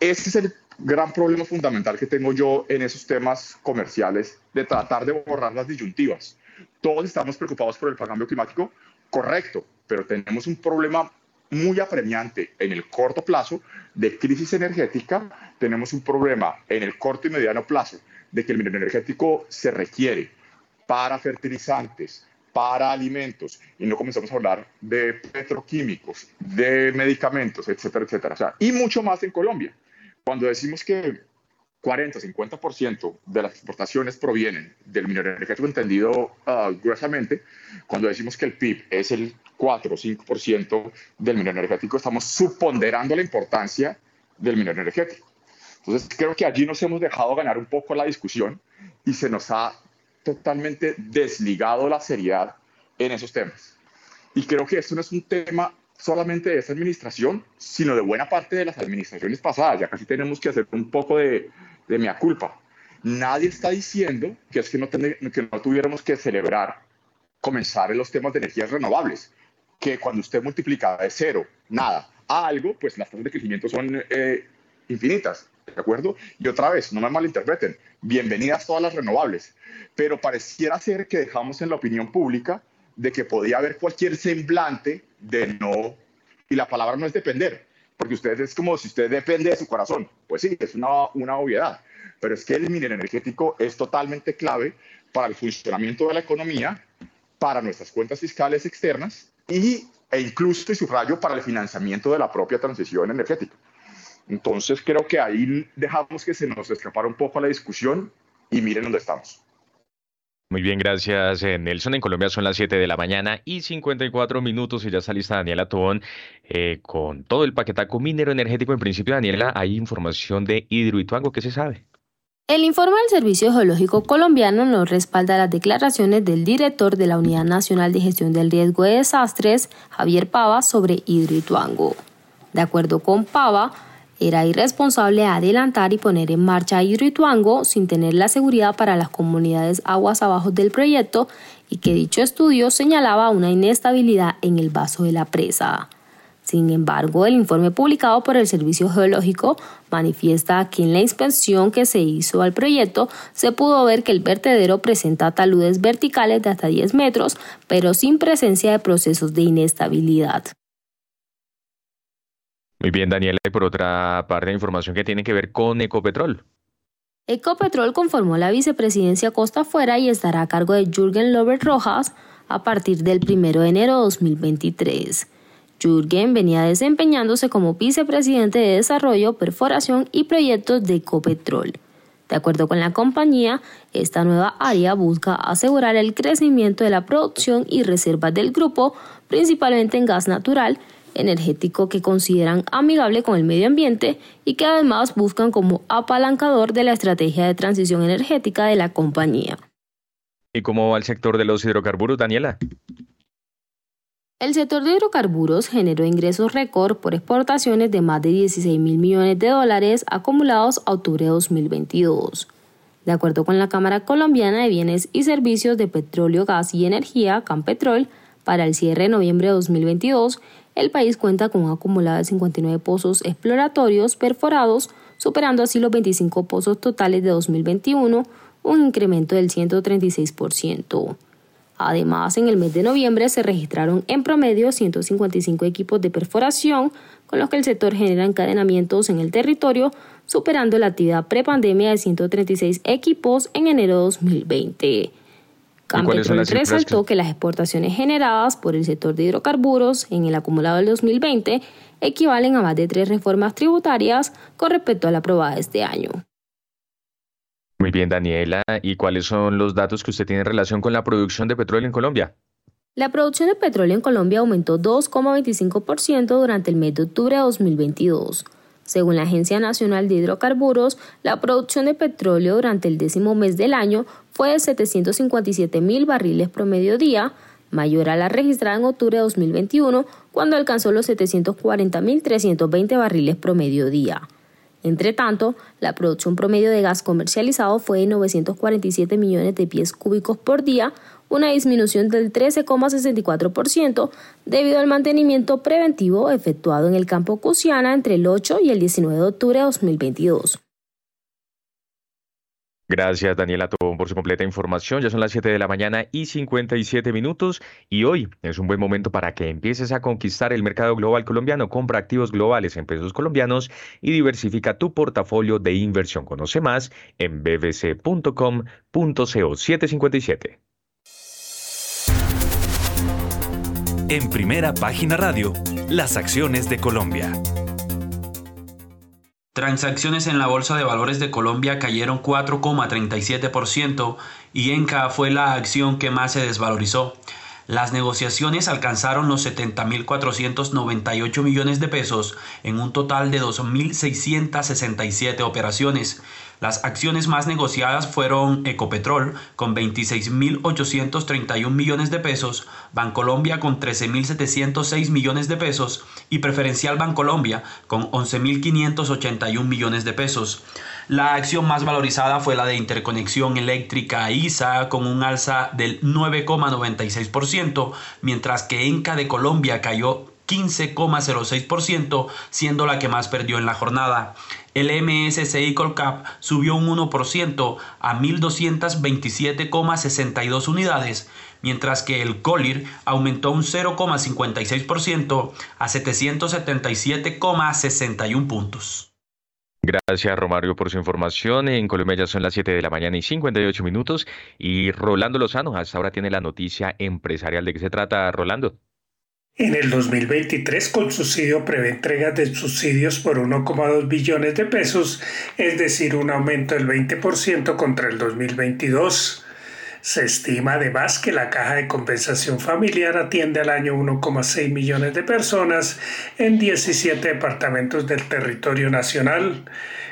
ese es el gran problema fundamental que tengo yo en esos temas comerciales de tratar de borrar las disyuntivas. Todos estamos preocupados por el cambio climático, correcto, pero tenemos un problema muy apremiante en el corto plazo de crisis energética, tenemos un problema en el corto y mediano plazo de que el mineral energético se requiere para fertilizantes, para alimentos, y no comenzamos a hablar de petroquímicos, de medicamentos, etcétera, etcétera. O sea, y mucho más en Colombia. Cuando decimos que 40, 50% de las exportaciones provienen del mineral energético entendido uh, gruesamente, cuando decimos que el PIB es el 4 o 5% del mineral energético, estamos suponderando la importancia del mineral energético. Entonces, creo que allí nos hemos dejado ganar un poco la discusión y se nos ha totalmente desligado la seriedad en esos temas. Y creo que esto no es un tema solamente de esta administración, sino de buena parte de las administraciones pasadas. Ya casi tenemos que hacer un poco de, de mea culpa. Nadie está diciendo que es que no, que no tuviéramos que celebrar comenzar en los temas de energías renovables, que cuando usted multiplica de cero, nada, a algo, pues las tasas de crecimiento son eh, infinitas, ¿de acuerdo? Y otra vez, no me malinterpreten, bienvenidas todas las renovables, pero pareciera ser que dejamos en la opinión pública de que podía haber cualquier semblante de no, y la palabra no es depender, porque usted es como si usted depende de su corazón. Pues sí, es una, una obviedad, pero es que el minero energético es totalmente clave para el funcionamiento de la economía, para nuestras cuentas fiscales externas y, e incluso, y subrayo, para el financiamiento de la propia transición energética. Entonces creo que ahí dejamos que se nos escapara un poco la discusión y miren dónde estamos. Muy bien, gracias eh, Nelson. En Colombia son las 7 de la mañana y 54 minutos y ya está lista Daniela Tobón eh, con todo el paquetaco minero energético. En principio, Daniela, hay información de Hidroituango, ¿qué se sabe? El informe del Servicio Geológico Colombiano nos respalda las declaraciones del director de la Unidad Nacional de Gestión del Riesgo de Desastres, Javier Pava, sobre Hidroituango. De acuerdo con Pava, era irresponsable adelantar y poner en marcha Hidroituango sin tener la seguridad para las comunidades aguas abajo del proyecto y que dicho estudio señalaba una inestabilidad en el vaso de la presa. Sin embargo, el informe publicado por el Servicio Geológico manifiesta que en la inspección que se hizo al proyecto se pudo ver que el vertedero presenta taludes verticales de hasta 10 metros, pero sin presencia de procesos de inestabilidad. Muy bien, Daniela. Y por otra parte, de información que tiene que ver con Ecopetrol. Ecopetrol conformó la vicepresidencia Costa Afuera y estará a cargo de Jürgen Lobert Rojas a partir del 1 de enero de 2023. Jürgen venía desempeñándose como vicepresidente de Desarrollo, Perforación y Proyectos de Ecopetrol. De acuerdo con la compañía, esta nueva área busca asegurar el crecimiento de la producción y reservas del grupo, principalmente en gas natural, energético que consideran amigable con el medio ambiente y que además buscan como apalancador de la estrategia de transición energética de la compañía. ¿Y cómo va el sector de los hidrocarburos, Daniela? El sector de hidrocarburos generó ingresos récord por exportaciones de más de 16 mil millones de dólares acumulados a octubre de 2022. De acuerdo con la Cámara Colombiana de Bienes y Servicios de Petróleo, Gas y Energía, Campetrol, para el cierre de noviembre de 2022, el país cuenta con un acumulado de 59 pozos exploratorios perforados, superando así los 25 pozos totales de 2021, un incremento del 136%. Además, en el mes de noviembre se registraron en promedio 155 equipos de perforación, con los que el sector genera encadenamientos en el territorio, superando la actividad prepandemia de 136 equipos en enero de 2020. Campetrol resaltó que... que las exportaciones generadas por el sector de hidrocarburos en el acumulado del 2020 equivalen a más de tres reformas tributarias con respecto a la aprobada este año. Muy bien, Daniela. ¿Y cuáles son los datos que usted tiene en relación con la producción de petróleo en Colombia? La producción de petróleo en Colombia aumentó 2,25% durante el mes de octubre de 2022. Según la Agencia Nacional de Hidrocarburos, la producción de petróleo durante el décimo mes del año fue de 757 mil barriles promedio día, mayor a la registrada en octubre de 2021, cuando alcanzó los 740 mil 320 barriles promedio día. Entre tanto, la producción promedio de gas comercializado fue de 947 millones de pies cúbicos por día, una disminución del 13,64% debido al mantenimiento preventivo efectuado en el campo Cusiana entre el 8 y el 19 de octubre de 2022. Gracias, Daniela Tobón, por su completa información. Ya son las 7 de la mañana y 57 minutos y hoy es un buen momento para que empieces a conquistar el mercado global colombiano. Compra activos globales en pesos colombianos y diversifica tu portafolio de inversión. Conoce más en bbc.com.co 757. En primera página radio, las acciones de Colombia. Transacciones en la Bolsa de Valores de Colombia cayeron 4,37% y Enca fue la acción que más se desvalorizó. Las negociaciones alcanzaron los 70.498 millones de pesos en un total de 2.667 operaciones. Las acciones más negociadas fueron Ecopetrol con 26.831 millones de pesos, Bancolombia con 13.706 millones de pesos y Preferencial Bancolombia con 11.581 millones de pesos. La acción más valorizada fue la de Interconexión Eléctrica ISA con un alza del 9,96%, mientras que Enca de Colombia cayó 15,06%, siendo la que más perdió en la jornada. El MSCI Colcap subió un 1% a 1.227,62 unidades, mientras que el Colir aumentó un 0,56% a 777,61 puntos. Gracias, Romario, por su información. En Colombia ya son las 7 de la mañana y 58 minutos. Y Rolando Lozano hasta ahora tiene la noticia empresarial. ¿De qué se trata, Rolando? En el 2023, subsidio prevé entregas de subsidios por 1,2 billones de pesos, es decir, un aumento del 20% contra el 2022. Se estima además que la caja de compensación familiar atiende al año 1,6 millones de personas en 17 departamentos del territorio nacional.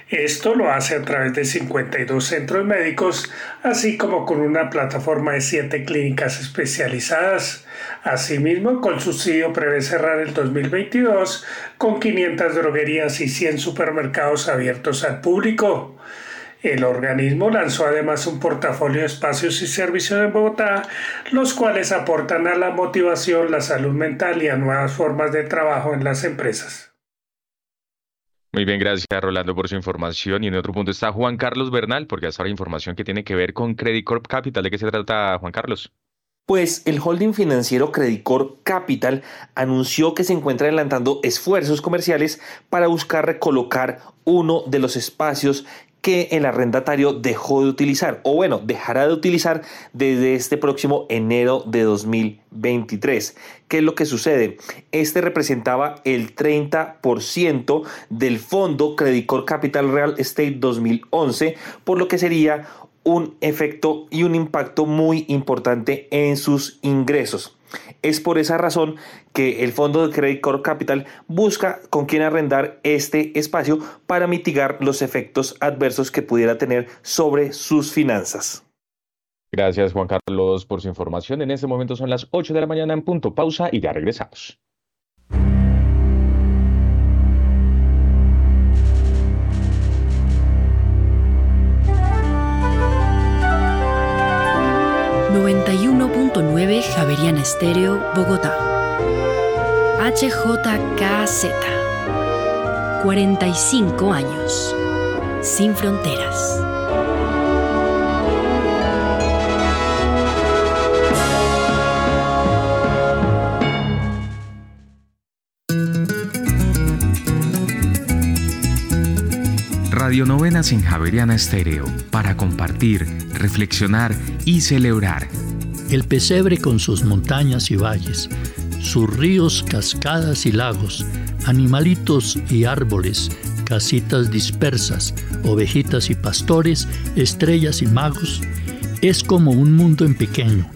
Esto lo hace a través de 52 centros médicos, así como con una plataforma de 7 clínicas especializadas. Asimismo, con subsidio prevé cerrar el 2022 con 500 droguerías y 100 supermercados abiertos al público. El organismo lanzó además un portafolio de espacios y servicios en Bogotá, los cuales aportan a la motivación, la salud mental y a nuevas formas de trabajo en las empresas. Muy bien, gracias Rolando por su información. Y en otro punto está Juan Carlos Bernal, porque hasta ahora información que tiene que ver con Credit Corp Capital. ¿De qué se trata, Juan Carlos? Pues el holding financiero Corp Capital anunció que se encuentra adelantando esfuerzos comerciales para buscar recolocar uno de los espacios que el arrendatario dejó de utilizar, o bueno, dejará de utilizar desde este próximo enero de 2023. ¿Qué es lo que sucede? Este representaba el 30% del fondo Credicor Capital Real Estate 2011, por lo que sería un efecto y un impacto muy importante en sus ingresos. Es por esa razón que el Fondo de Credit Core Capital busca con quién arrendar este espacio para mitigar los efectos adversos que pudiera tener sobre sus finanzas. Gracias Juan Carlos por su información. En este momento son las 8 de la mañana en punto. Pausa y ya regresamos. 91.9 Javeriana Estéreo, Bogotá. HJKZ. 45 años. Sin fronteras. Radio Novenas en Javeriana Estéreo para compartir, reflexionar y celebrar el pesebre con sus montañas y valles, sus ríos, cascadas y lagos, animalitos y árboles, casitas dispersas, ovejitas y pastores, estrellas y magos, es como un mundo en pequeño.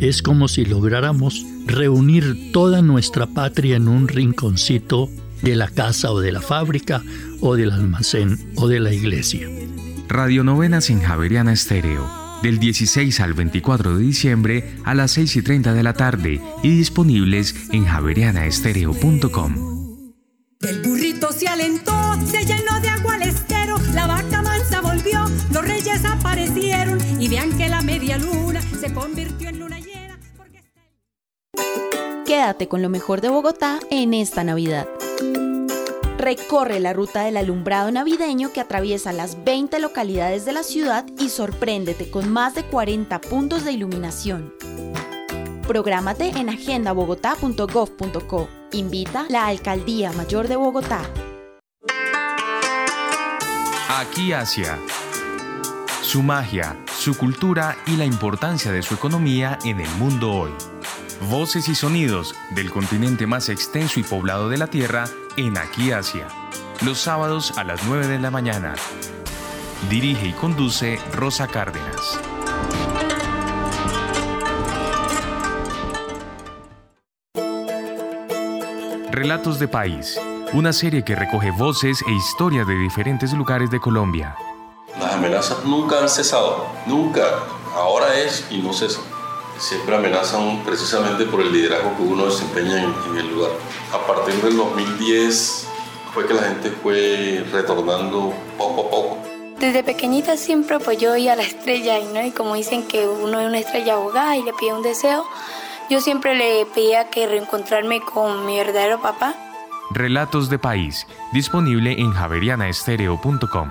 Es como si lográramos reunir toda nuestra patria en un rinconcito de la casa o de la fábrica o del almacén o de la iglesia. Radio Novenas en Javeriana Estéreo, del 16 al 24 de diciembre a las 6 y 30 de la tarde y disponibles en javerianaestereo.com. El burrito se alentó, se llenó de agua al estero, la vaca mansa volvió, los reyes aparecieron y vean que la media luna se convirtió en luna. Quédate con lo mejor de Bogotá en esta Navidad. Recorre la ruta del alumbrado navideño que atraviesa las 20 localidades de la ciudad y sorpréndete con más de 40 puntos de iluminación. Prográmate en agendabogotá.gov.co. Invita la Alcaldía Mayor de Bogotá. Aquí Asia. Su magia, su cultura y la importancia de su economía en el mundo hoy. Voces y sonidos del continente más extenso y poblado de la Tierra en Aquí Asia. Los sábados a las 9 de la mañana. Dirige y conduce Rosa Cárdenas. Relatos de País, una serie que recoge voces e historias de diferentes lugares de Colombia. Las amenazas nunca han cesado, nunca. Ahora es y no cesan. Siempre amenazan precisamente por el liderazgo que uno desempeña en, en el lugar. A partir del 2010 fue que la gente fue retornando poco a poco. Desde pequeñita siempre pues yo a la estrella y, ¿no? y como dicen que uno es una estrella abogada y le pide un deseo, yo siempre le pedía que reencontrarme con mi verdadero papá. Relatos de País, disponible en javerianaestereo.com.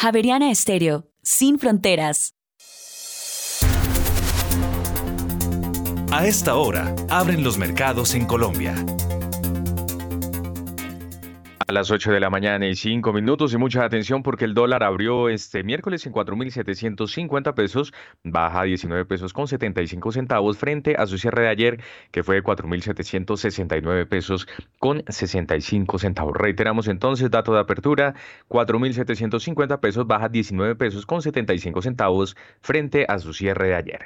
Javeriana Estéreo, sin fronteras. A esta hora, abren los mercados en Colombia. A las 8 de la mañana y 5 minutos y mucha atención porque el dólar abrió este miércoles en 4.750 pesos, baja 19 pesos con 75 centavos frente a su cierre de ayer que fue de 4.769 pesos con 65 centavos. Reiteramos entonces, dato de apertura, 4.750 pesos, baja 19 pesos con 75 centavos frente a su cierre de ayer.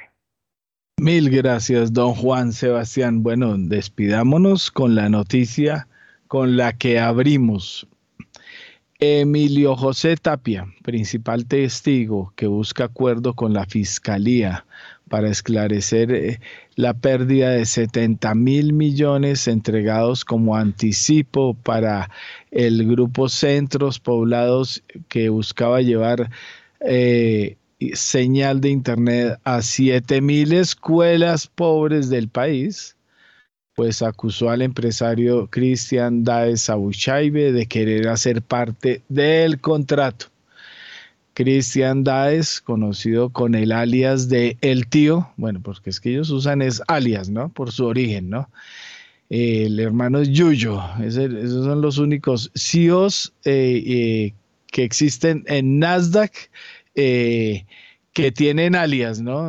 Mil gracias, don Juan Sebastián. Bueno, despidámonos con la noticia con la que abrimos. Emilio José Tapia, principal testigo que busca acuerdo con la Fiscalía para esclarecer eh, la pérdida de 70 mil millones entregados como anticipo para el grupo Centros Poblados que buscaba llevar eh, señal de Internet a 7 mil escuelas pobres del país pues acusó al empresario Cristian Daes Abuchaibe de querer hacer parte del contrato. Cristian Daes, conocido con el alias de El Tío, bueno, porque es que ellos usan es alias, ¿no? Por su origen, ¿no? el hermano Yuyo, esos son los únicos CEOs eh, eh, que existen en Nasdaq eh, que tienen alias, ¿no?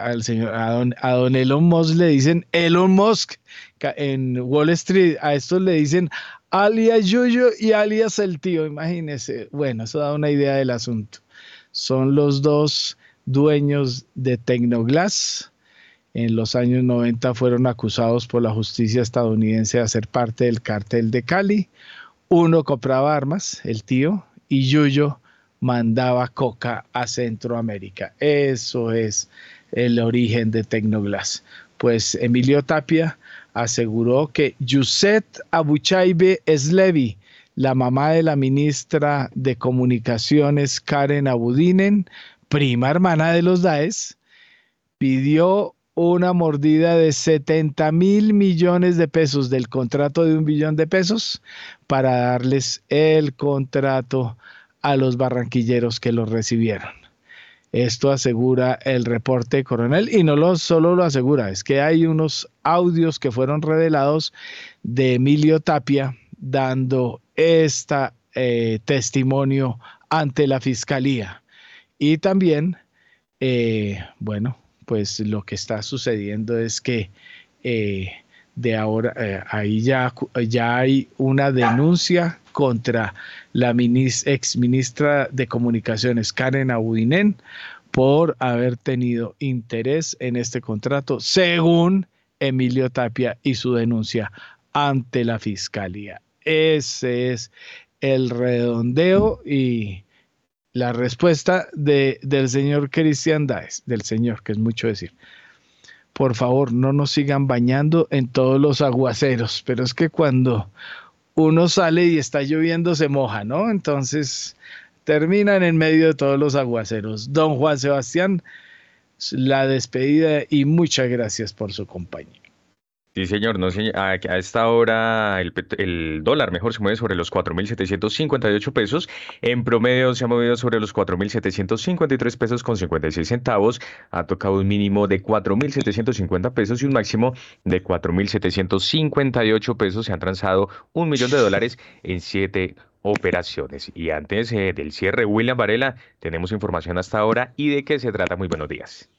al señor, a don, Elon Musk le dicen Elon Musk, en Wall Street a estos le dicen alias Yuyo y alias el tío, imagínense. Bueno, eso da una idea del asunto. Son los dos dueños de Tecnoglass. En los años 90 fueron acusados por la justicia estadounidense de ser parte del cartel de Cali. Uno compraba armas, el tío, y Yuyo mandaba coca a Centroamérica. Eso es el origen de Tecnoglass. Pues Emilio Tapia aseguró que Yuset Abuchaibe Eslevi, la mamá de la ministra de Comunicaciones Karen Abudinen, prima hermana de los Daes, pidió una mordida de 70 mil millones de pesos del contrato de un billón de pesos para darles el contrato a los barranquilleros que los recibieron. Esto asegura el reporte coronel y no lo, solo lo asegura, es que hay unos audios que fueron revelados de Emilio Tapia dando este testimonio ante la fiscalía. Y también, eh, bueno, pues lo que está sucediendo es que eh, de ahora, ahí ya, ya hay una denuncia contra la ex ministra de Comunicaciones, Karen Abudinen, por haber tenido interés en este contrato, según Emilio Tapia y su denuncia ante la Fiscalía. Ese es el redondeo y la respuesta de, del señor Cristian Daes, del señor, que es mucho decir. Por favor, no nos sigan bañando en todos los aguaceros, pero es que cuando uno sale y está lloviendo, se moja, ¿no? Entonces terminan en medio de todos los aguaceros. Don Juan Sebastián, la despedida y muchas gracias por su compañía. Sí, señor, no, A, esta hora el, dólar mejor se mueve sobre los 4.758 pesos. En promedio se ha movido sobre los 4.753 pesos con 56 centavos. Ha tocado un mínimo de 4.750 pesos y un máximo de 4.758 pesos. Se han transado un millón de dólares en siete operaciones. Y antes eh, del cierre, William Varela, tenemos información hasta ahora y de qué se trata. Muy buenos días.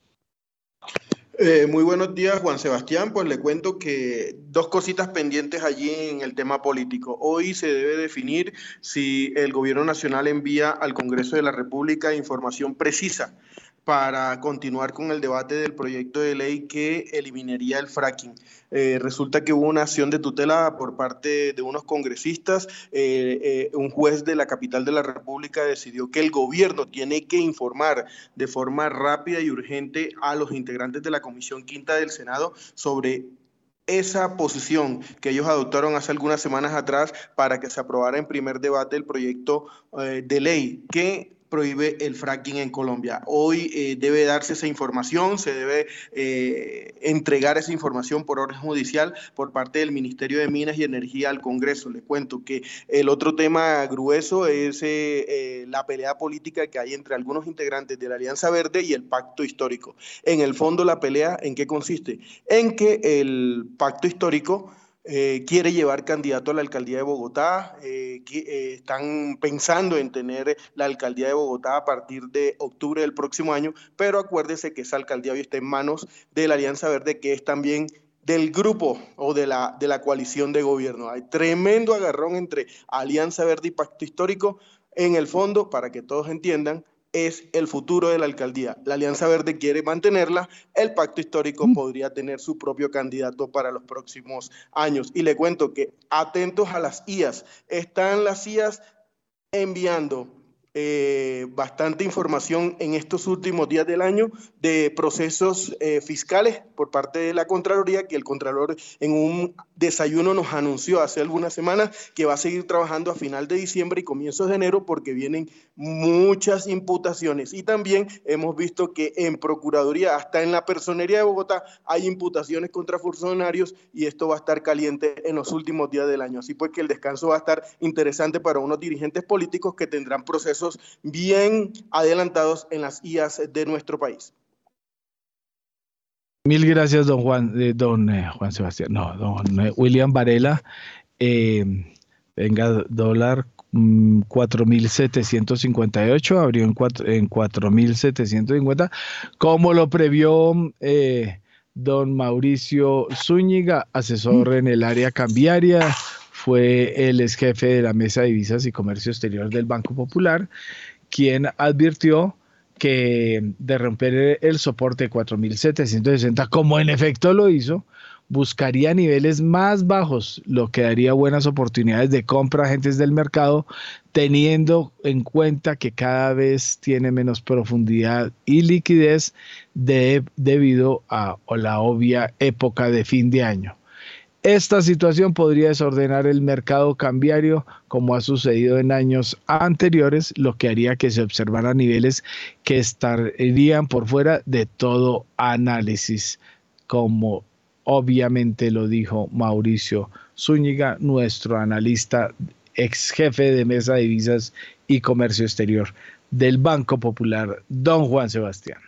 Eh, muy buenos días, Juan Sebastián. Pues le cuento que dos cositas pendientes allí en el tema político. Hoy se debe definir si el gobierno nacional envía al Congreso de la República información precisa para continuar con el debate del proyecto de ley que eliminaría el fracking. Eh, resulta que hubo una acción de tutela por parte de unos congresistas. Eh, eh, un juez de la capital de la República decidió que el gobierno tiene que informar de forma rápida y urgente a los integrantes de la Comisión Quinta del Senado sobre esa posición que ellos adoptaron hace algunas semanas atrás para que se aprobara en primer debate el proyecto de ley que prohíbe el fracking en Colombia. Hoy eh, debe darse esa información, se debe eh, entregar esa información por orden judicial por parte del Ministerio de Minas y Energía al Congreso. Le cuento que el otro tema grueso es eh, la pelea política que hay entre algunos integrantes de la Alianza Verde y el Pacto Histórico. En el fondo, la pelea, ¿en qué consiste? En que el Pacto Histórico eh, quiere llevar candidato a la alcaldía de Bogotá, eh, eh, están pensando en tener la alcaldía de Bogotá a partir de octubre del próximo año, pero acuérdese que esa alcaldía hoy está en manos de la Alianza Verde, que es también del grupo o de la, de la coalición de gobierno. Hay tremendo agarrón entre Alianza Verde y Pacto Histórico. En el fondo, para que todos entiendan, es el futuro de la alcaldía. La Alianza Verde quiere mantenerla, el pacto histórico mm. podría tener su propio candidato para los próximos años. Y le cuento que atentos a las IAS, están las IAS enviando eh, bastante información en estos últimos días del año de procesos eh, fiscales por parte de la Contraloría, que el Contralor en un desayuno nos anunció hace algunas semanas que va a seguir trabajando a final de diciembre y comienzos de enero porque vienen muchas imputaciones. Y también hemos visto que en Procuraduría, hasta en la Personería de Bogotá, hay imputaciones contra funcionarios y esto va a estar caliente en los últimos días del año. Así pues que el descanso va a estar interesante para unos dirigentes políticos que tendrán procesos procesos bien adelantados en las IAS de nuestro país. Mil gracias, don Juan, eh, don eh, Juan Sebastián, no, don eh, William Varela. venga, dólar 4.758, mm, abrió en, 4.750, como lo previó don Mauricio Zúñiga, asesor en el área cambiaria, fue el ex jefe de la Mesa de Divisas y Comercio Exterior del Banco Popular, quien advirtió que de romper el soporte de 4.760, como en efecto lo hizo, buscaría niveles más bajos, lo que daría buenas oportunidades de compra a agentes del mercado, teniendo en cuenta que cada vez tiene menos profundidad y liquidez debido a la obvia época de fin de año. Esta situación podría desordenar el mercado cambiario como ha sucedido en años anteriores, lo que haría que se observaran niveles que estarían por fuera de todo análisis, como obviamente lo dijo Mauricio Zúñiga, nuestro analista ex jefe de mesa de divisas y comercio exterior del Banco Popular, don Juan Sebastián.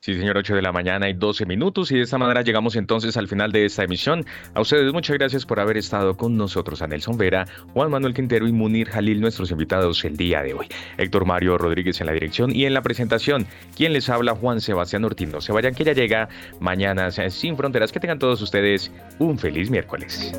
Sí, señor, 8 de la mañana y 12 minutos y de esta manera llegamos entonces al final de esta emisión. A ustedes muchas gracias por haber estado con nosotros, a Nelson Vera, Juan Manuel Quintero y Munir Jalil, nuestros invitados el día de hoy. Héctor Mario Rodríguez en la dirección y en la presentación, quien les habla Juan Sebastián Ortiz. No se vayan que ya llega mañana sin fronteras. Que tengan todos ustedes un feliz miércoles.